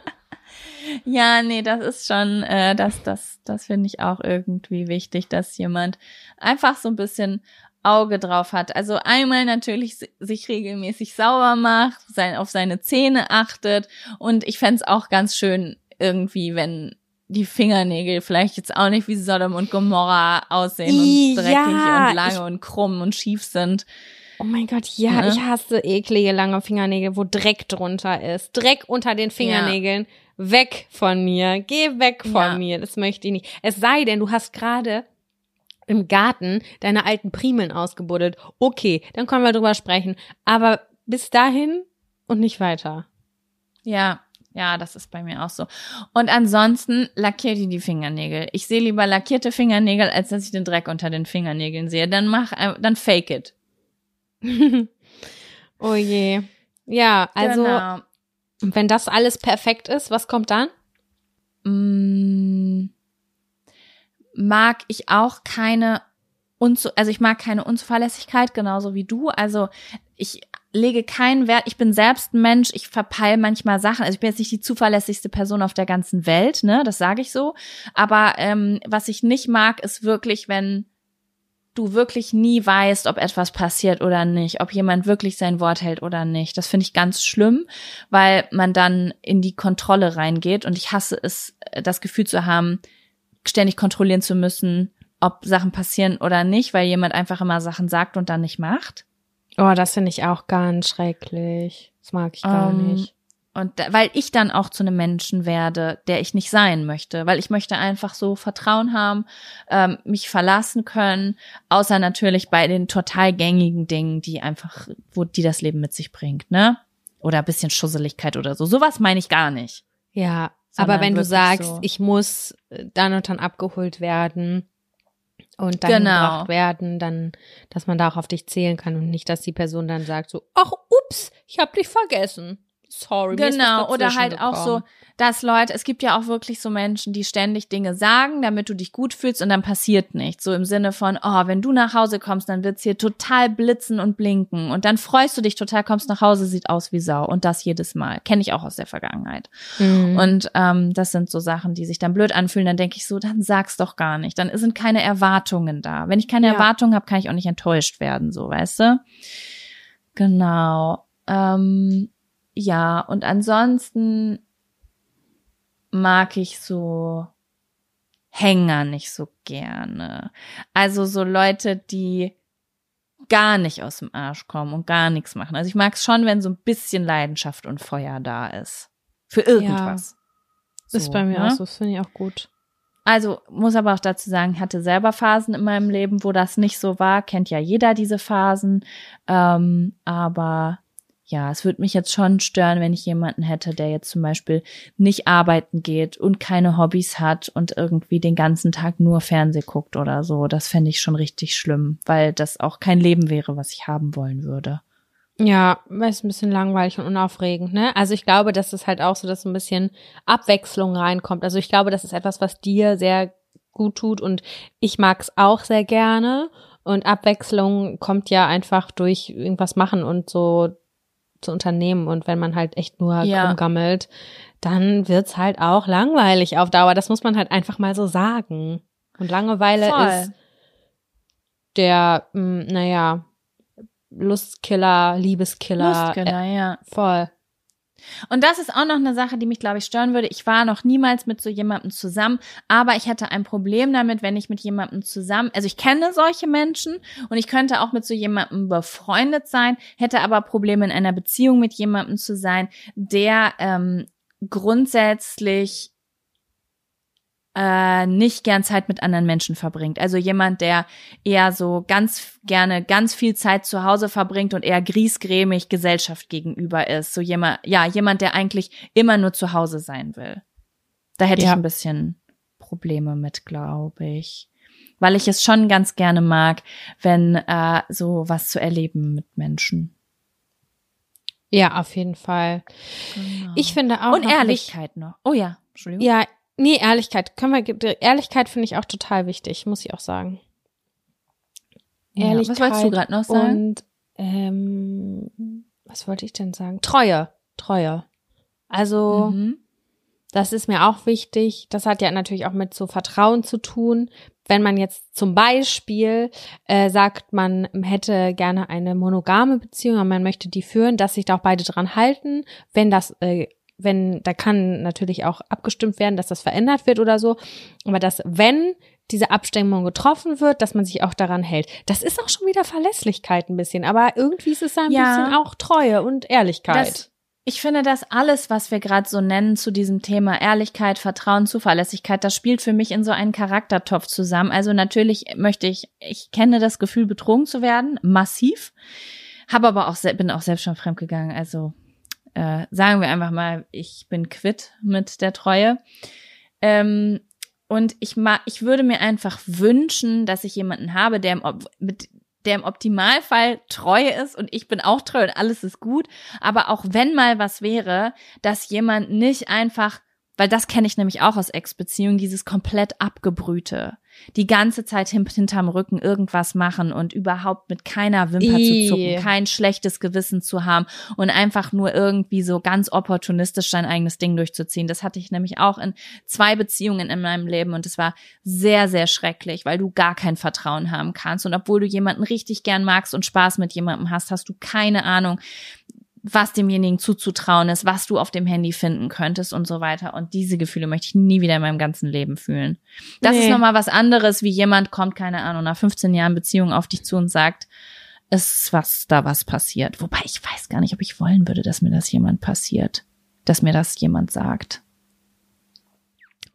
[SPEAKER 2] Ja, nee, das ist schon, äh, das, das, das finde ich auch irgendwie wichtig, dass jemand einfach so ein bisschen Auge drauf hat. Also einmal natürlich sich regelmäßig sauber macht, sein, auf seine Zähne achtet und ich fände auch ganz schön irgendwie, wenn die Fingernägel vielleicht jetzt auch nicht wie Sodom und Gomorra aussehen und dreckig ja, und lange und krumm und schief sind.
[SPEAKER 1] Oh mein Gott, ja, ne? ich hasse eklige lange Fingernägel, wo Dreck drunter ist. Dreck unter den Fingernägeln. Ja. Weg von mir. Geh weg von ja. mir. Das möchte ich nicht. Es sei denn, du hast gerade im Garten deine alten Primeln ausgebuddelt. Okay, dann können wir drüber sprechen. Aber bis dahin und nicht weiter.
[SPEAKER 2] Ja, ja, das ist bei mir auch so. Und ansonsten lackiert die die Fingernägel. Ich sehe lieber lackierte Fingernägel, als dass ich den Dreck unter den Fingernägeln sehe. Dann mach, dann fake it.
[SPEAKER 1] oh je. Ja, also, genau. Wenn das alles perfekt ist, was kommt dann?
[SPEAKER 2] Mm, mag ich auch keine Unzu also ich mag keine Unzuverlässigkeit, genauso wie du. Also ich lege keinen Wert, ich bin selbst ein Mensch, ich verpeil manchmal Sachen. Also ich bin jetzt nicht die zuverlässigste Person auf der ganzen Welt, ne? Das sage ich so. Aber ähm, was ich nicht mag, ist wirklich, wenn du wirklich nie weißt, ob etwas passiert oder nicht, ob jemand wirklich sein Wort hält oder nicht. Das finde ich ganz schlimm, weil man dann in die Kontrolle reingeht und ich hasse es, das Gefühl zu haben, ständig kontrollieren zu müssen, ob Sachen passieren oder nicht, weil jemand einfach immer Sachen sagt und dann nicht macht.
[SPEAKER 1] Oh, das finde ich auch ganz schrecklich. Das mag ich gar um, ähm, nicht.
[SPEAKER 2] Und weil ich dann auch zu einem Menschen werde, der ich nicht sein möchte, weil ich möchte einfach so Vertrauen haben, ähm, mich verlassen können, außer natürlich bei den total gängigen Dingen, die einfach, wo die das Leben mit sich bringt, ne? Oder ein bisschen Schusseligkeit oder so. Sowas meine ich gar nicht.
[SPEAKER 1] Ja, aber wenn du sagst, so. ich muss äh, dann und dann abgeholt werden und dann genau. gebracht werden, dann, dass man da auch auf dich zählen kann und nicht, dass die Person dann sagt so, ach, ups, ich hab dich vergessen sorry.
[SPEAKER 2] Genau, oder halt auch so, dass Leute, es gibt ja auch wirklich so Menschen, die ständig Dinge sagen, damit du dich gut fühlst und dann passiert nichts. So im Sinne von, oh, wenn du nach Hause kommst, dann wird's hier total blitzen und blinken und dann freust du dich total, kommst nach Hause, sieht aus wie Sau und das jedes Mal. Kenne ich auch aus der Vergangenheit. Mhm. Und ähm, das sind so Sachen, die sich dann blöd anfühlen. Dann denke ich so, dann sag's doch gar nicht. Dann sind keine Erwartungen da. Wenn ich keine ja. Erwartungen habe, kann ich auch nicht enttäuscht werden, so, weißt du? Genau. Ähm, ja, und ansonsten mag ich so Hänger nicht so gerne. Also so Leute, die gar nicht aus dem Arsch kommen und gar nichts machen. Also ich mag es schon, wenn so ein bisschen Leidenschaft und Feuer da ist. Für irgendwas.
[SPEAKER 1] Ja, so, ist bei mir ne? auch so, das finde ich auch gut.
[SPEAKER 2] Also muss aber auch dazu sagen, ich hatte selber Phasen in meinem Leben, wo das nicht so war. Kennt ja jeder diese Phasen. Ähm, aber ja, es würde mich jetzt schon stören, wenn ich jemanden hätte, der jetzt zum Beispiel nicht arbeiten geht und keine Hobbys hat und irgendwie den ganzen Tag nur Fernseh guckt oder so. Das fände ich schon richtig schlimm, weil das auch kein Leben wäre, was ich haben wollen würde.
[SPEAKER 1] Ja, es ein bisschen langweilig und unaufregend, ne? Also ich glaube, dass es halt auch so, dass so ein bisschen Abwechslung reinkommt. Also ich glaube, das ist etwas, was dir sehr gut tut und ich mag es auch sehr gerne. Und Abwechslung kommt ja einfach durch irgendwas machen und so zu unternehmen. Und wenn man halt echt nur ja. rumgammelt, dann wird's halt auch langweilig auf Dauer. Das muss man halt einfach mal so sagen. Und Langeweile Voll. ist der, mh, hm, naja, Lustkiller, Liebeskiller.
[SPEAKER 2] Lustkiller, äh, ja.
[SPEAKER 1] Voll.
[SPEAKER 2] Und das ist auch noch eine Sache, die mich, glaube ich, stören würde. Ich war noch niemals mit so jemandem zusammen, aber ich hätte ein Problem damit, wenn ich mit jemandem zusammen, also ich kenne solche Menschen und ich könnte auch mit so jemandem befreundet sein, hätte aber Probleme in einer Beziehung mit jemandem zu sein, der ähm, grundsätzlich äh, nicht gern Zeit mit anderen Menschen verbringt. Also jemand, der eher so ganz gerne ganz viel Zeit zu Hause verbringt und eher griesgrämig Gesellschaft gegenüber ist. So jemand, ja, jemand, der eigentlich immer nur zu Hause sein will. Da hätte ja. ich ein bisschen Probleme mit, glaube ich. Weil ich es schon ganz gerne mag, wenn äh, so was zu erleben mit Menschen.
[SPEAKER 1] Ja, auf jeden Fall. Genau. Ich finde auch.
[SPEAKER 2] Und Ehrlichkeit noch. Oh ja,
[SPEAKER 1] Entschuldigung. Ja, Nee, Ehrlichkeit. Können wir, Ehrlichkeit finde ich auch total wichtig, muss ich auch sagen.
[SPEAKER 2] Ja, Ehrlichkeit. Was wolltest du gerade noch sagen?
[SPEAKER 1] Und, ähm, was wollte ich denn sagen? Treue. Treue. Also, mhm. das ist mir auch wichtig. Das hat ja natürlich auch mit so Vertrauen zu tun. wenn man jetzt zum Beispiel äh, sagt, man hätte gerne eine monogame Beziehung und man möchte die führen, dass sich da auch beide dran halten, wenn das äh, wenn, da kann natürlich auch abgestimmt werden, dass das verändert wird oder so, aber dass, wenn diese Abstimmung getroffen wird, dass man sich auch daran hält. Das ist auch schon wieder Verlässlichkeit ein bisschen, aber irgendwie ist es ein ja, bisschen auch Treue und Ehrlichkeit.
[SPEAKER 2] Das, ich finde, dass alles, was wir gerade so nennen zu diesem Thema Ehrlichkeit, Vertrauen, Zuverlässigkeit, das spielt für mich in so einen Charaktertopf zusammen. Also natürlich möchte ich, ich kenne das Gefühl, betrogen zu werden, massiv, habe aber auch, bin auch selbst schon fremdgegangen. Also äh, sagen wir einfach mal, ich bin quitt mit der Treue. Ähm, und ich mag, ich würde mir einfach wünschen, dass ich jemanden habe, der im, mit, der im Optimalfall treu ist und ich bin auch treu und alles ist gut. Aber auch wenn mal was wäre, dass jemand nicht einfach weil das kenne ich nämlich auch aus Ex-Beziehungen, dieses komplett abgebrühte. Die ganze Zeit hinterm Rücken irgendwas machen und überhaupt mit keiner Wimper I. zu zucken, kein schlechtes Gewissen zu haben und einfach nur irgendwie so ganz opportunistisch sein eigenes Ding durchzuziehen. Das hatte ich nämlich auch in zwei Beziehungen in meinem Leben und es war sehr, sehr schrecklich, weil du gar kein Vertrauen haben kannst. Und obwohl du jemanden richtig gern magst und Spaß mit jemandem hast, hast du keine Ahnung, was demjenigen zuzutrauen ist, was du auf dem Handy finden könntest und so weiter. Und diese Gefühle möchte ich nie wieder in meinem ganzen Leben fühlen. Das nee. ist nochmal was anderes, wie jemand kommt, keine Ahnung, nach 15 Jahren Beziehung auf dich zu und sagt, es ist was, da was passiert. Wobei ich weiß gar nicht, ob ich wollen würde, dass mir das jemand passiert. Dass mir das jemand sagt.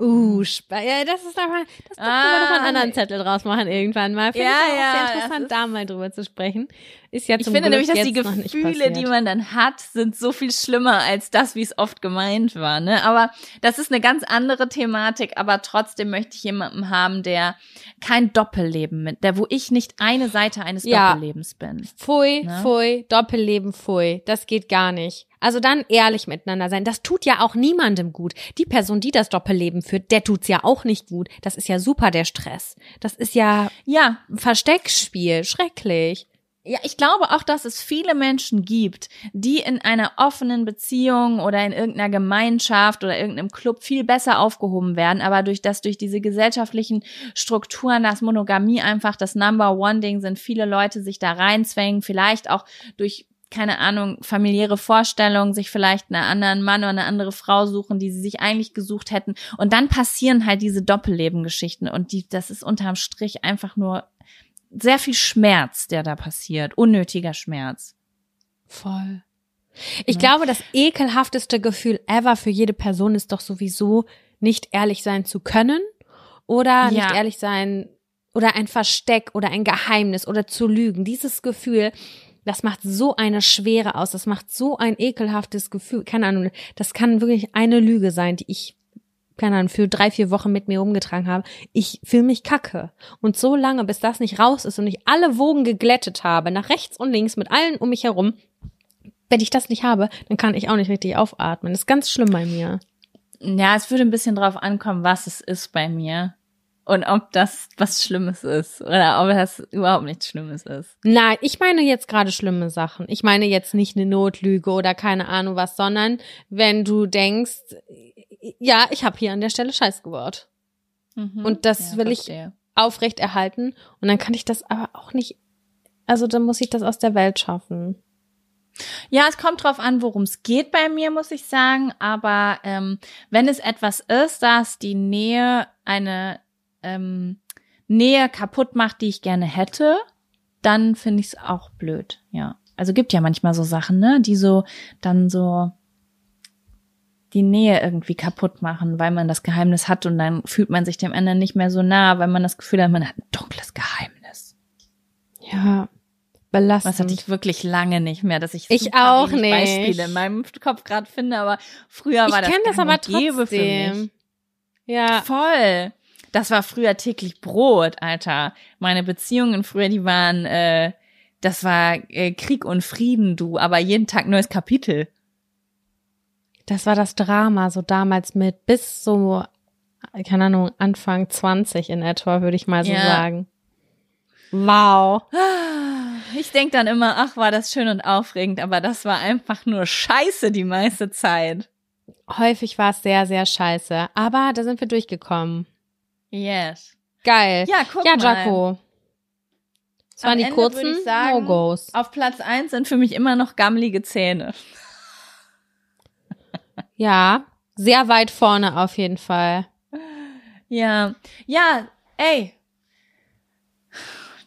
[SPEAKER 1] Uh, ja, das ist aber, das ah, können wir noch einen anderen Zettel draus machen irgendwann mal. Finde ja, ich ja, sehr interessant, da mal drüber zu sprechen. Ist ja zum
[SPEAKER 2] ich finde
[SPEAKER 1] Glück
[SPEAKER 2] nämlich, dass die Gefühle, die man dann hat, sind so viel schlimmer als das, wie es oft gemeint war. Ne? Aber das ist eine ganz andere Thematik. Aber trotzdem möchte ich jemanden haben, der kein Doppelleben mit, der wo ich nicht eine Seite eines ja. Doppellebens bin.
[SPEAKER 1] Pfui, ne? pfui, Doppelleben, pfui. Das geht gar nicht. Also dann ehrlich miteinander sein. Das tut ja auch niemandem gut. Die Person, die das Doppelleben führt, der tut's ja auch nicht gut. Das ist ja super der Stress. Das ist ja ja Versteckspiel, schrecklich.
[SPEAKER 2] Ja, ich glaube auch, dass es viele Menschen gibt, die in einer offenen Beziehung oder in irgendeiner Gemeinschaft oder irgendeinem Club viel besser aufgehoben werden, aber durch das, durch diese gesellschaftlichen Strukturen, das Monogamie einfach das Number One Ding sind, viele Leute sich da reinzwängen, vielleicht auch durch keine Ahnung, familiäre Vorstellungen, sich vielleicht einen anderen Mann oder eine andere Frau suchen, die sie sich eigentlich gesucht hätten. Und dann passieren halt diese Doppellebengeschichten und die, das ist unterm Strich einfach nur sehr viel Schmerz, der da passiert. Unnötiger Schmerz.
[SPEAKER 1] Voll. Ich ja. glaube, das ekelhafteste Gefühl ever für jede Person ist doch sowieso, nicht ehrlich sein zu können oder ja. nicht ehrlich sein oder ein Versteck oder ein Geheimnis oder zu lügen. Dieses Gefühl, das macht so eine Schwere aus, das macht so ein ekelhaftes Gefühl. Keine Ahnung, das kann wirklich eine Lüge sein, die ich, keine Ahnung, für drei, vier Wochen mit mir rumgetragen habe. Ich fühle mich kacke. Und so lange, bis das nicht raus ist und ich alle Wogen geglättet habe, nach rechts und links mit allen um mich herum, wenn ich das nicht habe, dann kann ich auch nicht richtig aufatmen. Das ist ganz schlimm bei mir.
[SPEAKER 2] Ja, es würde ein bisschen drauf ankommen, was es ist bei mir und ob das was Schlimmes ist oder ob das überhaupt nichts Schlimmes ist.
[SPEAKER 1] Nein, ich meine jetzt gerade schlimme Sachen. Ich meine jetzt nicht eine Notlüge oder keine Ahnung was, sondern wenn du denkst, ja, ich habe hier an der Stelle Scheiß gebaut. Mhm, und das ja, will verstehe. ich aufrecht erhalten und dann kann ich das aber auch nicht, also dann muss ich das aus der Welt schaffen.
[SPEAKER 2] Ja, es kommt drauf an, worum es geht bei mir, muss ich sagen. Aber ähm, wenn es etwas ist, dass die Nähe eine ähm, Nähe kaputt macht, die ich gerne hätte, dann finde ich es auch blöd, ja. Also gibt ja manchmal so Sachen, ne, die so dann so die Nähe irgendwie kaputt machen, weil man das Geheimnis hat und dann fühlt man sich dem anderen nicht mehr so nah, weil man das Gefühl hat, man hat ein dunkles Geheimnis.
[SPEAKER 1] Ja, belastend.
[SPEAKER 2] Was hatte ich wirklich lange nicht mehr, dass ich
[SPEAKER 1] ich auch nicht
[SPEAKER 2] Beispiele in meinem Kopf gerade finde, aber früher war
[SPEAKER 1] ich
[SPEAKER 2] das
[SPEAKER 1] das aber trotzdem. für mich.
[SPEAKER 2] Ja, voll das war früher täglich Brot, Alter. Meine Beziehungen früher, die waren, äh, das war äh, Krieg und Frieden, du, aber jeden Tag neues Kapitel.
[SPEAKER 1] Das war das Drama, so damals mit bis so, keine Ahnung, Anfang 20 in etwa, würde ich mal so ja. sagen. Wow.
[SPEAKER 2] Ich denk dann immer, ach, war das schön und aufregend, aber das war einfach nur scheiße die meiste Zeit.
[SPEAKER 1] Häufig war es sehr, sehr scheiße, aber da sind wir durchgekommen.
[SPEAKER 2] Yes.
[SPEAKER 1] Geil.
[SPEAKER 2] Ja, guck
[SPEAKER 1] ja,
[SPEAKER 2] mal.
[SPEAKER 1] Jaco. Das waren
[SPEAKER 2] Am
[SPEAKER 1] die
[SPEAKER 2] Ende
[SPEAKER 1] kurzen No-Gos.
[SPEAKER 2] Auf Platz eins sind für mich immer noch gammelige Zähne.
[SPEAKER 1] Ja, sehr weit vorne auf jeden Fall.
[SPEAKER 2] Ja, ja, ey.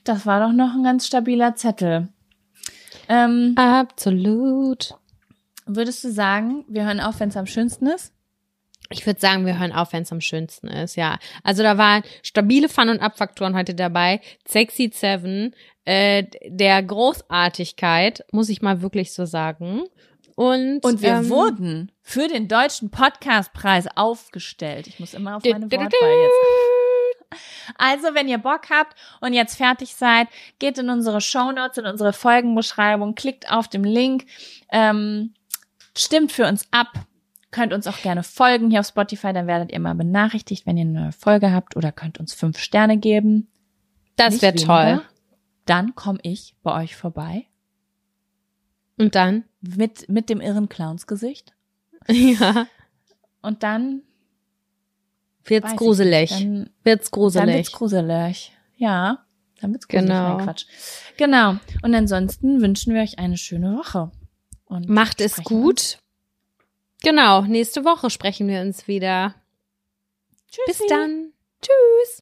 [SPEAKER 2] Das war doch noch ein ganz stabiler Zettel. Ähm,
[SPEAKER 1] Absolut.
[SPEAKER 2] würdest du sagen, wir hören auf, wenn es am schönsten ist?
[SPEAKER 1] Ich würde sagen, wir hören auf, wenn es am schönsten ist, ja. Also da waren stabile Fun- und Abfaktoren heute dabei. Sexy Seven, äh, der Großartigkeit, muss ich mal wirklich so sagen. Und,
[SPEAKER 2] Und wir
[SPEAKER 1] ähm,
[SPEAKER 2] wurden für den deutschen Podcastpreis aufgestellt. Ich muss immer auf meine Wortwahl jetzt. Also, wenn ihr Bock habt und jetzt fertig seid, geht in unsere Shownotes, in unsere Folgenbeschreibung, klickt auf den Link, ähm, stimmt für uns ab, könnt uns auch gerne folgen hier auf Spotify, dann werdet ihr mal benachrichtigt, wenn ihr eine neue Folge habt oder könnt uns fünf Sterne geben.
[SPEAKER 1] Das wäre toll.
[SPEAKER 2] Dann komme ich bei euch vorbei
[SPEAKER 1] Und dann?
[SPEAKER 2] mit, mit dem irren Clownsgesicht
[SPEAKER 1] Ja.
[SPEAKER 2] und dann
[SPEAKER 1] Wird's gruselig.
[SPEAKER 2] nicht, Dann,
[SPEAKER 1] wird's
[SPEAKER 2] Dann wird's
[SPEAKER 1] gruselig.
[SPEAKER 2] gruselig. Ja, dann wird's gruselig.
[SPEAKER 1] Genau.
[SPEAKER 2] Nein, Quatsch. Genau. Und ansonsten wünschen wir euch eine schöne Woche. Und
[SPEAKER 1] Macht es gut. Genau, nächste Woche sprechen wir uns wieder.
[SPEAKER 2] Tschüssi.
[SPEAKER 1] Bis dann. Tschüss.